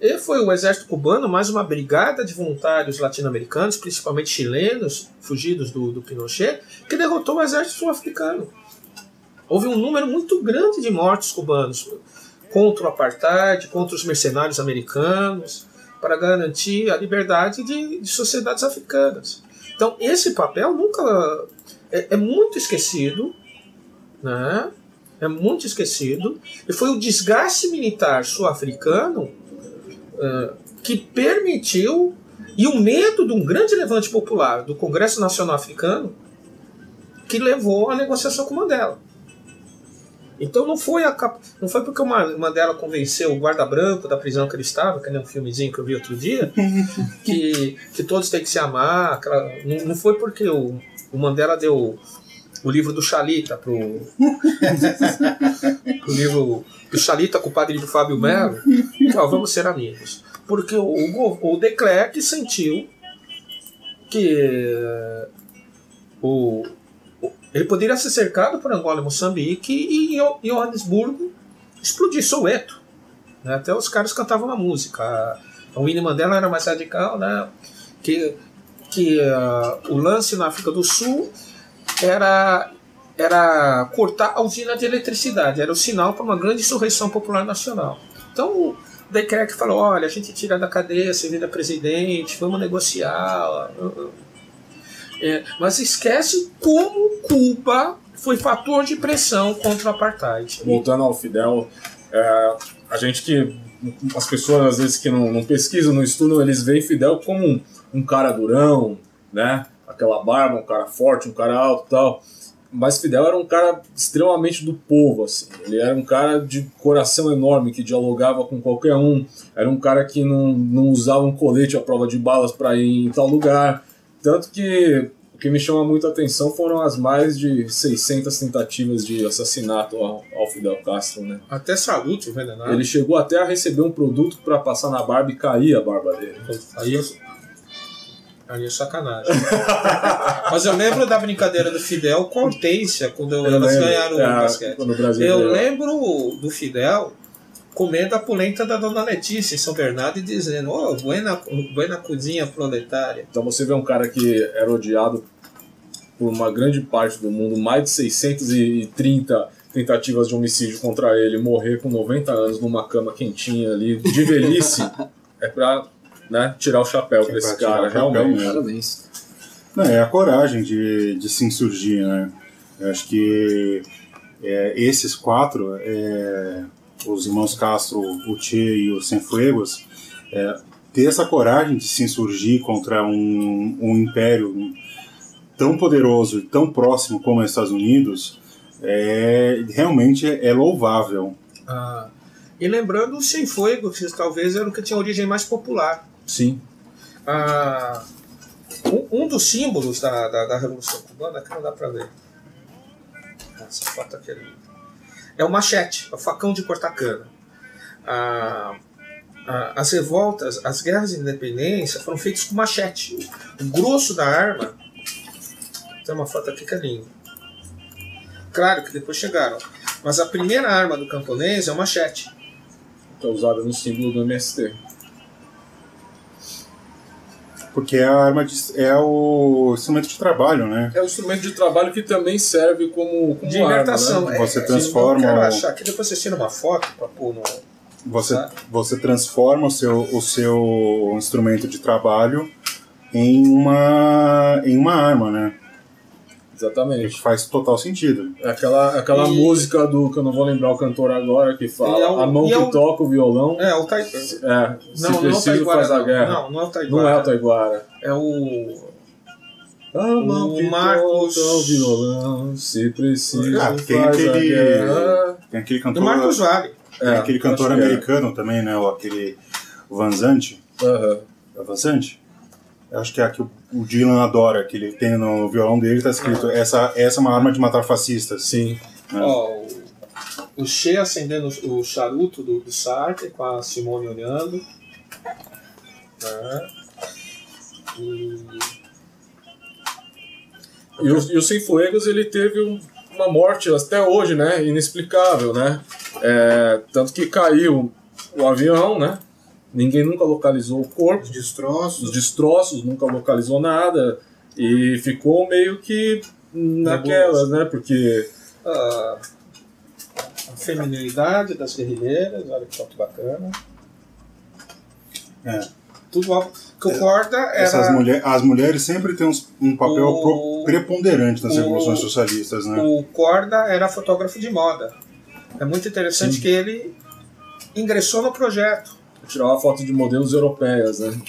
E foi o exército cubano, mais uma brigada de voluntários latino-americanos, principalmente chilenos, fugidos do, do Pinochet, que derrotou o exército sul-africano. Houve um número muito grande de mortos cubanos contra o apartheid, contra os mercenários americanos, para garantir a liberdade de, de sociedades africanas. Então, esse papel nunca. É, é muito esquecido, né? É muito esquecido. E foi o desgaste militar sul-africano uh, que permitiu, e o medo de um grande levante popular do Congresso Nacional Africano, que levou à negociação com Mandela. Então não foi, a, não foi porque o Mandela convenceu o guarda branco da prisão que ele estava, que é um filmezinho que eu vi outro dia, que, que todos têm que se amar. Aquela, não, não foi porque o, o Mandela deu o livro do Chalita pro, pro livro do Chalita com o padre do Fábio Melo, ó, vamos ser amigos. Porque o, o, o de Klerk sentiu que o, ele poderia ser cercado por Angola e Moçambique e em Johannesburgo explodir Soweto. Né? Até os caras cantavam uma música. O Winnie Mandela era mais radical, né? que, que uh, o lance na África do Sul era, era cortar a usina de eletricidade, era o sinal para uma grande insurreição popular nacional. Então o De Klerk falou: olha, a gente tira da cadeia, você vira presidente, vamos negociar. É, mas esquece como Cuba foi fator de pressão contra o apartheid. Voltando ao Fidel, é, a gente que as pessoas às vezes que não, não pesquisam, não estudam, eles veem Fidel como um, um, cara durão, né? Aquela barba, um cara forte, um cara alto, tal. Mas Fidel era um cara extremamente do povo, assim. Ele era um cara de coração enorme que dialogava com qualquer um. Era um cara que não, não usava um colete à prova de balas para ir em tal lugar tanto que o que me chama muito a atenção foram as mais de 600 tentativas de assassinato ao, ao Fidel Castro, né? Até saúde envenenado. Ele chegou até a receber um produto para passar na barba e cair a barba dele. Aí eu... Aí é sacanagem. Mas eu lembro da brincadeira do Fidel com a Hortência, quando eu elas lembro, ganharam é, o basquete. Eu lembro do Fidel comendo a polenta da dona Letícia em São Bernardo e dizendo: Oh, buena, buena cozinha proletária. Então você vê um cara que era odiado por uma grande parte do mundo, mais de 630 tentativas de homicídio contra ele, morrer com 90 anos numa cama quentinha ali, de velhice, é pra né, tirar o chapéu pra esse cara, realmente. Parabéns. Não, é a coragem de, de se insurgir, né? Eu acho que é, esses quatro é, os irmãos Castro, o Che e o Cienfuegos, é, ter essa coragem de se insurgir contra um, um império tão poderoso e tão próximo como os Estados Unidos é, realmente é, louvável. Ah, e lembrando, o Cienfuegos talvez era o que tinha origem mais popular. Sim. Ah, um, um, dos símbolos da, da, da Revolução Cubana, que não dá para ver. Essa foto aqui é linda. É o machete, é o facão de cortar cana. Ah, as revoltas, as guerras de independência foram feitas com machete. O grosso da arma. Tem uma foto aqui que é linda. Claro que depois chegaram. Mas a primeira arma do camponês é o machete. É usada no símbolo do MST. Porque é a arma de, é o instrumento de trabalho, né? É um instrumento de trabalho que também serve como, como De arma, libertação. né? Você é, transforma Eu quero o- achar aqui, depois vocês tiram uma foto pra pôr no. Você, Tá. você transforma o seu, o seu instrumento de trabalho em uma, em uma arma, né? Exatamente. Faz total sentido. É aquela, aquela E- música do que eu não vou lembrar o cantor agora que fala é o- a mão que é o- toca o violão. É, o Tai... É, se Não, não é o preciso Taiguara. faz a Não. guerra. não, não é o Não Taiguara. é o Taiguara. É o. A mão O que Marcos- toca o violão, se preciso Ah, tem faz a aquele- guerra. Tem aquele Do cantor, Marcos Vale. tem É, aquele cantor que é. americano também, né? O, aquele o Van Zandt. Aham. É o Van Zandt? Eu acho que é a que o, o Dylan adora, que ele tem no violão dele, tá escrito essa, essa é uma arma de matar fascistas. Sim. É. Ó, o, Che acendendo o charuto do, do Sartre com a Simone olhando. Tá. E. E o, e o ele teve um- uma morte até hoje, né? Inexplicável, né? É, tanto que caiu o avião, né? Ninguém nunca localizou o corpo. Os destroços. os destroços, nunca localizou nada e ficou meio que naquelas, né? Porque a, a feminilidade das guerrilheiras, olha que foto bacana. É. Tudo ó, que o Corda Essas era. mulher, as mulheres sempre têm um papel O- preponderante nas o- revoluções socialistas, né? O Corda era fotógrafo de moda. É muito interessante Sim. que ele ingressou no projeto. Tirava foto de modelos europeias, né?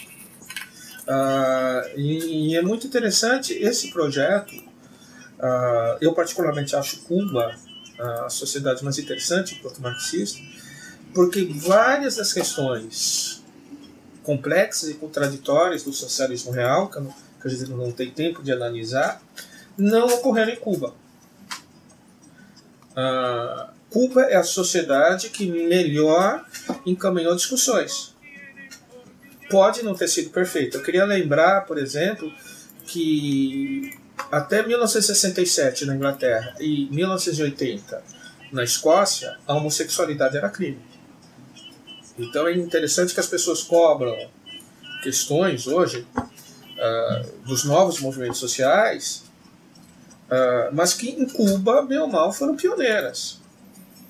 Ah, e, e é muito interessante esse projeto. ah, eu, particularmente, acho Cuba a sociedade mais interessante enquanto marxista, porque várias das questões complexas e contraditórias do socialismo real, que, a gente não tem tempo de analisar, não ocorreram em Cuba. Ah, Cuba é a sociedade que melhor encaminhou discussões pode não ter sido perfeito. Eu queria lembrar, por exemplo, que até 1967 na Inglaterra e 1980 na Escócia, a homossexualidade era crime. Então é interessante que as pessoas cobram questões hoje ah, dos novos movimentos sociais, ah, mas que em Cuba, bem ou mal, foram pioneiras.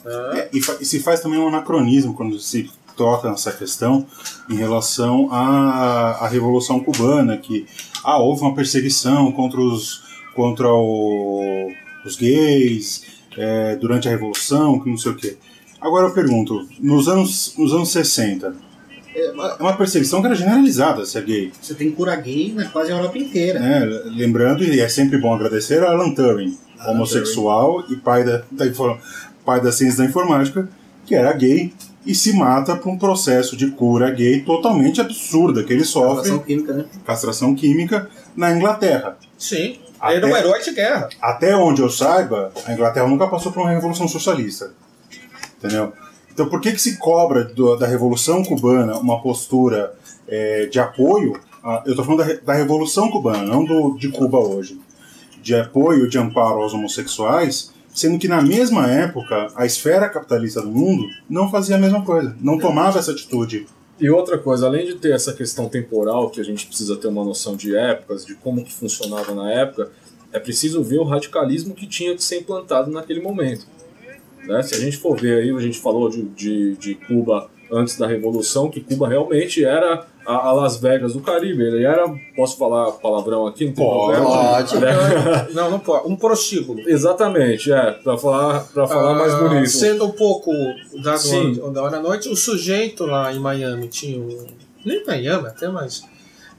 Ah, É, e, fa- e se faz também um anacronismo quando se toca nessa questão em relação à, à Revolução Cubana, que ah, houve uma perseguição contra os, contra o- os gays é, durante a Revolução, que não sei o quê. Agora eu pergunto, nos anos, nos anos 60, é uma, é uma perseguição que era generalizada ser gay. Você tem cura gay na quase a Europa inteira. né? Lembrando, e é sempre bom agradecer a Alan Turing, homossexual e pai da, da, pai da ciência da informática, que era gay e se mata por um processo de cura gay totalmente absurda que ele sofre, Relação química, né? castração química, na Inglaterra. sim, Até- era um herói de guerra. Até onde eu saiba, a Inglaterra nunca passou por uma revolução socialista. Entendeu? Então por que, que se cobra do- da Revolução Cubana uma postura é, de apoio? a- eu estou falando da, da Revolução Cubana, não do, de Cuba hoje. De apoio, de amparo aos homossexuais, sendo que na mesma época a esfera capitalista do mundo não fazia a mesma coisa, não tomava essa atitude. E outra coisa, além de ter essa questão temporal, que a gente precisa ter uma noção de épocas, de como que funcionava na época, é preciso ver o radicalismo que tinha que ser implantado naquele momento. Né? Se a gente for ver aí, a gente falou de, de, de Cuba antes da Revolução, que Cuba realmente era a, a Las Vegas do Caribe. Ele era, posso falar palavrão aqui? Não tem Pode. Pode. Né? Não, não pode. Um prostíbulo. Exatamente, é, pra falar, pra falar mais Ah, bonito. Sendo um pouco da hora à noite, o sujeito lá em Miami tinha um. Nem Miami, até mais,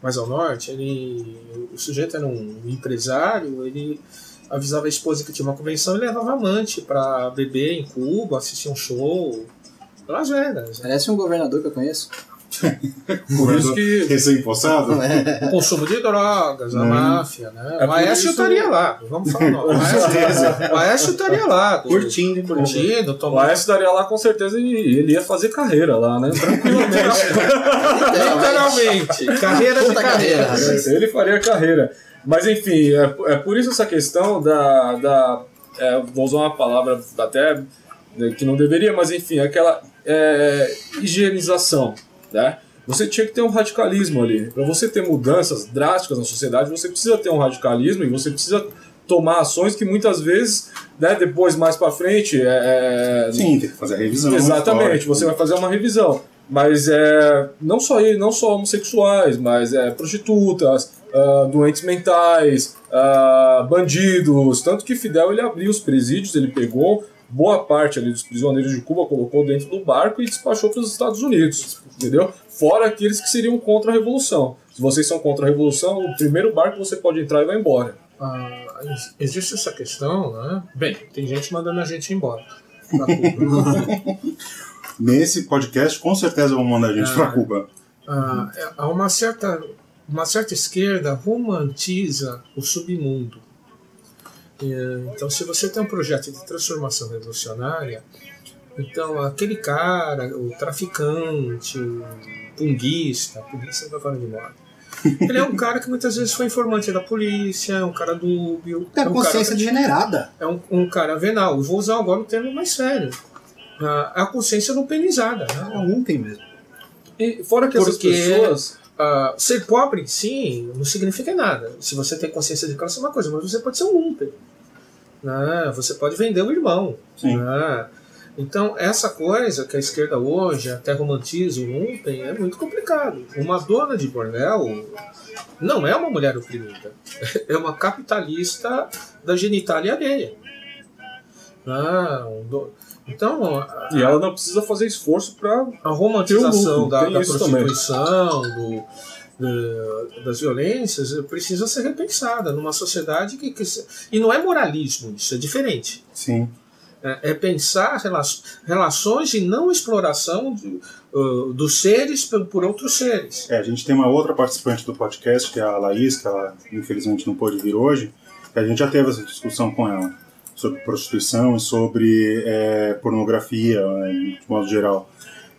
mais ao norte, ele. O sujeito era um empresário, ele avisava a esposa que tinha uma convenção e levava amante pra beber em Cuba, assistir um show. Las Vegas. Parece um governador que eu conheço. Por isso que Recém-possado? É. O consumo de drogas, a Hum. máfia, né? É o Aécio por isso- estaria lá, vamos falar não. O Aécio, o Aécio estaria lá. Curtindo, Curtindo, o tomando. Aécio daria lá com certeza e ele ia fazer carreira lá, né? Tranquilamente. Literalmente. Carreira de Puta carreira, carreira. rapaz. ele faria carreira. Mas enfim, é, é por isso essa questão da. da é, vou usar uma palavra até né, que não deveria, mas enfim, aquela é, higienização. Né? Você tinha que ter um radicalismo ali. Para você ter mudanças drásticas na sociedade, você precisa ter um radicalismo e você precisa tomar ações que muitas vezes, né, depois mais para frente, é, é, Sim, tem que fazer a revisão. Exatamente, histórica. você vai fazer uma revisão. Mas é, não só ele, não só homossexuais, mas é, prostitutas, ah, doentes mentais, ah, bandidos. Tanto que Fidel ele abriu os presídios, ele pegou boa parte ali dos prisioneiros de Cuba, colocou dentro do barco e despachou para os Estados Unidos. Entendeu? Fora aqueles que seriam contra a revolução. Se vocês são contra a revolução, o primeiro barco você pode entrar e vai embora. Ah, ex- existe essa questão, né? Bem, tem gente mandando a gente embora. Nesse podcast, com certeza vão mandar a gente Ah. pra Cuba. Ah, é- há uma certa, uma certa esquerda romantiza o submundo. É, Então, se você tem um projeto de transformação revolucionária, então aquele cara, o traficante, o punguista, punguista tá fora de moda. Ele é um cara que muitas vezes foi informante da polícia, é um cara dúbio, é a um consciência cara, degenerada. é um, um cara venal. Eu vou usar agora um termo mais sério. Ah, a consciência não penizada. Né? É um tem mesmo. E fora que essas Porque- pessoas. Ah, ser pobre em si não significa nada. Se você tem consciência de classe é uma coisa, mas você pode ser um lumpen. Né? Você pode vender o irmão. Sim. né? Então, essa coisa que a esquerda hoje até romantiza o lumpen é muito complicado. Uma dona de bordel não é uma mulher oprimida. É uma capitalista da genitália alheia. Ah, um do- Então, a- E ela não precisa fazer esforço para a romantização lucro, da, da prostituição, do, da- das violências, precisa ser repensada numa sociedade que, que e não é moralismo, isso é diferente. Sim. É, é pensar rela- relações de não exploração de, uh, dos seres por, por outros seres. É, a gente tem uma outra participante do podcast, que é a Laís, que ela infelizmente não pôde vir hoje, a gente já teve essa discussão com ela sobre prostituição e sobre é, pornografia, né, de modo geral.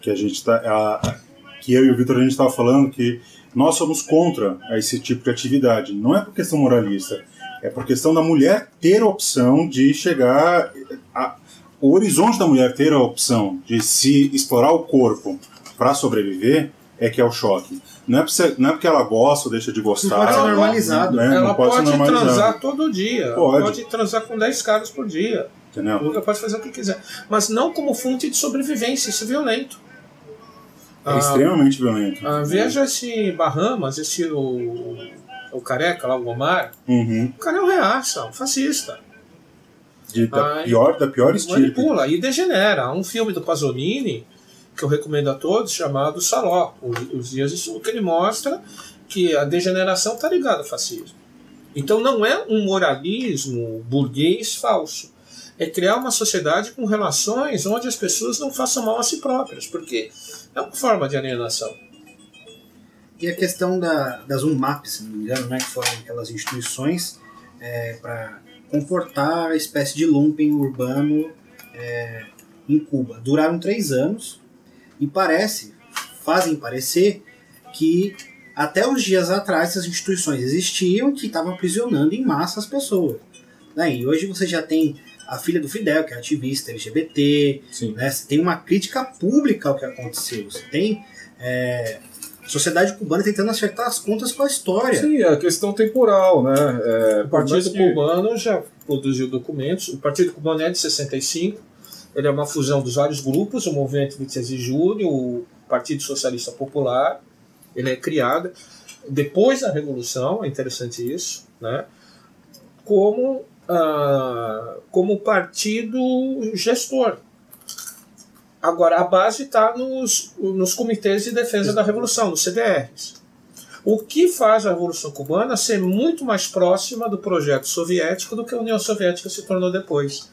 Que a gente tá, a- que eu e o Vitor a gente estava falando que nós somos contra esse tipo de atividade. Não é por questão moralista, é por questão da mulher ter a opção de chegar. A, o horizonte da mulher ter a opção de se explorar o corpo para sobreviver é que é o choque. Não é, porque você- não é porque ela gosta ou deixa de gostar. Não pode ser Ela- normalizado. né? Ela não pode, pode, transar todo dia, Pode. pode transar com 10 caras por dia. Entendeu? Ela pode fazer o que quiser. Mas não como fonte de sobrevivência, isso é violento. É Ah, extremamente violento. ah, veja esse Bahamas, esse o, o careca lá, o Omar. Uhum. O cara é um reaça, um fascista. De, da, Ai, pior, da pior estirpe. Manipula e degenera. Um filme do Pasolini que eu recomendo a todos chamado Saló, Os, Dias de Sul, que ele mostra que a degeneração está ligada ao fascismo. Então não é um moralismo burguês falso. É criar uma sociedade com relações onde as pessoas não façam mal a si próprias, porque é uma forma de alienação. E a questão da, das UMAP, se não me engano, né, que foram aquelas instituições para comportar a espécie de lumpen urbano é, em Cuba. Duraram três anos e parece, fazem parecer que até os dias atrás essas instituições existiam que estavam aprisionando em massa as pessoas. Né? E hoje você já tem a filha do Fidel, que é ativista LGBT, Sim. né? Você tem uma crítica pública ao que aconteceu. Você tem é, a sociedade cubana tentando acertar as contas com a história. Sim, a questão temporal, né? É, O Partido que- Cubano já produziu documentos. O Partido Cubano é de 65. Ele é uma fusão dos vários grupos, o Movimento 26 de Julho, o Partido Socialista Popular. Ele é criado depois da Revolução, é interessante isso, né? como, ah, como partido gestor. Agora, a base está nos, nos comitês de defesa da Revolução, nos CDRs. O que faz a Revolução Cubana ser muito mais próxima do projeto soviético do que a União Soviética se tornou depois.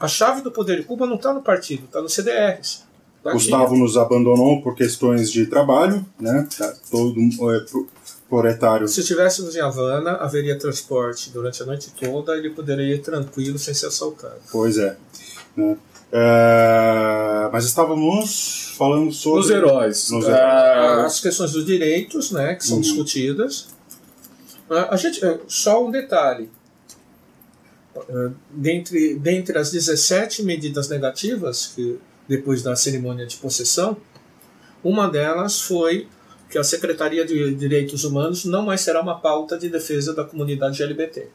A chave do poder de Cuba não está no partido, está nos CDRs. Tá aqui. Gustavo nos abandonou por questões de trabalho, né? Tá todo é, pro- proletário. Se estivéssemos em Havana, haveria transporte durante a noite toda, ele poderia ir tranquilo sem ser assaltado. Pois é. né? É, mas estávamos falando sobre. Os heróis. Nos Ah, As questões dos direitos, né, que são Uhum. discutidas. Ah, A gente, eh, só um detalhe. Eh, Dentre, dentre as 17 medidas negativas, que depois da cerimônia de possessão, uma delas foi que a Secretaria de Direitos Humanos não mais será uma pauta de defesa da comunidade LGBT.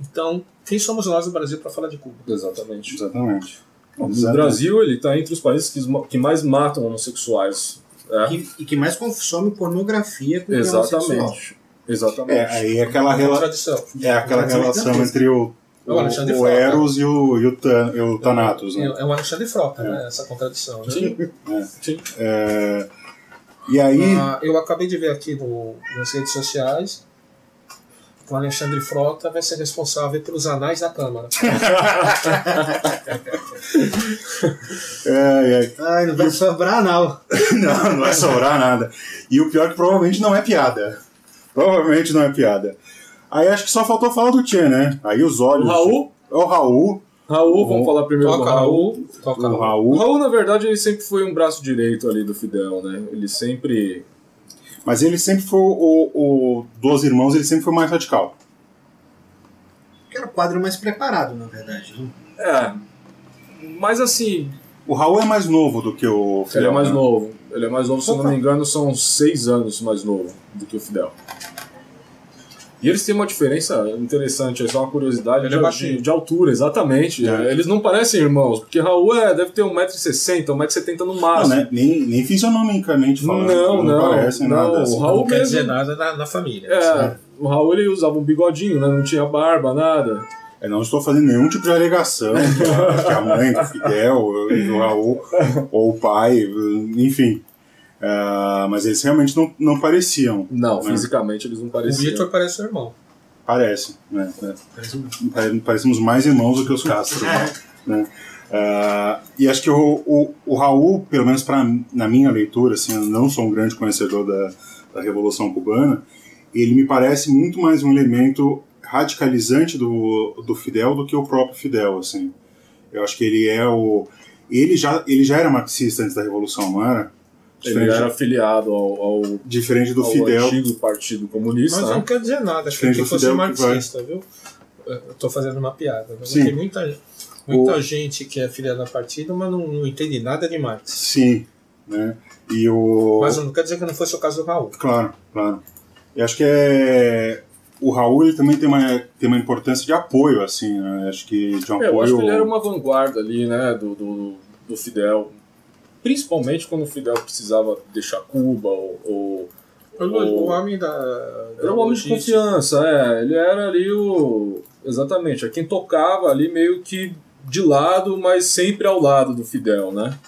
Então, quem somos nós no Brasil para falar de Cuba? Exatamente. Exatamente. O Exatamente. Brasil ele está entre os países que, que mais matam homossexuais. É, E, e que mais consome pornografia com exatamente. Exatamente. É, aí é aquela, rela... Contradição. é aquela relação entre o, É o Alexandre o, o Frota. Eros e o, e o, Tan- e o Thanatos, né? É o Alexandre Frota, né, essa contradição. Né? Sim. Sim. É, E aí, Ah, eu acabei de ver aqui no, nas redes sociais que o Alexandre Frota vai ser responsável pelos anais da Câmara. é, é, Ai, não vai sobrar, não. não, não vai sobrar nada. E o pior é que provavelmente não é piada. Provavelmente não é piada. Aí acho que só faltou falar do Tchê, né? Aí os olhos. O Raul, É o Raul. Raul, vamos falar primeiro do Toca Raul. Raul, toca O Raul. O Raul. Na verdade, ele sempre foi um braço direito ali do Fidel, né? Ele sempre. Mas ele sempre foi o, o dos irmãos, ele sempre foi mais radical. Que era o quadro mais preparado, na verdade. né? É. Mas assim, O Raul é mais novo do que o ele Fidel, é mais né? novo. Ele é mais novo, se eu não me engano, são seis anos mais novo do que o Fidel. E eles têm uma diferença interessante, é só uma curiosidade Ele é de, de, de altura, exatamente. É. Eles não parecem irmãos, porque Raul é, deve ter 1,60m, 1,70m no Não, máximo. né? Nem, nem fisionomicamente falando. Não, não, parece não. nada. O assim. Raul Não quer mesmo- dizer nada na, na família. É, o Raul ele usava um bigodinho, né? Não tinha barba, nada. Eu não estou fazendo nenhum tipo de alegação que a, que a mãe do Fidel, do Raul, ou o pai, enfim. Ah, mas eles realmente não, não pareciam. Não, né? fisicamente eles não O pareciam. Vitor parece seu irmão. Parecem. Né? Parece um- Pare- Parecemos mais irmãos do que os Castro. né? Ah, e acho que o, o, o Raul, pelo menos pra, na minha leitura, assim, eu não sou um grande conhecedor da, da Revolução Cubana, ele me parece muito mais um elemento radicalizante do, do Fidel do que o próprio Fidel. Assim. Eu acho que ele é o. Ele já, ele já era marxista antes da Revolução, não era? Ele era afiliado ao, ao, diferente do ao Fidel. antigo Partido Comunista. Mas né? não quer dizer nada, que Diferente que do fosse Fidel que marxista, viu? Eu tô fazendo uma piada. Mas Sim. Tem muita, muita gente que é filiada a partido, mas não, não entende nada de Marx. Sim. Né? E o. Mas não quer dizer que não fosse o caso do Raul. Claro, claro. E acho que é. O Raul ele também tem uma, tem uma importância de apoio, assim, né? Acho que de um É, eu apoio. acho que ele era uma vanguarda ali, né, do, do, do Fidel. Principalmente quando o Fidel precisava deixar Cuba ou... ou O, o homem da. da era um homem de confiança, é. Ele era ali o... Exatamente, é quem tocava ali meio que de lado, mas sempre ao lado do Fidel, né?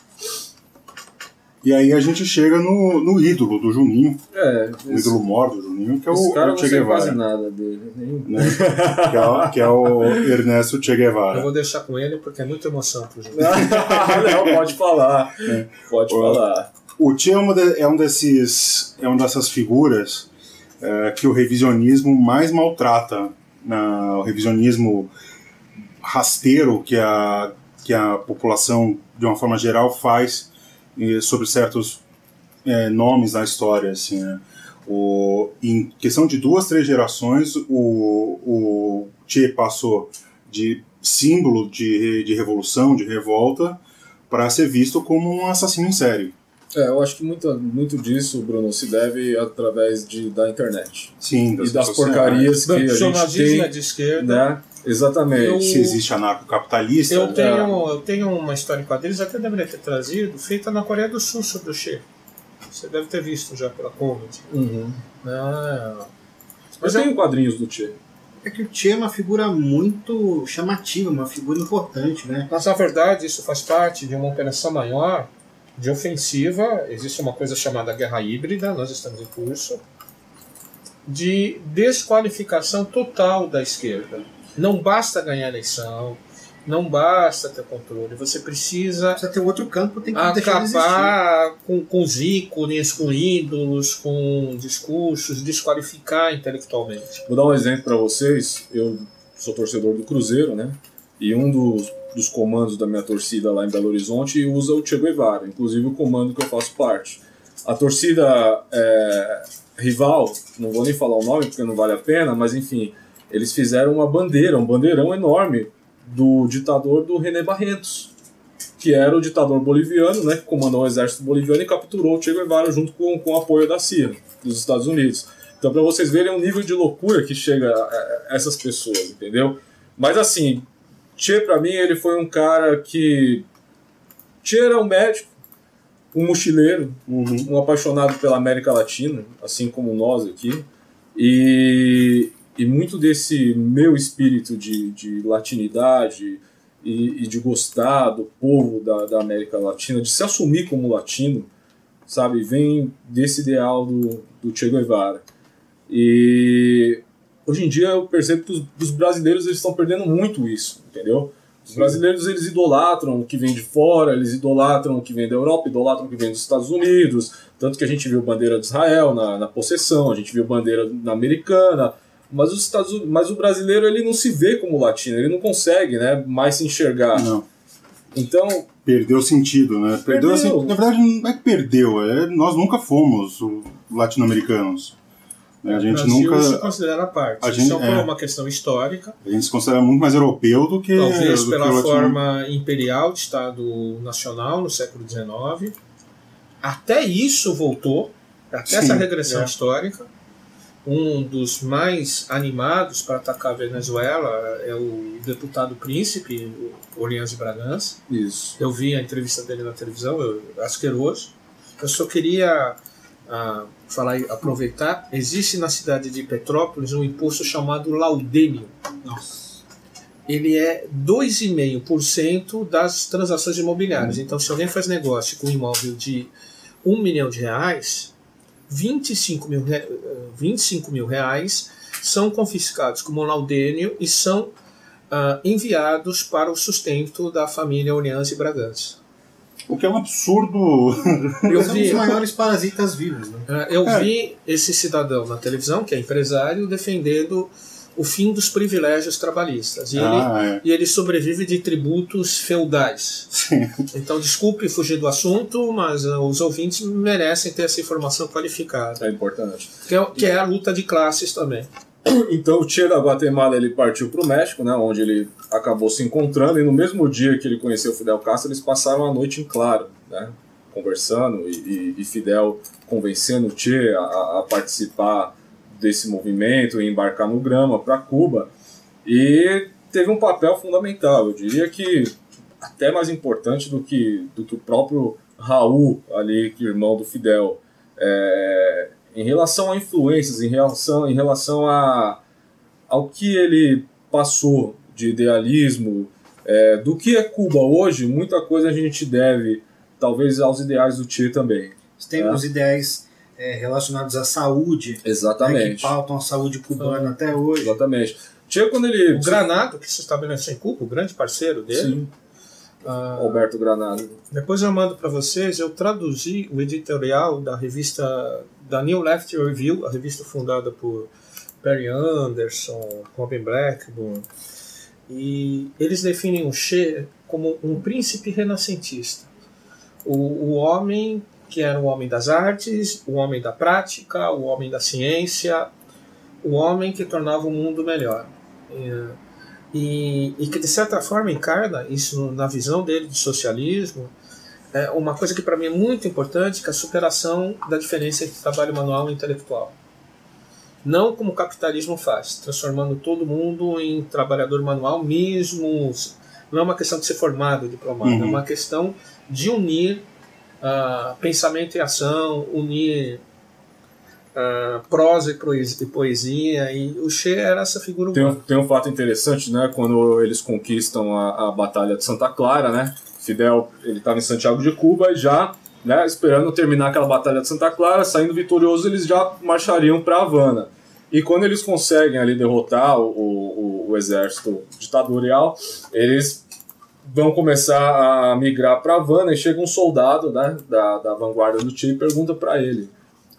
E aí a gente chega no, no ídolo do Juninho, É, o esse, ídolo mor do Juninho, que é o, cara o não Che sei quase Guevara. nada dele. Nem... Né? que, é, o- que é o Ernesto Che Eu Guevara. vou deixar com ele porque é muita emoção pro jogo. não, pode falar. Pode Ó. falar. O Che é, uma de- é um desses, é uma dessas figuras é, que o revisionismo mais maltrata. Na, o revisionismo rasteiro que a, que a população, de uma forma geral, faz sobre certos eh, nomes na história. Assim, né? o, em questão de duas, três gerações, o, o Che passou de símbolo de, de revolução, de revolta, para ser visto como um assassino em série. É, eu acho que muito, muito disso, Bruno, se deve através de, da internet. Sim, e das redes sociais. porcarias que a gente jornalismo é tem. de esquerda. Né? Exatamente. Eu- Se existe anarcocapitalista, Eu né? tenho, eu tenho uma história em quadrinhos, até deveria ter trazido, feita na Coreia do Sul sobre o Che. Você deve ter visto já pela Comedy. Uhum. Ah, Mas Mas tem quadrinhos do Che. É que o Che é uma figura muito chamativa, uma figura importante, né? Mas na verdade isso faz parte de uma operação maior de ofensiva. Existe uma coisa chamada guerra híbrida, nós estamos em curso, de desqualificação total da esquerda. Não basta ganhar a eleição, Não basta ter controle, você precisa Precisa ter outro campo, tem que deixar de existir. acabar com, com os ícones, com ídolos, com discursos, desqualificar intelectualmente. Vou dar um exemplo para vocês. Eu sou torcedor do Cruzeiro, né? E um dos, dos comandos da minha torcida lá em Belo Horizonte usa o Che Guevara, inclusive o comando que eu faço parte. A torcida é, rival, não vou nem falar o nome porque não vale a pena, mas enfim, eles fizeram uma bandeira, um bandeirão enorme do ditador do René Barretos, que era o ditador boliviano, né, que comandou o exército boliviano e capturou o Che Guevara junto com, com o apoio da CIA, dos Estados Unidos. Então, para vocês verem o nível de loucura que chega a, a essas pessoas, entendeu? Mas assim, Che para mim ele foi um cara que Che era um médico, um mochileiro, Uhum. um apaixonado pela América Latina, assim como nós aqui, e, e muito desse meu espírito de, de latinidade e, e de gostar do povo da, da América Latina, de se assumir como latino, sabe, vem desse ideal do, do Che Guevara. E hoje em dia eu percebo que os, os brasileiros eles estão perdendo muito isso, entendeu? Os brasileiros eles idolatram o que vem de fora, eles idolatram o que vem da Europa, idolatram o que vem dos Estados Unidos. Tanto que a gente viu bandeira de Israel na, na possessão, a gente viu bandeira na americana. Mas, os Estados, Unidos- mas o brasileiro ele não se vê como latino, ele não consegue né, mais se enxergar. Não. Então, Perdeu sentido, né? Perdeu, Perdeu. assim, na verdade, não é que perdeu, é, nós nunca fomos o- latino-americanos. A o gente Brasil se nunca. considera parte. a Isso gente- é por é. uma questão histórica, A gente se considera muito mais europeu do que. talvez do que pela latino- forma imperial de Estado Nacional no século XIX. Até isso voltou, até Sim, essa regressão é. histórica. Um dos mais animados para atacar a Venezuela é o deputado príncipe, Orleans de Bragança. isso. Eu vi a entrevista dele na televisão, eu, asqueroso. Eu só queria ah, falar, aproveitar. Existe na cidade de Petrópolis um imposto chamado laudêmio. Nossa. Ele é 2,5% das transações imobiliárias. Então, se alguém faz negócio com um imóvel de 1 milhão de reais, 25 mil, re- eh, 25 mil reais são confiscados como laudêmio e são ah, enviados para o sustento da família Orleans e Bragança. O que é um absurdo. Eu São vi, os maiores parasitas vivos, né? ah, eu É. vi esse cidadão na televisão, que é empresário, defendendo o fim dos privilégios trabalhistas. E, ele, ah, é. e ele sobrevive de tributos feudais. Sim. Então, desculpe fugir do assunto, mas ah, os ouvintes merecem ter essa informação qualificada, É importante. que é, que é a luta de classes também. Então o Che da Guatemala ele partiu para o México, né, onde ele acabou se encontrando e no mesmo dia que ele conheceu Fidel Castro eles passaram a noite em claro, né, conversando e, e- e Fidel convencendo o Che a, a participar desse movimento e embarcar no Grama para Cuba e teve um papel fundamental, eu diria que até mais importante do que do que o próprio Raul ali, que é irmão do Fidel. É, em relação a influências, em relação, em relação a, ao que ele passou de idealismo, é, do que é Cuba hoje, muita coisa a gente deve, talvez, aos ideais do Che também. Tem É. os ideais é, relacionados à saúde, né, que Exatamente. pautam a saúde cubana até hoje. Exatamente. Che, quando ele. O Granado, que se estabeleceu em Cuba, o grande parceiro dele, Sim, ah, Alberto Granado. Depois eu mando para vocês, eu traduzi o editorial da revista da New Left Review, a revista fundada por Perry Anderson, Robin Blackburn, e eles definem o Che como um príncipe renascentista. O, o homem que era o homem das artes, o homem da prática, o homem da ciência, o homem que tornava o mundo melhor. É, e, e que de certa forma encarna isso na visão dele de socialismo é uma coisa que para mim é muito importante que é a superação da diferença entre trabalho manual e intelectual não como o capitalismo faz transformando todo mundo em trabalhador manual mesmo não é uma questão de ser formado diplomado Uhum. é uma questão de unir ah, pensamento e ação unir ah, prosa e poesia, e o Che era essa figura Tem um, tem um fato interessante, né? Quando eles conquistam a, a Batalha de Santa Clara, né? Fidel ele estava em Santiago de Cuba e já, né, esperando terminar aquela Batalha de Santa Clara, saindo vitorioso, eles já marchariam para Havana. E quando eles conseguem ali derrotar o, o, o exército ditatorial, eles vão começar a migrar para Havana e chega um soldado né, da, da vanguarda do Che e pergunta para ele.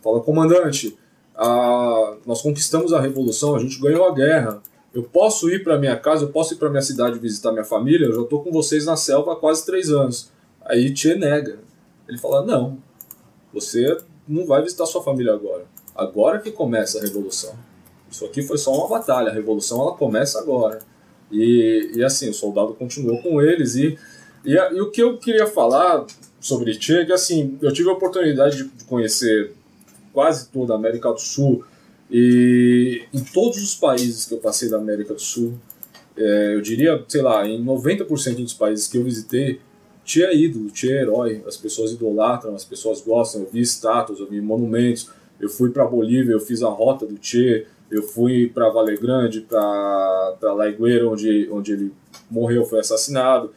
Fala, comandante, a, nós conquistamos a revolução, a gente ganhou a guerra. Eu posso ir para minha casa, eu posso ir para minha cidade visitar minha família, eu já estou com vocês na selva há quase três anos. Aí Che nega. Ele fala, não, você não vai visitar sua família agora. Agora que começa a revolução. Isso aqui foi só uma batalha, a revolução ela começa agora. E, e assim, o soldado continuou com eles. E, e, e o que eu queria falar sobre Che é que assim, eu tive a oportunidade de conhecer quase toda a América do Sul. E em todos os países que eu passei da América do Sul, é, eu diria, sei lá, em 90% dos países que eu visitei, tinha ídolo, tinha herói. As pessoas idolatram, as pessoas gostam. Eu vi estátuas, eu vi monumentos. Eu fui para Bolívia, eu fiz a rota do Che. Eu fui para Vale Grande, para La Higuera, onde, onde ele morreu, foi assassinado.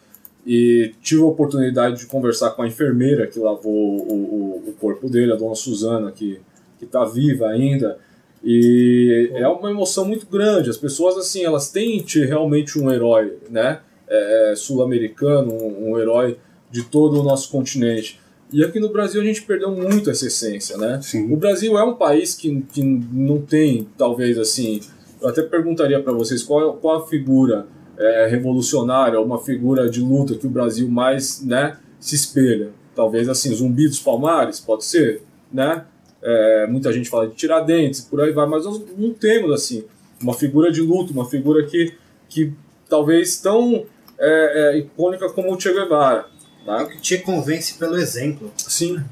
E tive a oportunidade de conversar com a enfermeira que lavou o, o, o corpo dele, a dona Suzana, que está viva ainda. E é uma emoção muito grande. As pessoas, assim, elas têm realmente um herói, né? É, é, sul-americano, um, um herói de todo o nosso continente. E aqui no Brasil a gente perdeu muito essa essência, né? Sim. O Brasil é um país que, que não tem, talvez assim. Eu até perguntaria para vocês qual, qual a figura é, revolucionária, uma figura de luta que o Brasil mais né, se espelha. Talvez assim, Zumbi dos Palmares, pode ser, né? É, muita gente fala de Tiradentes, por aí vai, mas nós não temos assim uma figura de luta, uma figura que, que talvez tão é, é, icônica como o Che Guevara. Tá? que Che convence pelo exemplo. Sim.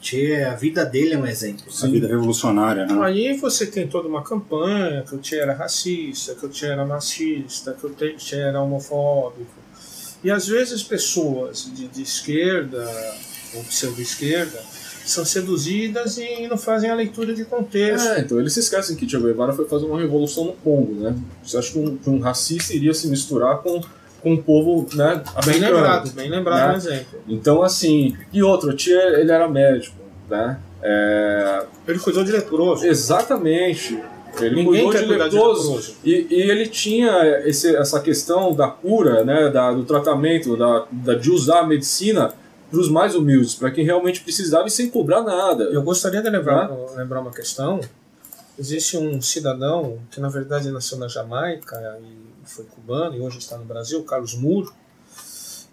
Che, a vida dele é um exemplo. A vida revolucionária, né? Aí você tem toda uma campanha que o Che era racista, que o Che era machista, que o Che era homofóbico. E às vezes pessoas de, de esquerda ou pseudo-esquerda são seduzidas e não fazem a leitura de contexto. É, então eles se esquecem que Che Guevara foi fazer uma revolução no Congo, né? Você acha que um, que um racista iria se misturar com com o povo né, Bem lembrado, bem lembrado né? no exemplo. Então, assim, e outro, o Tia, ele era médico, né? É, Ele cuidou de leproso. exatamente. Ele Ninguém cuidou de cuidar de leproso. leproso. E, e ele tinha esse, essa questão da cura, né, da, do tratamento, da, da, de usar a medicina para os mais humildes, para quem realmente precisava e sem cobrar nada. Eu gostaria de lembrar, lembrar uma questão. Existe um cidadão que, na verdade, nasceu na Jamaica e foi cubano e hoje está no Brasil, Carlos Muro,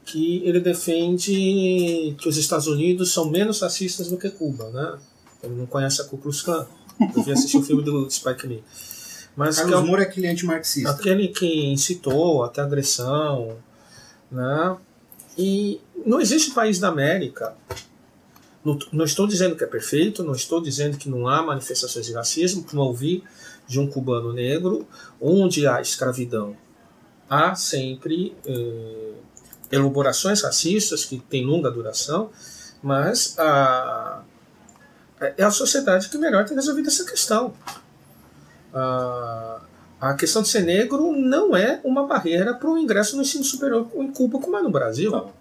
que ele defende que os Estados Unidos são menos racistas do que Cuba, né? Ele não conhece a Ku Klux Klan. Eu vi assistir o filme do Spike Lee. Mas que é Carlos Moura é aquele antimarxista. aquele que incitou até agressão, né? E não existe país da América. Não, não estou dizendo que é perfeito, não estou dizendo que não há manifestações de racismo, como eu ouvi de um cubano negro, onde há escravidão. Há sempre eh, elaborações racistas que têm longa duração, mas a, é a sociedade que melhor tem resolvido essa questão. A, a questão de ser negro não é uma barreira para o ingresso no ensino superior em Cuba, como é no Brasil. Não.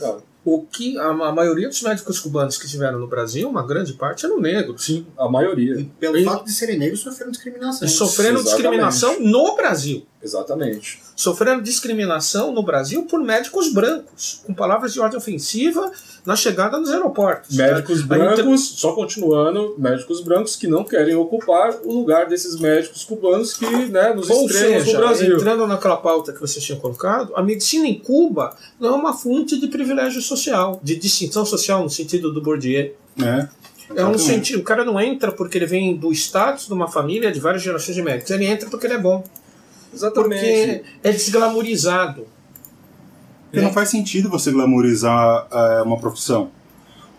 Não. O que a, a maioria dos médicos cubanos que estiveram no Brasil, uma grande parte eram negros. Sim, a maioria. E pelo E- fato de serem negros, sofreram discriminação. E sofrendo Exatamente. discriminação no Brasil. Exatamente. Sofrendo discriminação no Brasil por médicos brancos, com palavras de ordem ofensiva na chegada nos aeroportos. Médicos a brancos, só continuando, médicos brancos que não querem ocupar o lugar desses médicos cubanos que, né, nos Ou extremos seja, do Brasil. entrando naquela pauta que você tinha colocado, a medicina em Cuba não é uma fonte de privilégio social, de distinção social no sentido do Bourdieu. né? É um sentido, o cara não entra porque ele vem do status de uma família de várias gerações de médicos, ele entra porque ele é bom, porque é desglamourizado. Porque não faz sentido você glamorizar é, uma profissão.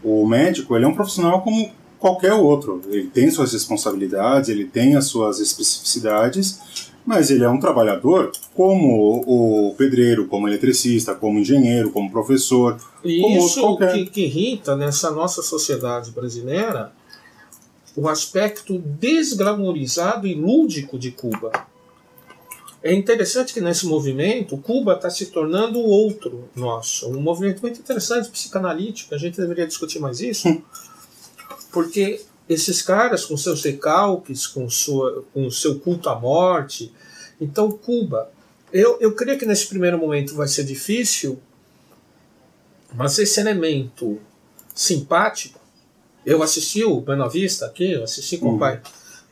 O médico, ele é um profissional como qualquer outro. Ele tem suas responsabilidades, ele tem as suas especificidades, mas ele é um trabalhador como o pedreiro, como eletricista, como engenheiro, como professor. E Como isso qualquer. que, que irrita nessa nossa sociedade brasileira o aspecto desglamourizado e lúdico de Cuba. É interessante que nesse movimento, Cuba está se tornando o outro nosso. Um movimento muito interessante, psicanalítico, a gente deveria discutir mais isso, porque esses caras com seus recalques, com, sua, com o seu culto à morte. Então, Cuba Eu, eu creio que nesse primeiro momento vai ser difícil, mas esse elemento simpático, eu assisti o Buena Vista aqui, eu assisti com o Uhum. pai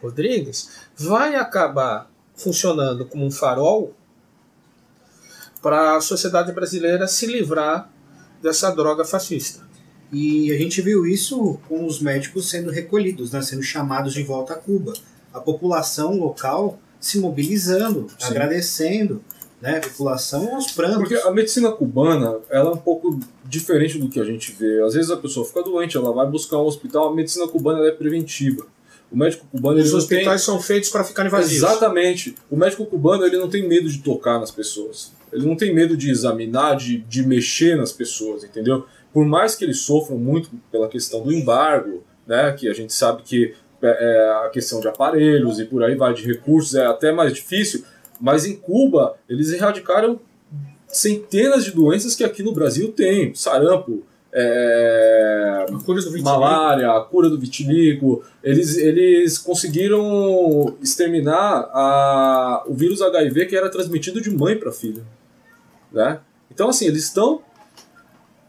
Rodrigues, vai acabar funcionando como um farol para a sociedade brasileira se livrar dessa droga fascista. E a gente viu isso com os médicos sendo recolhidos, né, sendo chamados de volta a Cuba. A população local se mobilizando, Sim. agradecendo, né, a população aos prantos. Porque a medicina cubana, ela é um pouco diferente do que a gente vê. Às vezes a pessoa fica doente, ela vai buscar um hospital, a medicina cubana é preventiva. O médico cubano Os hospitais são feitos para ficarem tem... vazios. Exatamente. O médico cubano ele não tem medo de tocar nas pessoas. Ele não tem medo de examinar, de, de mexer nas pessoas, entendeu? Por mais que eles sofram muito pela questão do embargo, né, que a gente sabe que é, é a questão de aparelhos e por aí vai, de recursos, é até mais difícil, mas em Cuba eles erradicaram centenas de doenças que aqui no Brasil tem. Sarampo, é, malária, a cura do vitiligo. Eles, eles conseguiram exterminar a, o vírus HIV que era transmitido de mãe para filho. Né? Então, assim, eles estão,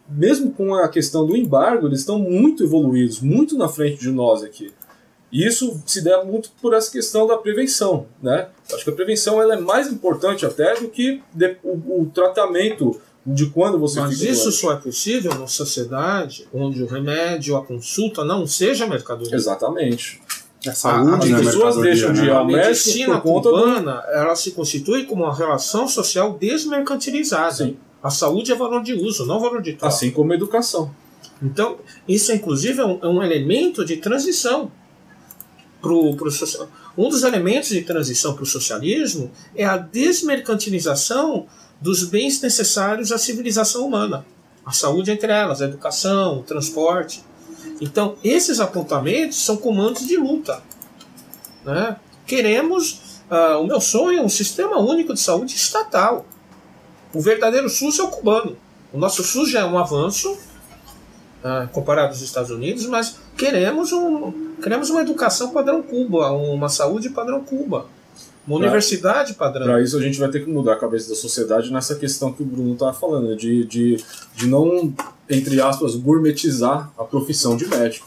mesmo com a questão do embargo, eles estão muito evoluídos, muito na frente de nós aqui. E isso se deve muito por essa questão da prevenção. Né? Acho que a prevenção ela é mais importante até do que o, o tratamento de quando você Mas fica isso doente. só é possível numa sociedade onde o remédio, a consulta não seja mercadoria. Exatamente. É saúde, as pessoas deixam de né? ir A ao médico medicina conta do- cubana ela se constitui como uma relação social desmercantilizada. Sim. A saúde é valor de uso, não valor de troca. Assim como a educação. Então, isso inclusive é um, é um elemento de transição pro, pro social. Um dos elementos de transição para o socialismo é a desmercantilização dos bens necessários à civilização humana. A saúde entre elas, a educação, o transporte. Então, esses apontamentos são comandos de luta. Né? Queremos, ah, o meu sonho é um sistema único de saúde estatal. O verdadeiro SUS é o cubano. O nosso SUS já é um avanço ah, comparado aos Estados Unidos, mas queremos, um, queremos uma educação padrão Cuba, uma saúde padrão Cuba, uma Pra- universidade padrão. Para isso, a gente vai ter que mudar a cabeça da sociedade nessa questão que o Bruno estava falando, né? de, de, de não, entre aspas, gourmetizar a profissão de médico.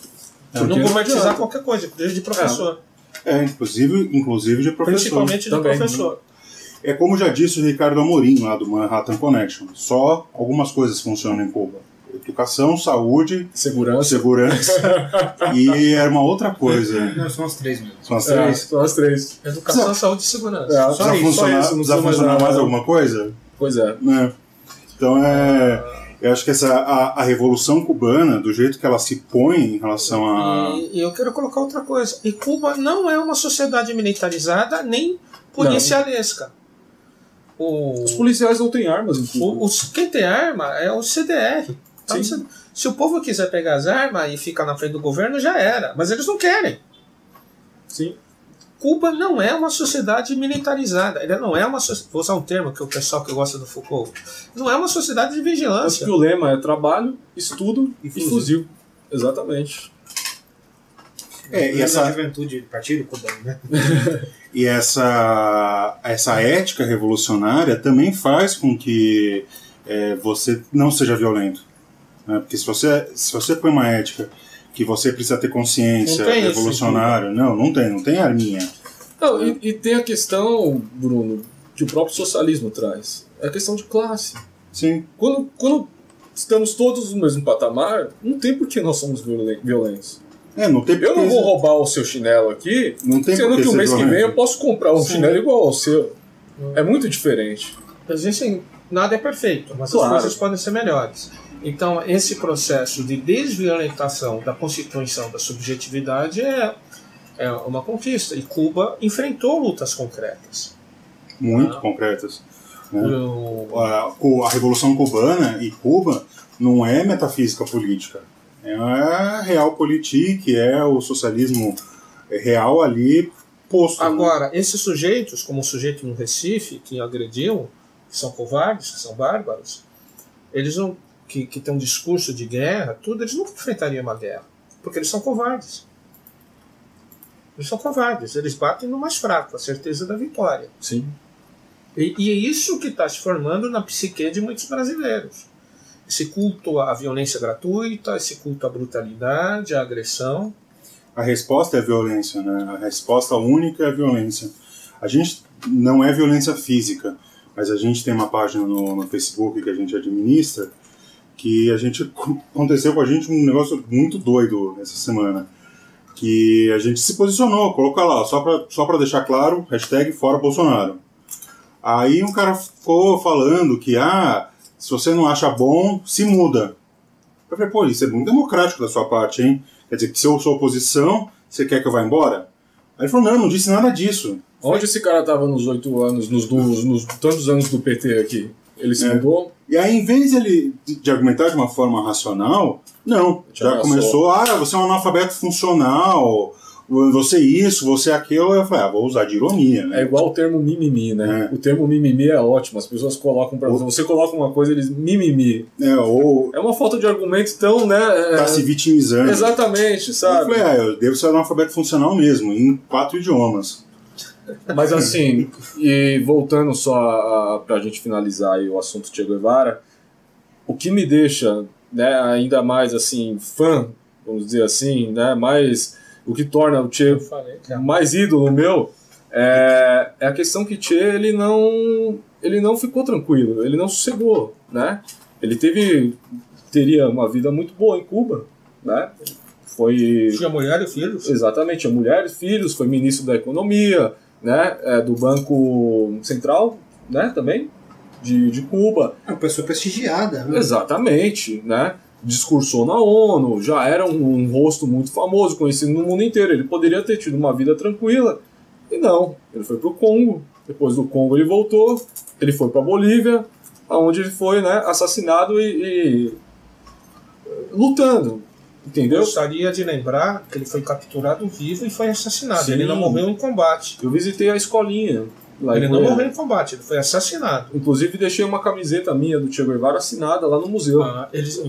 E não gourmetizar qualquer coisa, desde professor, É, inclusive, inclusive de professor. principalmente de também. professor. É como já disse o Ricardo Amorim, lá do Manhattan Connection. Só algumas coisas funcionam em Cuba. Educação, saúde, Segurança. segurança e era uma outra coisa. Não, são as três mesmo. São as É, três. são as três. Educação, Precisa- saúde e segurança. É, Precisa isso, funcionar, não precisa precisa mais funcionar mais alguma coisa? Pois é. né? Então é. Eu acho que essa, a, a Revolução Cubana, do jeito que ela se põe em relação a. E, e eu quero colocar outra coisa. E Cuba não é uma sociedade militarizada nem policialesca. O, Os policiais não têm armas em Cuba. o, os- quem tem arma é o CDR. Sim. C- Se o povo quiser pegar as armas e ficar na frente do governo, já era. Mas eles não querem. Sim. Cuba não é uma sociedade militarizada. Ele não é uma Vou usar um termo que o pessoal que gosta do Foucault. Não é uma sociedade de Acho vigilância. que o lema é trabalho, estudo E e fuzil. fuzil. Exatamente. É, e essa, juventude, partido cubano, né? e essa, essa ética revolucionária também faz com que é, você não seja violento. Né? Porque se você, se você põe uma ética que você precisa ter consciência Não tem isso, revolucionária, não, não tem, não tem arminha. Não, e, e tem a questão, Bruno, que o próprio socialismo traz. É a questão de classe. Sim, Quando, quando estamos todos no mesmo patamar, não tem por que nós somos violen- violentos. é, não tem Eu não vou roubar o seu chinelo aqui, Não tem sendo por que que o mês que vem eu posso comprar um Sim. chinelo igual ao seu. É muito diferente. Existem, nada é perfeito, mas Claro. as coisas podem ser melhores. Então, esse processo de desviolentação da constituição da subjetividade é, é uma conquista. E Cuba enfrentou lutas concretas. muito concretas. né? O- a, a Revolução Cubana e Cuba não é metafísica política. É a realpolitik, é o socialismo real ali posto. né? Agora, esses sujeitos, como o sujeito no Recife, que agrediam, que são covardes, que são bárbaros, eles não. Que, que têm um discurso de guerra, tudo, eles nunca enfrentariam uma guerra. Porque eles são covardes. Eles são covardes, eles batem no mais fraco, a certeza da vitória. Sim. E, e é isso que está se formando na psique de muitos brasileiros. Esse culto à violência gratuita, esse culto à brutalidade, à agressão. A resposta é a violência, né? A resposta única é a violência. A gente não é violência física, mas a gente tem uma página no, no Facebook que a gente administra que a gente aconteceu com a gente um negócio muito doido essa semana que a gente se posicionou, coloca lá, só para só pra deixar claro, hashtag fora Bolsonaro. Aí um cara ficou falando que, ah, se você não acha bom, se muda. Eu falei, pô, isso é muito democrático da sua parte, hein? Quer dizer, que se eu sou oposição, você quer que eu vá embora? Aí ele falou, não, não disse nada disso. Onde esse cara tava nos oito anos, nos, nos, nos tantos anos do PT aqui? Ele se É. mudou? E aí, em vez de ele de, argumentar de uma forma racional, não, já ameaçou. começou, ah, você é um analfabeto funcional, você isso, você aquilo. Eu falei, ah, vou usar de ironia, É né? igual o termo mimimi, né? É. O termo mimimi é ótimo. As pessoas colocam pra você. Você coloca uma coisa, eles mimimi. É, ou É uma falta de argumento tão, né? é- tá se vitimizando. Exatamente, Eu sabe? falei, ah, eu devo ser analfabeto funcional mesmo, em quatro idiomas. Mas assim, e voltando só a, pra gente finalizar o assunto Che Guevara, o que me deixa né, ainda mais assim, fã, vamos dizer assim, né? Mais. O que torna o Che falei a mais ídolo meu é, é a questão que Che ele não ele não ficou tranquilo, ele não sossegou, né? Ele teve teria uma vida muito boa em Cuba, né? Foi tinha mulher e filhos. exatamente tinha mulheres, filhos, foi ministro da economia, né? É, do Banco Central, né? Também de, de Cuba. É uma pessoa prestigiada. Né? Exatamente, né? Discursou na ONU, já era um, um rosto muito famoso, conhecido no mundo inteiro. Ele poderia ter tido uma vida tranquila. E não, ele foi pro Congo. Depois do Congo ele voltou, ele foi pra Bolívia, onde ele foi né, assassinado e, e, lutando. Entendeu? Gostaria de lembrar que ele foi capturado vivo e foi assassinado. Sim. Ele não morreu em combate. Eu visitei a escolinha. Lá Ele não Goiânia. morreu em combate, ele foi assassinado. Inclusive deixei uma camiseta minha do Che Guevara assinada lá no museu. Ah, eles,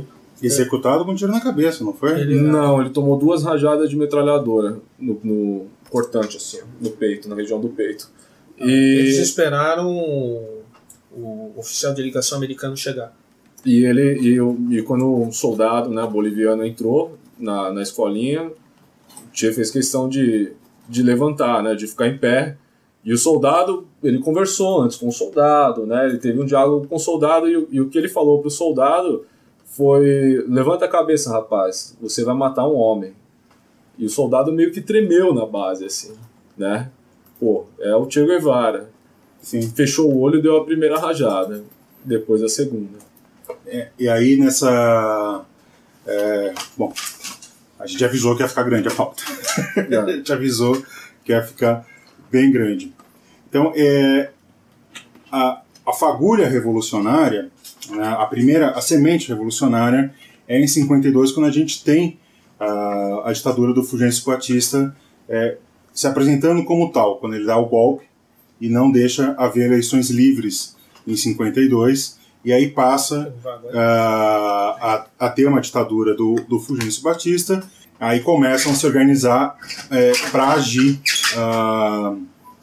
Executado com um tiro na cabeça, não foi? ele, Não, ele tomou duas rajadas de metralhadora no, no cortante, assim, no peito, na região do peito. eles E, esperaram o, o oficial de ligação americano chegar. E ele e, eu- e quando um soldado né, boliviano entrou na, na escolinha, o Che fez questão de, de levantar, né, de ficar em pé. E o soldado, ele conversou antes com o soldado, né, ele teve um diálogo com o soldado e, o- e o que ele falou para o soldado foi: levanta a cabeça, rapaz, você vai matar um homem. E o soldado meio que tremeu na base, assim, né? Pô, é o Che Guevara. Sim. Fechou o olho e deu a primeira rajada, depois a segunda. E aí nessa. é, bom, a gente avisou que ia ficar grande a pauta. a gente avisou que ia ficar bem grande. Então, é, a, a fagulha revolucionária, né, a primeira, a semente revolucionária, é em 52, quando a gente tem a, a ditadura do Fulgêncio Batista é, se apresentando como tal, quando ele dá o golpe e não deixa haver eleições livres em 52, e aí passa a, a, a ter uma ditadura do, do Fulgêncio Batista, aí começam a se organizar para agir ah,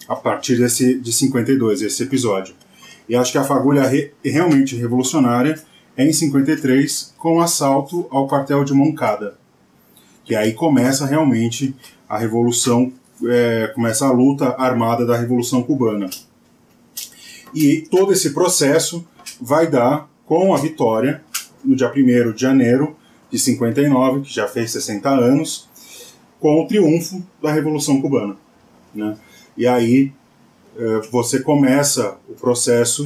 a partir desse, de 52, esse episódio. E acho que a fagulha re, realmente revolucionária é em 53, com o assalto ao quartel de Moncada. Que aí começa realmente a revolução, é, começa a luta armada da Revolução Cubana. E todo esse processo vai dar com a vitória no dia 1 de janeiro de 59, que já fez 60 anos, com o triunfo da Revolução Cubana. Né? E aí eh, você começa o processo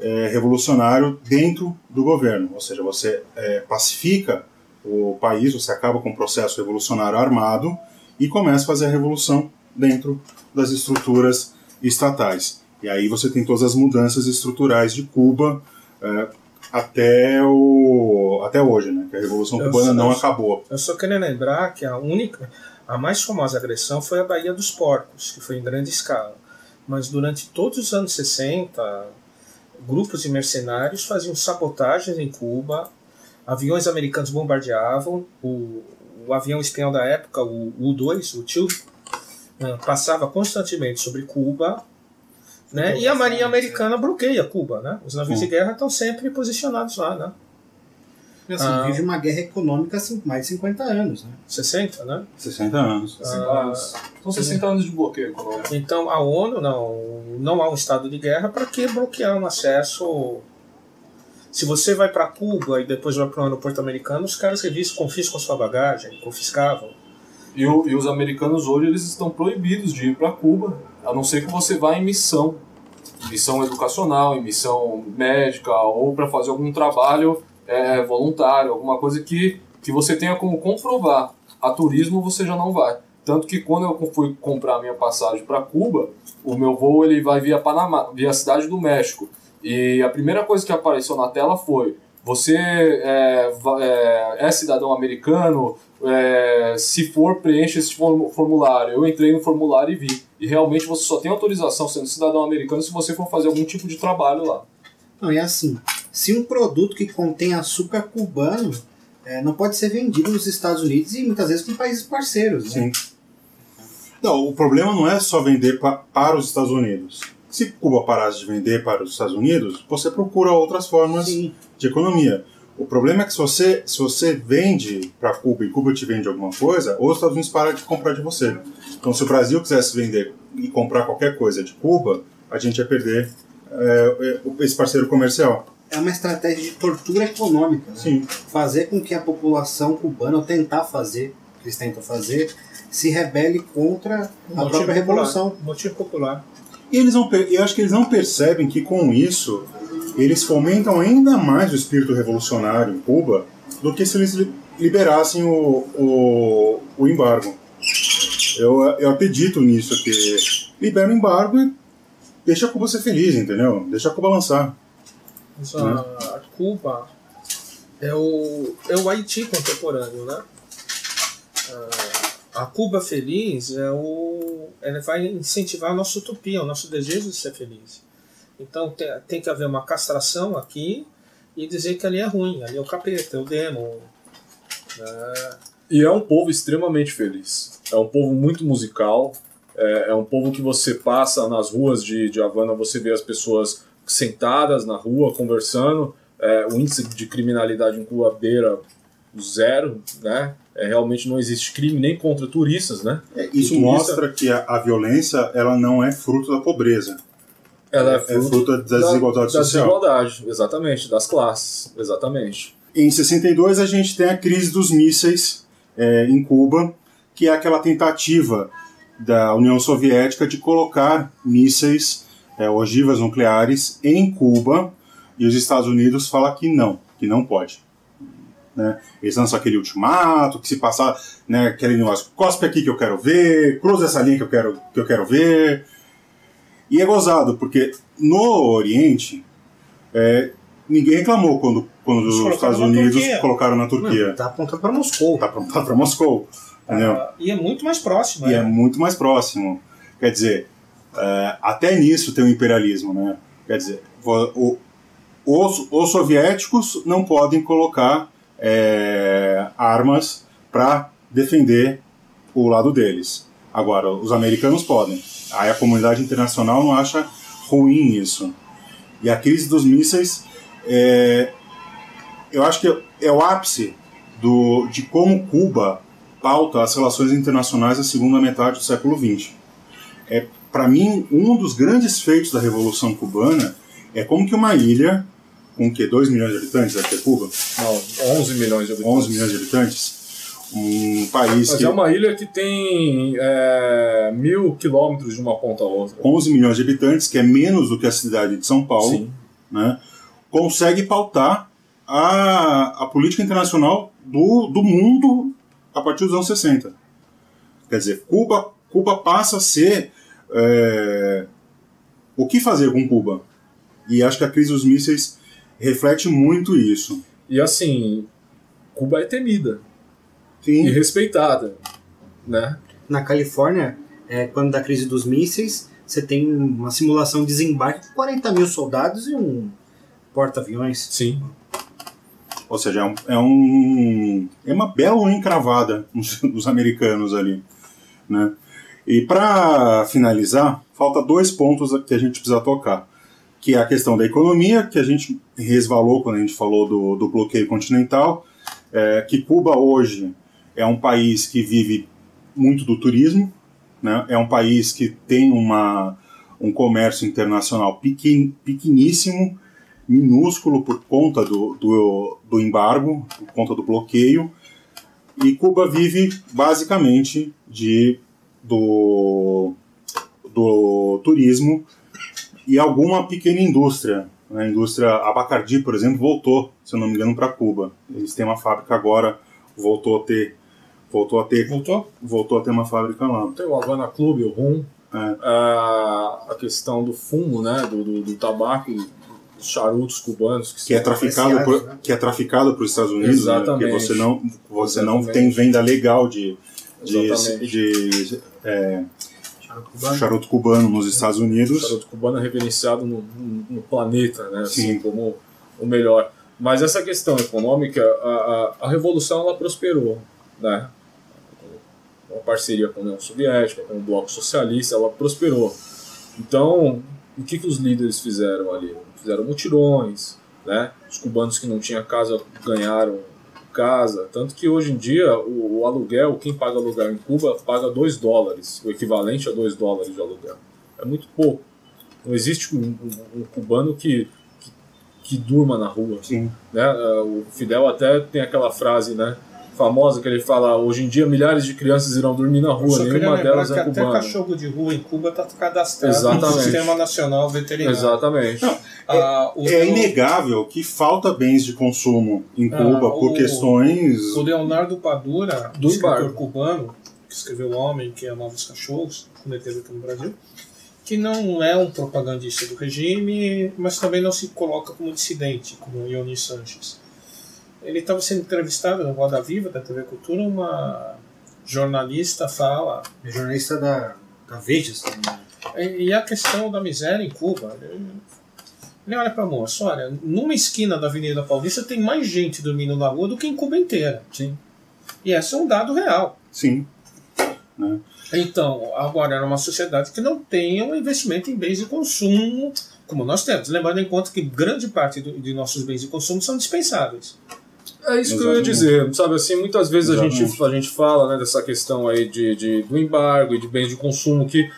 eh, revolucionário dentro do governo, ou seja, você eh, pacifica o país, você acaba com o processo revolucionário armado e começa a fazer a revolução dentro das estruturas estatais. E aí você tem todas as mudanças estruturais de Cuba eh, até, o, até hoje, né? Que a Revolução Eu Cubana só- não eu- acabou. Eu só queria lembrar que a única, a mais famosa agressão foi a Baía dos Porcos, que foi em grande escala. Mas durante todos os anos 60, grupos de mercenários faziam sabotagens em Cuba, aviões americanos bombardeavam, o, o avião espanhol da época, o U-2, o Tube, eh, passava constantemente sobre Cuba, Né? E a Marinha Americana bloqueia Cuba. Né? Os navios Sim. de guerra estão sempre posicionados lá. Né? Assim, Ah. vive uma guerra econômica há mais de 50 anos. Né? 60, né? 60 anos. 60 anos. São 60 anos de bloqueio econômico. Então a ONU não, não há um estado de guerra para que bloquear um acesso. Se você vai para Cuba e depois vai para o aeroporto americano, os caras revisam, confiscam a sua bagagem, confiscavam. E, o- e os americanos hoje eles estão proibidos de ir para Cuba, a não ser que você vá em missão, missão educacional, em missão médica ou para fazer algum trabalho é, voluntário, alguma coisa que, que você tenha como comprovar. A turismo você já não vai. Tanto que quando eu fui comprar minha passagem para Cuba, o meu voo ele vai via Panamá, via Cidade do México. E a primeira coisa que apareceu na tela foi: você é, é, é cidadão americano? É, se for, preencha esse form- formulário. Eu entrei no formulário e vi. E realmente você só tem autorização sendo cidadão americano se você for fazer algum tipo de trabalho lá. Não, é assim. Se um produto que contém açúcar cubano é, não pode ser vendido nos Estados Unidos e muitas vezes com países parceiros. Né? Sim. Não, o problema não é só vender pa- para os Estados Unidos. Se Cuba parasse de vender para os Estados Unidos, você procura outras formas Sim. De economia. O problema é que se você, se você vende para Cuba e Cuba te vende alguma coisa, os Estados Unidos param de comprar de você. Então, se o Brasil quisesse vender e comprar qualquer coisa de Cuba, a gente ia perder é, esse parceiro comercial. É uma estratégia de tortura econômica. né? Sim. Fazer com que a população cubana, ou tentar fazer, que eles tentam fazer, se rebele contra a própria revolução. Popular, motivo popular. E eles não, eu acho que eles não percebem que com isso eles fomentam ainda mais o espírito revolucionário em Cuba do que se eles li- liberassem o, o, o embargo. Eu, eu acredito nisso, que libera o embargo e deixa a Cuba ser feliz, entendeu? Deixa a Cuba lançar. Mas a, a Cuba é o, é o Haiti contemporâneo, né? A, a Cuba feliz é o, ela vai incentivar a nossa utopia, o nosso desejo de ser feliz. Então tem, tem que haver uma castração aqui e dizer que ali é ruim, ali é o capeta, é o demo. né? E é um povo extremamente feliz. É um povo muito musical. É, é um povo que você passa nas ruas de, de Havana, você vê as pessoas sentadas na rua, conversando. É, o índice de criminalidade em Cuba beira o zero, né? É, realmente não existe crime nem contra turistas, né? Isso turista- mostra que a, a violência ela não é fruto da pobreza. Ela é É fruto, fruto da desigualdade da social. desigualdade, exatamente, das classes, exatamente. Em 62 a gente tem a crise dos mísseis é, em Cuba, que é aquela tentativa da União Soviética de colocar mísseis, é, ogivas nucleares em Cuba, e os Estados Unidos falam que não, que não pode. Né? Eles lançam aquele ultimato, que se passar né, aquele negócio, cospe aqui que eu quero ver, cruza essa linha que eu quero, que eu quero ver. E é gozado, porque no Oriente, é, ninguém reclamou quando, quando Eles os Estados Unidos Turquia. colocaram na Turquia. Não, tá apontando para Moscou. Tá apontado para Moscou. Entendeu? Ah, e é muito mais próximo. E né? é muito mais próximo. Quer dizer, é, até nisso tem o imperialismo, né? Quer dizer, o- o- os, os soviéticos não podem colocar é, armas para defender o lado deles. Agora, os americanos podem. Aí a comunidade internacional não acha ruim isso. E a crise dos mísseis, é, eu acho que é o ápice do, de como Cuba pauta as relações internacionais da segunda metade do século XX. É, Para mim, um dos grandes feitos da Revolução Cubana é como que uma ilha, com que 2 milhões de habitantes, deve ter Cuba? Não, 11 milhões de habitantes. 11 milhões de habitantes, um país Mas que é uma ilha que tem é, mil quilômetros de uma ponta a outra. 11 milhões de habitantes, que é menos do que a cidade de São Paulo, Sim. né, consegue pautar a, a política internacional do, do mundo a partir dos anos 60. Quer dizer, Cuba, Cuba passa a ser é, o que fazer com Cuba. E acho que a crise dos mísseis reflete muito isso. E assim, Cuba é temida Sim. e respeitada, né? Na Califórnia, é, quando da crise dos mísseis, você tem uma simulação de desembarque com 40 mil soldados e um porta-aviões. Sim. Ou seja, é, um, é, um- é uma bela unha encravada nos, nos americanos ali. Né? E para finalizar, falta dois pontos que a gente precisa tocar, que é a questão da economia, que a gente resvalou quando a gente falou do, do bloqueio continental, é, que Cuba hoje é um país que vive muito do turismo, né? é um país que tem uma, um comércio internacional pequen, pequeníssimo, minúsculo por conta do, do, do embargo, por conta do bloqueio, e Cuba vive basicamente de, do, do turismo e alguma pequena indústria. A indústria Abacardi, por exemplo, voltou, se eu não me engano, para Cuba. Eles têm uma fábrica agora, voltou a ter voltou a ter Voltou? voltou a ter uma fábrica lá. Tem o Havana Club, o Rum, É. a, a questão do fumo, né, do, do, do tabaco, dos charutos cubanos. que é são- traficado por, né? que é traficado para os Estados Unidos, né? Exatamente. porque você não você não Exatamente. tem venda legal de de, Exatamente. de, é, Charuto cubano. charuto cubano nos Estados O Unidos. charuto cubano é reverenciado no, no, no planeta, né, assim, Sim. como o melhor. Mas essa questão econômica, a, a, a revolução ela prosperou, né? Uma parceria com a União Soviética, com o Bloco Socialista, ela prosperou. Então, o que, que os líderes fizeram ali? Fizeram mutirões, né? Os cubanos que não tinham casa ganharam casa. Tanto que hoje em dia o, o aluguel, quem paga aluguel em Cuba paga 2 dólares, o equivalente a 2 dólares de aluguel. É muito pouco. Não existe um, um- um cubano que, que, que durma na rua. Sim. Né? Ah, O Fidel até tem aquela frase né, famosa que ele fala: hoje em dia milhares de crianças irão dormir na rua, nenhuma delas que é até cubana. cachorro de rua em Cuba está cadastrado Exatamente. no Sistema Nacional Veterinário. Exatamente. Não, Ah, o, É inegável que falta bens de consumo em Ah, Cuba por o- questões. o Leonardo Padura, Do escritor cubano, que escreveu O Homem que Amava os Cachorros, esteve aqui no Brasil, que não é um propagandista do regime, mas também não se coloca como dissidente, como Ioni Sanches. Ele estava sendo entrevistado na Roda Viva, da TV Cultura, uma jornalista fala É jornalista da, da Veja. E e a questão da miséria em Cuba. Ele, ele olha para a moça, olha, numa esquina da Avenida Paulista tem mais gente dormindo na rua do que em Cuba inteira. Sim. E esse é um dado real. Sim. Então, agora era uma sociedade que não tem um investimento em bens de consumo como nós temos. Lembrando em conta que grande parte do- de nossos bens de consumo são dispensáveis. É isso que eu ia Exatamente. dizer, sabe assim, muitas vezes a gente, Exatamente. a gente fala né, dessa questão aí de, de, do embargo e de bens de consumo que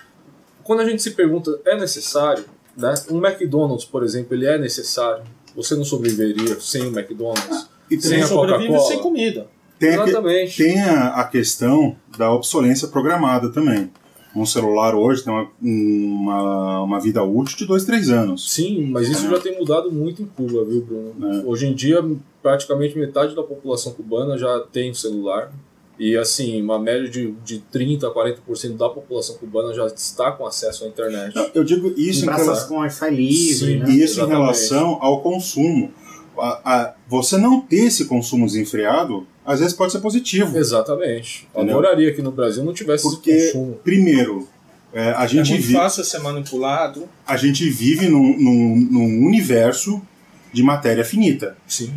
quando a gente se pergunta, é necessário? Né? Um McDonald's, por exemplo, ele é necessário? Você não sobreviveria sem o McDonald's? E Sem a sobrevive Coca-Cola. sem comida. tem, a, que- Exatamente. tem a, a questão da obsolência programada também. Um celular hoje tem uma, uma, uma vida útil de dois, três anos. Sim, mas isso É. já tem mudado muito em Cuba, viu, Bruno? É. Hoje em dia, praticamente metade da população cubana já tem um celular. E assim, uma média de, de 30% a 40% da população cubana já está com acesso à internet. Não, Eu digo isso em Praças relação, com Wi-Fi livre, Sim. né? isso em Exatamente. relação ao consumo. A- a- você não ter esse consumo desenfreado, às vezes pode ser positivo. Exatamente. Eu Entendeu? Adoraria que no Brasil não tivesse Porque- esse consumo. Primeiro, é, a, É gente muito vi- fácil ser manipulado. a gente vive num, num- num universo de matéria finita. Sim.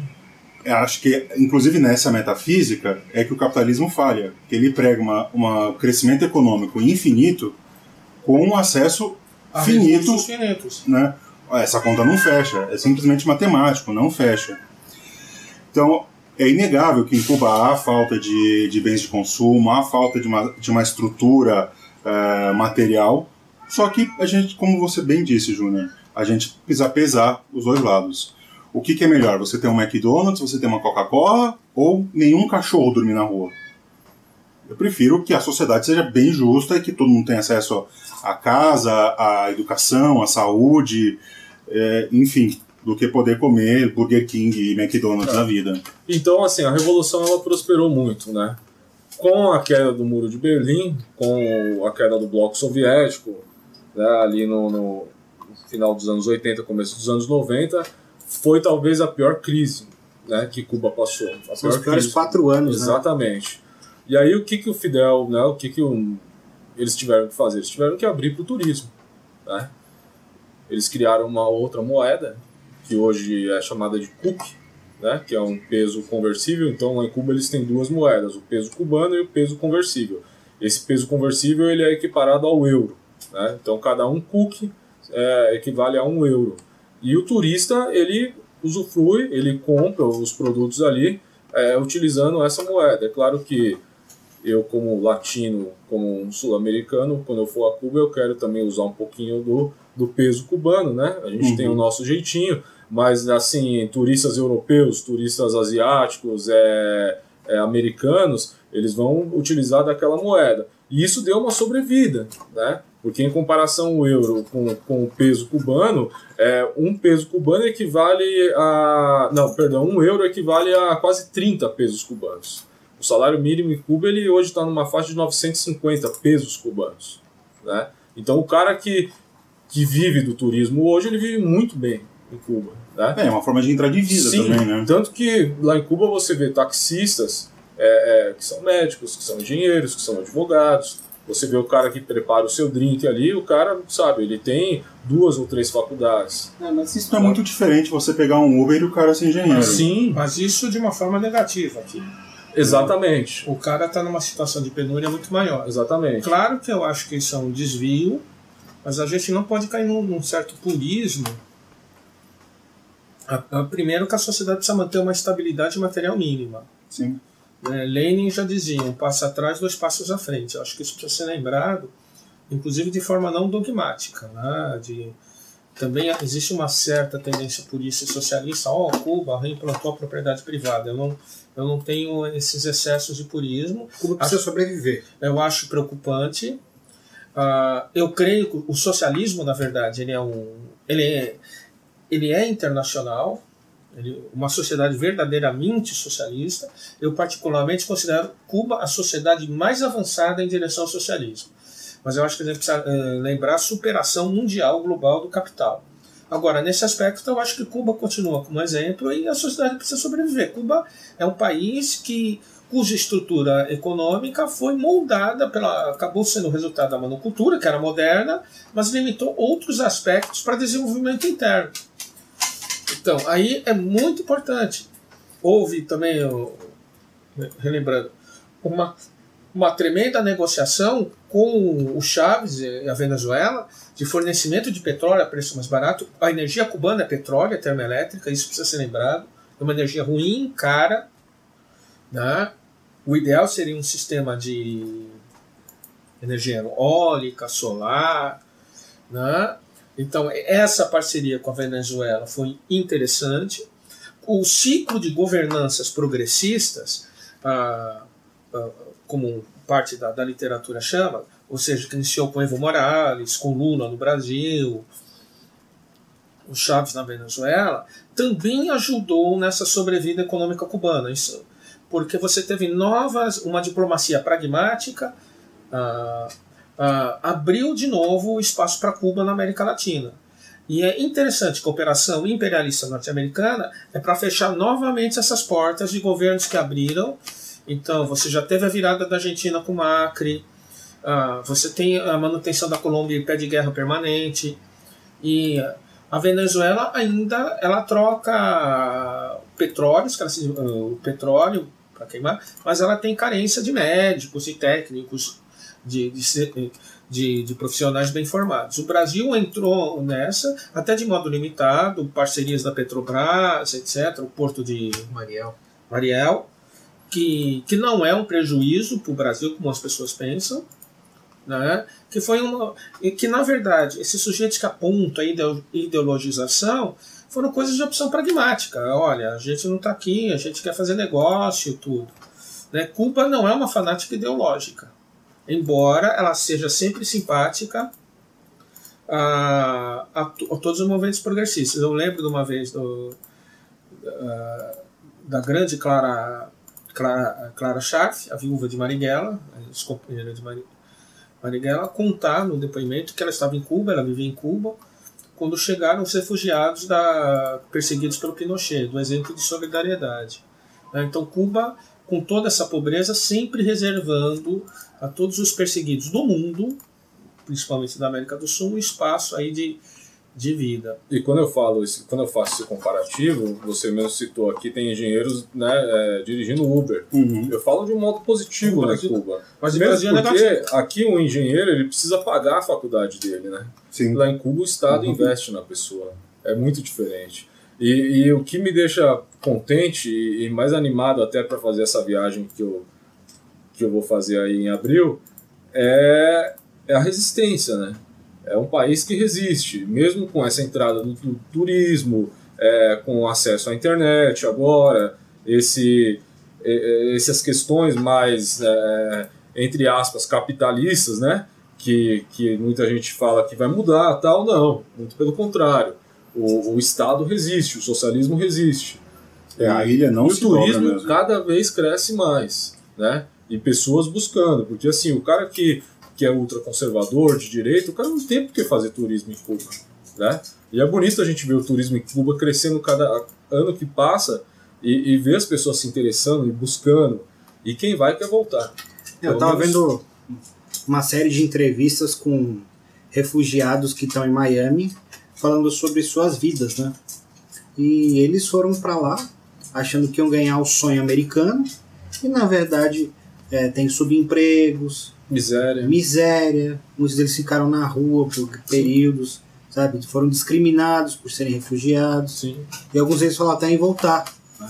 Eu acho que, inclusive nessa metafísica, é que o capitalismo falha. Que ele prega uma, uma crescimento econômico infinito com um acesso A finito recursos finitos. né? Essa conta não fecha, é simplesmente matemático, não fecha. Então, é inegável que em Cuba há falta de, de bens de consumo, há falta de uma, de uma estrutura eh, material, só que a gente, como você bem disse, Júnior, a gente precisa pesar os dois lados. O que, que é melhor, você ter um McDonald's, você ter uma Coca-Cola ou nenhum cachorro dormir na rua? Eu prefiro que a sociedade seja bem justa e que todo mundo tenha acesso à casa, à educação, à saúde, é, enfim, do que poder comer Burger King e McDonald's É. na vida. Então, assim, a revolução ela prosperou muito, né? Com a queda do Muro de Berlim, com a queda do Bloco Soviético, né, ali no, no final dos anos 80, começo dos anos 90, foi talvez a pior crise né, que Cuba passou. A São os pior piores crise. quatro anos, né? Exatamente. E aí o que, que o Fidel, né, o que, que o- eles tiveram que fazer? Eles tiveram que abrir para o turismo. Né? Eles criaram uma outra moeda, que hoje é chamada de CUC, né, que é um peso conversível. Então lá em Cuba eles têm duas moedas, o peso cubano e o peso conversível. esse peso conversível ele é equiparado ao euro. Né? Então cada um cookie é, equivale a um euro. E o turista ele usufrui, ele compra os produtos ali é, utilizando essa moeda. É claro que eu como latino, como um sul-americano, quando eu for a Cuba eu quero também usar um pouquinho do, do peso cubano, né? A gente uhum. tem o nosso jeitinho, mas assim, turistas europeus, turistas asiáticos, é, é, americanos, eles vão utilizar daquela moeda. E isso deu uma sobrevida, né? Porque em comparação o euro com, com o peso cubano, é, um peso cubano equivale a. Não, perdão, um euro equivale a quase 30 pesos cubanos. O salário mínimo em Cuba ele hoje está numa faixa de 950 pesos cubanos. Né? Então o cara que, que vive do turismo hoje, ele vive muito bem em Cuba. Né? É, uma forma de entrar de vida Sim, também, né? Tanto que lá em Cuba você vê taxistas é, é, que são médicos, que são engenheiros, que são advogados. Você vê o cara que prepara o seu drink ali, o cara, sabe, ele tem duas ou três faculdades. É, mas isso não é muito diferente você pegar um Uber e o cara ser engenheiro. Sim. Mas isso de uma forma negativa aqui. Exatamente. O cara está numa situação de penúria muito maior. Exatamente. Claro que eu acho que isso é um desvio, mas a gente não pode cair num, num certo purismo. A, a, primeiro que a sociedade precisa manter uma estabilidade material mínima. Sim. É, Lenin já dizia, um passo atrás, dois passos à frente. Eu acho que isso precisa ser lembrado, inclusive de forma não dogmática. Né? De, também existe uma certa tendência polícia socialista, ó, oh, Cuba reimplantou a propriedade privada. Eu não, eu não tenho esses excessos de purismo. Cuba precisa acho, sobreviver. Eu acho preocupante. Uh, eu creio que o socialismo, na verdade, ele é um, ele é, ele é internacional uma sociedade verdadeiramente socialista. Eu, particularmente, considero Cuba a sociedade mais avançada em direção ao socialismo. Mas eu acho que a gente precisa uh, lembrar a superação mundial global do capital. Agora, nesse aspecto, eu acho que Cuba continua como exemplo e a sociedade precisa sobreviver. Cuba é um país que cuja estrutura econômica foi moldada pela acabou sendo resultado da monocultura, que era moderna, mas limitou outros aspectos para desenvolvimento interno. Então, aí é muito importante. Houve também, relembrando, uma, uma tremenda negociação com o Chaves e a Venezuela de fornecimento de petróleo a preço mais barato. A energia cubana é petróleo, é termoelétrica, isso precisa ser lembrado. É uma energia ruim, cara. Né? O ideal seria um sistema de energia eólica, solar, né? Então, essa parceria com a Venezuela foi interessante. O ciclo de governanças progressistas, ah, ah, como parte da, da, literatura chama, ou seja, que iniciou com Evo Morales, com Lula no Brasil, o Chaves na Venezuela, também ajudou nessa sobrevida econômica cubana. Isso, porque você teve novas, uma diplomacia pragmática, ah, uh, abriu de novo o espaço para Cuba na América Latina. E é interessante que a operação imperialista norte-americana é para fechar novamente essas portas de governos que abriram. Então, você já teve a virada da Argentina com Macri, uh, você tem a manutenção da Colômbia em pé de guerra permanente, e a Venezuela ainda ela troca petróleo, o petróleo para queimar, mas ela tem carência de médicos e técnicos de, de, de, de, profissionais bem formados. O Brasil entrou nessa, até de modo limitado, parcerias da Petrobras, etc., o porto de Mariel, Mariel que, que não é um prejuízo para o Brasil, como as pessoas pensam, né? que foi uma que na verdade esses sujeitos que apontam a ideologização foram coisas de opção pragmática olha a gente não está aqui a gente quer fazer negócio tudo né? Cuba não é uma fanática ideológica embora ela seja sempre simpática a, a, a todos os movimentos progressistas. Eu lembro de uma vez do, uh, da grande Clara, Clara, Clara Scharf, a viúva de Marighella, ex-companheira de Marighella, contar no depoimento que ela estava em Cuba, ela vivia em Cuba, quando chegaram os refugiados da, perseguidos pelo Pinochet, do exemplo de solidariedade. Então, Cuba, com toda essa pobreza, sempre reservando a todos os perseguidos do mundo, principalmente da América do Sul, um espaço aí de, de vida. E quando eu falo isso, quando eu faço esse comparativo, você mesmo citou aqui, tem engenheiros né, é, dirigindo Uber. Uhum. Eu falo de um modo positivo No né, Cuba. Mas o Mesmo é porque negativo. aqui um engenheiro ele precisa pagar a faculdade dele, né? Sim. Lá em Cuba o Estado Uhum. investe na pessoa. É muito diferente. E, e o que me deixa contente e mais animado até para fazer essa viagem que eu, que eu vou fazer aí em abril é, é a resistência, né? É um país que resiste, mesmo com essa entrada do, do turismo, é, com acesso à internet agora, esse, é, essas questões mais, é, entre aspas, capitalistas, né? Que, que muita gente fala que vai mudar, tal, não. Muito pelo contrário. O, o Estado resiste, o socialismo resiste. É, a ilha não e o se dobra turismo cada vez cresce mais, né? E pessoas buscando, porque assim, o cara que, que é ultraconservador, de direita, o cara não tem por que fazer turismo em Cuba, né? E é bonito a gente ver o turismo em Cuba crescendo cada ano que passa e, e ver as pessoas se interessando e buscando. E quem vai quer voltar. Eu Pelo tava menos- vendo uma série de entrevistas com refugiados que estão em Miami falando sobre suas vidas, né? E eles foram para lá achando que iam ganhar o sonho americano e na verdade é, tem subempregos, Miséria. miséria, muitos deles ficaram na rua por períodos, sabe? Foram discriminados por serem refugiados. Sim. E alguns deles falam até em voltar. Né?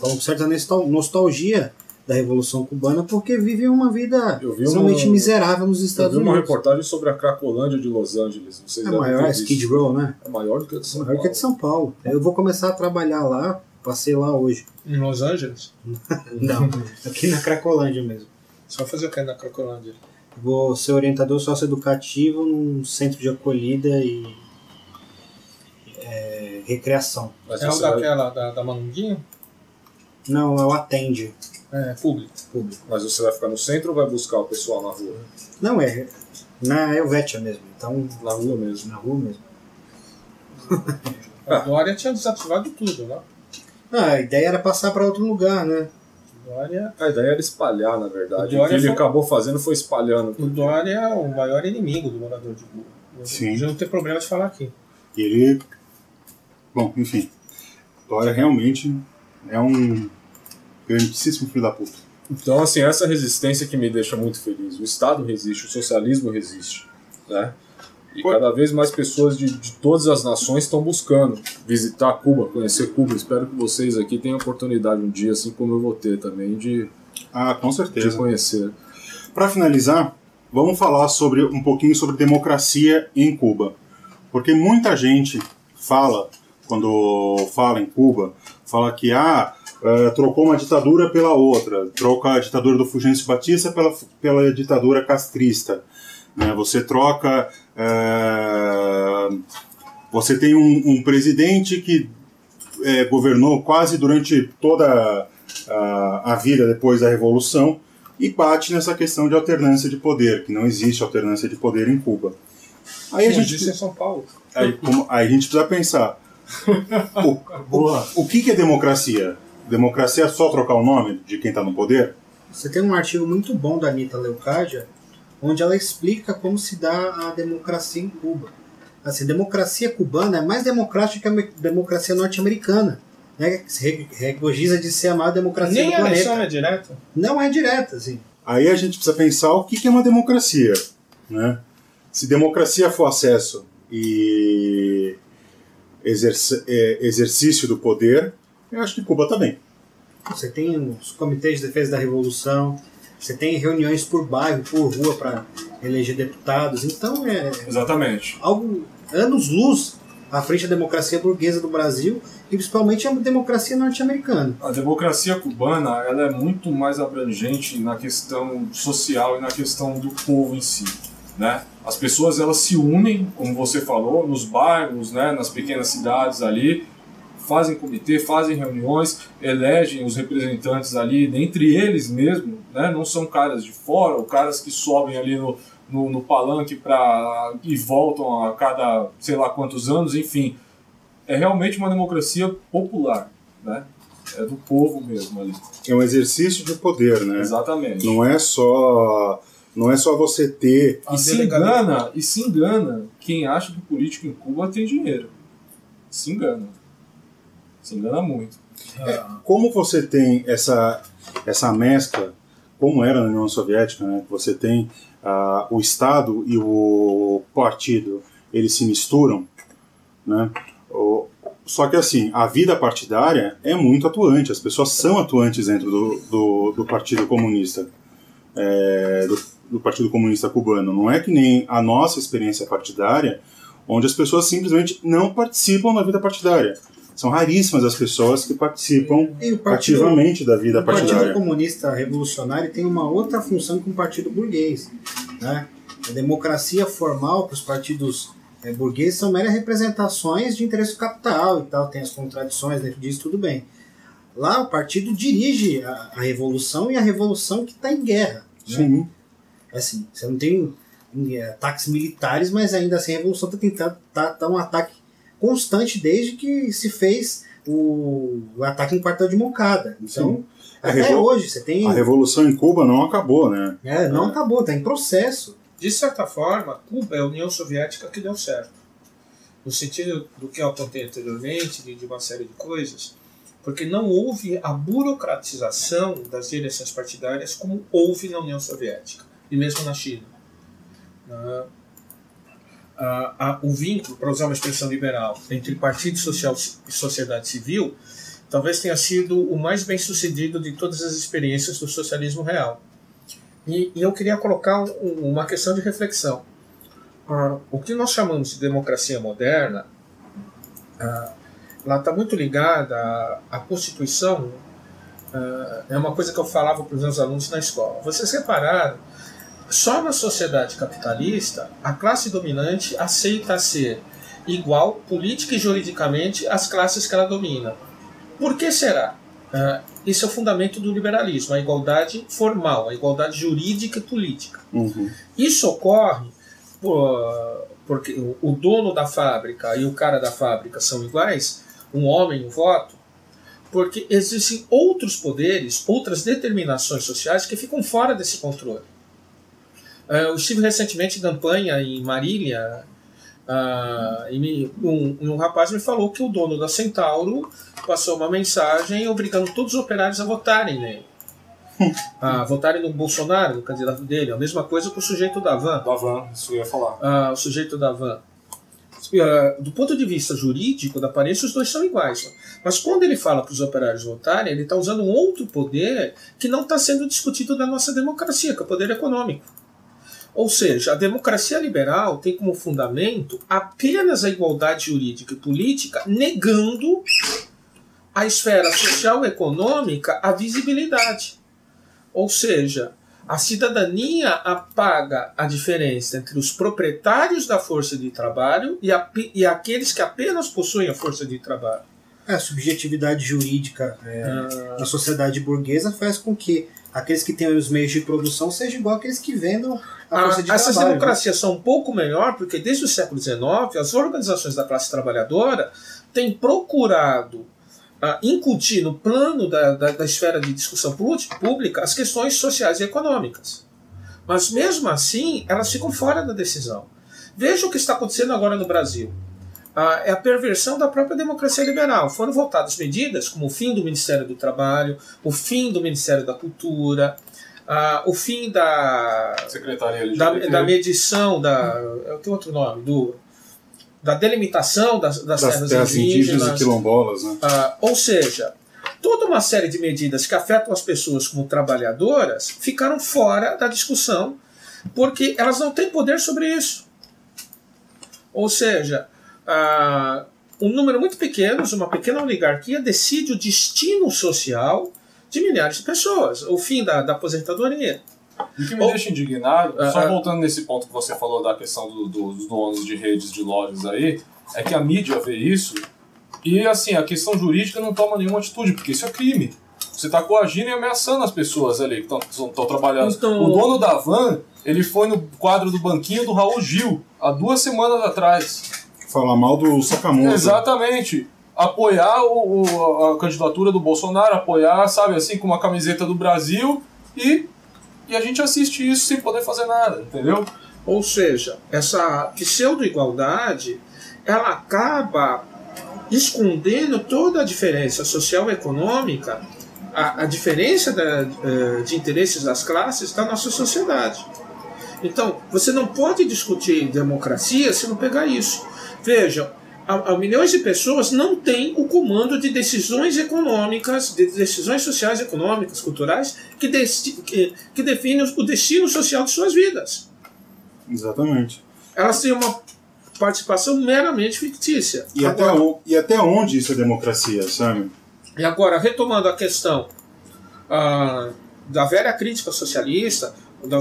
Falam com certa nostal- nostalgia da Revolução Cubana porque vivem uma vida Eu vi extremamente uma- miserável nos Eu Estados vi uma Unidos. reportagem sobre a Cracolândia de Los Angeles. Vocês É maior, é. Skid Row, né? É maior do que a de É São maior que a Paulo. de São Paulo. Eu vou começar a trabalhar lá, passei lá hoje. Em Los Angeles? Não, aqui na Cracolândia mesmo. Só fazer o que na Cracolândia? Vou ser orientador socioeducativo num centro de acolhida e é, recreação. Mas É o vai- daquela da, da Manguinho? Não, é o atende É, público. público. Mas você vai ficar no centro ou vai buscar o pessoal na rua? Não, é na Helvétia mesmo. Então, Na rua mesmo. na rua mesmo. A Dória tinha desativado tudo, né? Ah, a ideia era passar para outro lugar, né? Dória, A ideia era espalhar, na verdade. O O, que ele foi- acabou fazendo foi espalhando. o Dória é o maior inimigo do morador de Cuba. Sim. Já não tem problema de falar aqui. E ele. Bom, enfim. Dória realmente é um grandíssimo filho da puta. Então, assim, essa resistência que me deixa muito feliz. O Estado resiste, o socialismo resiste, né? E Pô. cada vez mais pessoas de, de todas as nações estão buscando visitar Cuba, conhecer Cuba. Espero que vocês aqui tenham oportunidade um dia, assim como eu vou ter também, de, Ah, com de certeza. conhecer. Para finalizar, vamos falar sobre um pouquinho sobre democracia em Cuba. Porque muita gente fala, quando fala em Cuba, fala que ah, eh, trocou uma ditadura pela outra, troca a ditadura do Fulgêncio Batista pela, pela ditadura castrista. Né? Você troca. Eh, você tem um, um presidente que eh, governou quase durante toda a, a vida depois da Revolução e bate nessa questão de alternância de poder, que não existe alternância de poder em Cuba. Aí a Como gente, disse em São Paulo. aí, como- aí a gente precisa pensar: o, Boa. o que, que é democracia? Democracia é só trocar o nome de quem está no poder? Você tem um artigo muito bom da Anitta Leucádia, onde ela explica como se dá a democracia em Cuba. Assim, a democracia cubana é mais democrática que a democracia norte-americana, né? que se de ser a maior democracia Nem do a planeta. eleição é direta. Não é direta, assim. Aí a gente precisa pensar o que, é uma democracia. Né? Se democracia for acesso e é, exercício do poder, eu acho que Cuba está bem. Você tem os comitês de defesa da revolução, você tem reuniões por bairro, por rua para eleger deputados. Então é Exatamente. algo anos-luz à frente da democracia burguesa do Brasil e principalmente a democracia norte-americana. A democracia cubana ela é muito mais abrangente na questão social e na questão do povo em si, né? As pessoas elas se unem, como você falou, nos bairros, né, nas pequenas cidades ali, fazem comitê, fazem reuniões, elegem os representantes ali, dentre eles mesmo, né? Não são caras de fora ou caras que sobem ali no, no, no palanque para e voltam a cada sei lá quantos anos, enfim. É realmente uma democracia popular, né? É do povo mesmo ali. É um exercício de poder, né? Exatamente. Não é só Não é só você ter. E se engana, e se engana quem acha que o político em Cuba tem dinheiro. Se engana. Se engana muito. É, como você tem essa, essa mescla, como era na União Soviética, né? Você tem uh, o Estado e o partido, eles se misturam, né? O, só que assim, a vida partidária é muito atuante, as pessoas são atuantes dentro do, do, do Partido Comunista. É, do, do Partido Comunista Cubano. Não é que nem a nossa experiência partidária, onde as pessoas simplesmente não participam da vida partidária. São raríssimas as pessoas que participam partido, ativamente da vida partidária. O Partido Comunista Revolucionário tem uma outra função que um partido burguês. Né? A democracia formal para os partidos é, burgueses são meras representações de interesse do capital e tal, tem as contradições dentro disso, tudo bem. Lá o partido dirige a, a revolução e a revolução que está em guerra. Né? Sim. Assim, você não tem é, ataques militares, mas ainda assim a revolução está tentando tá, tá um ataque constante desde que se fez o, o ataque em quartel de Moncada. Então, Sim. até hoje você tem. A revolução em Cuba não acabou, né? É, não é. acabou, está em processo. De certa forma, Cuba é a União Soviética que deu certo. No sentido do que eu apontei anteriormente, de, de uma série de coisas, porque não houve a burocratização das direções partidárias como houve na União Soviética e mesmo na China. Uh, uh, o vínculo, para usar uma expressão liberal, entre Partido Social e sociedade civil talvez tenha sido o mais bem sucedido de todas as experiências do socialismo real. E, e eu queria colocar um, uma questão de reflexão. Ah, o que nós chamamos de democracia moderna, ah, ela está muito ligada à, à Constituição. Ah, é uma coisa que eu falava para os meus alunos na escola. Vocês repararam só na sociedade capitalista, a classe dominante aceita ser igual, política e juridicamente, às classes que ela domina. Por que será? Uh, esse é o fundamento do liberalismo, a igualdade formal, a igualdade jurídica e política. Uhum. Isso ocorre por, porque o dono da fábrica e o cara da fábrica são iguais, um homem, um voto, porque existem outros poderes, outras determinações sociais que ficam fora desse controle. Uh, eu estive recentemente em campanha em Marília uh, e me, um, um, rapaz me falou que o dono da Centauro passou uma mensagem obrigando todos os operários a votarem nele. a votarem no Bolsonaro, no candidato dele. A mesma coisa com o sujeito da van. Da van, isso eu ia falar. Uh, o sujeito da van. Do ponto de vista jurídico, da aparência, os dois são iguais. Mas quando ele fala para os operários votarem, ele está usando um outro poder que não está sendo discutido na nossa democracia, que é o poder econômico. Ou seja, a democracia liberal tem como fundamento apenas a igualdade jurídica e política, negando à esfera social e econômica a visibilidade. Ou seja, a cidadania apaga a diferença entre os proprietários da força de trabalho e, a, e aqueles que apenas possuem a força de trabalho. A subjetividade jurídica é, ah. na sociedade burguesa faz com que aqueles que têm os meios de produção sejam igual aqueles que vendam a força de Essas trabalho. democracias são um pouco melhor porque desde o século XIX as organizações da classe trabalhadora têm procurado uh, incutir no plano da, da, da esfera de discussão pública as questões sociais e econômicas. Mas mesmo assim, elas ficam fora da decisão. Veja o que está acontecendo agora no Brasil é a perversão da própria democracia liberal. Foram votadas medidas como o fim do Ministério do Trabalho, o fim do Ministério da Cultura, o fim da Secretaria da, da medição da tem outro nome do da delimitação das, das, das terras, terras indígenas, indígenas e quilombolas, né? ou seja, toda uma série de medidas que afetam as pessoas como trabalhadoras ficaram fora da discussão porque elas não têm poder sobre isso. Ou seja, ah, um número muito pequeno, uma pequena oligarquia, decide o destino social de milhares de pessoas, o fim da, da aposentadoria. E o que me Ou, deixa indignado, uh, só voltando nesse ponto que você falou da questão do, do, dos donos de redes de lojas aí, é que a mídia vê isso e assim, a questão jurídica não toma nenhuma atitude, porque isso é crime. Você está coagindo e ameaçando as pessoas ali que estão trabalhando. Então... O dono da van, ele foi no quadro do banquinho do Raul Gil, há duas semanas atrás falar mal do Sakamoto. Exatamente. Apoiar o, o, a candidatura do Bolsonaro, apoiar, sabe, assim, com uma camiseta do Brasil e e a gente assiste isso sem poder fazer nada, entendeu? Ou seja, essa pseudo-igualdade ela acaba escondendo toda a diferença social e econômica, a, a diferença da, eh, de interesses das classes da nossa sociedade. Então, você não pode discutir democracia se não pegar isso. Veja, a, a milhões de pessoas não têm o comando de decisões econômicas, de decisões sociais, econômicas, culturais, que, que, que definem o destino social de suas vidas. Exatamente. Elas têm uma participação meramente fictícia. E, agora, até, o, e até onde isso é democracia, sabe? E agora, retomando a questão ah, da velha crítica socialista, da,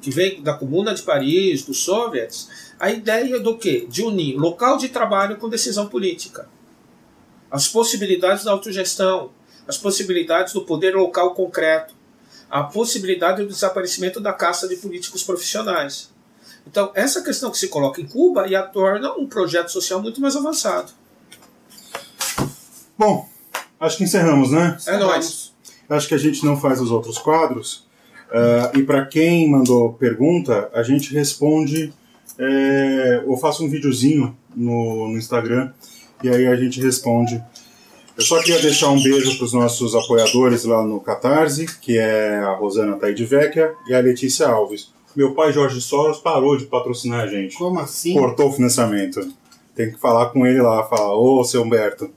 que vem da Comuna de Paris, dos soviets, a ideia do quê? De unir local de trabalho com decisão política. As possibilidades da autogestão, as possibilidades do poder local concreto, a possibilidade do desaparecimento da caça de políticos profissionais. Então, essa questão que se coloca em Cuba e a torna um projeto social muito mais avançado. Bom, acho que encerramos, né? É nóis. Acho que a gente não faz os outros quadros. Uh, e para quem mandou pergunta, a gente responde. É, eu faço um videozinho no, no Instagram e aí a gente responde. Eu só queria deixar um beijo para os nossos apoiadores lá no Catarse, que é a Rosana Taidvecchia e a Letícia Alves. Meu pai Jorge Soros parou de patrocinar a gente. Como assim? Cortou o financiamento. Tem que falar com ele lá, falar, ô seu Humberto.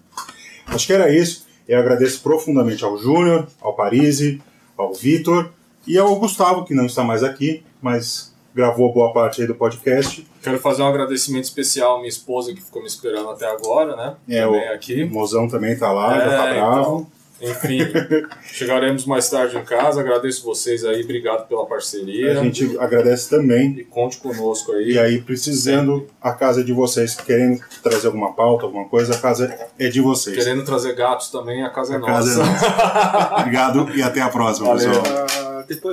Acho que era isso. Eu agradeço profundamente ao Júnior, ao Parisi, ao Vitor e ao Gustavo, que não está mais aqui, mas gravou boa parte aí do podcast. Quero fazer um agradecimento especial à minha esposa que ficou me esperando até agora, né? É, também o aqui. Mozão também está lá, é, já tá bravo. Então, enfim, chegaremos mais tarde em casa. Agradeço vocês aí, obrigado pela parceria. A gente agradece também. E conte conosco aí. E aí, precisando, a casa é de vocês. Querendo trazer alguma pauta, alguma coisa, a casa é de vocês. Querendo trazer gatos também, a casa é a nossa. Casa é nossa. obrigado e até a próxima, Valeu. pessoal.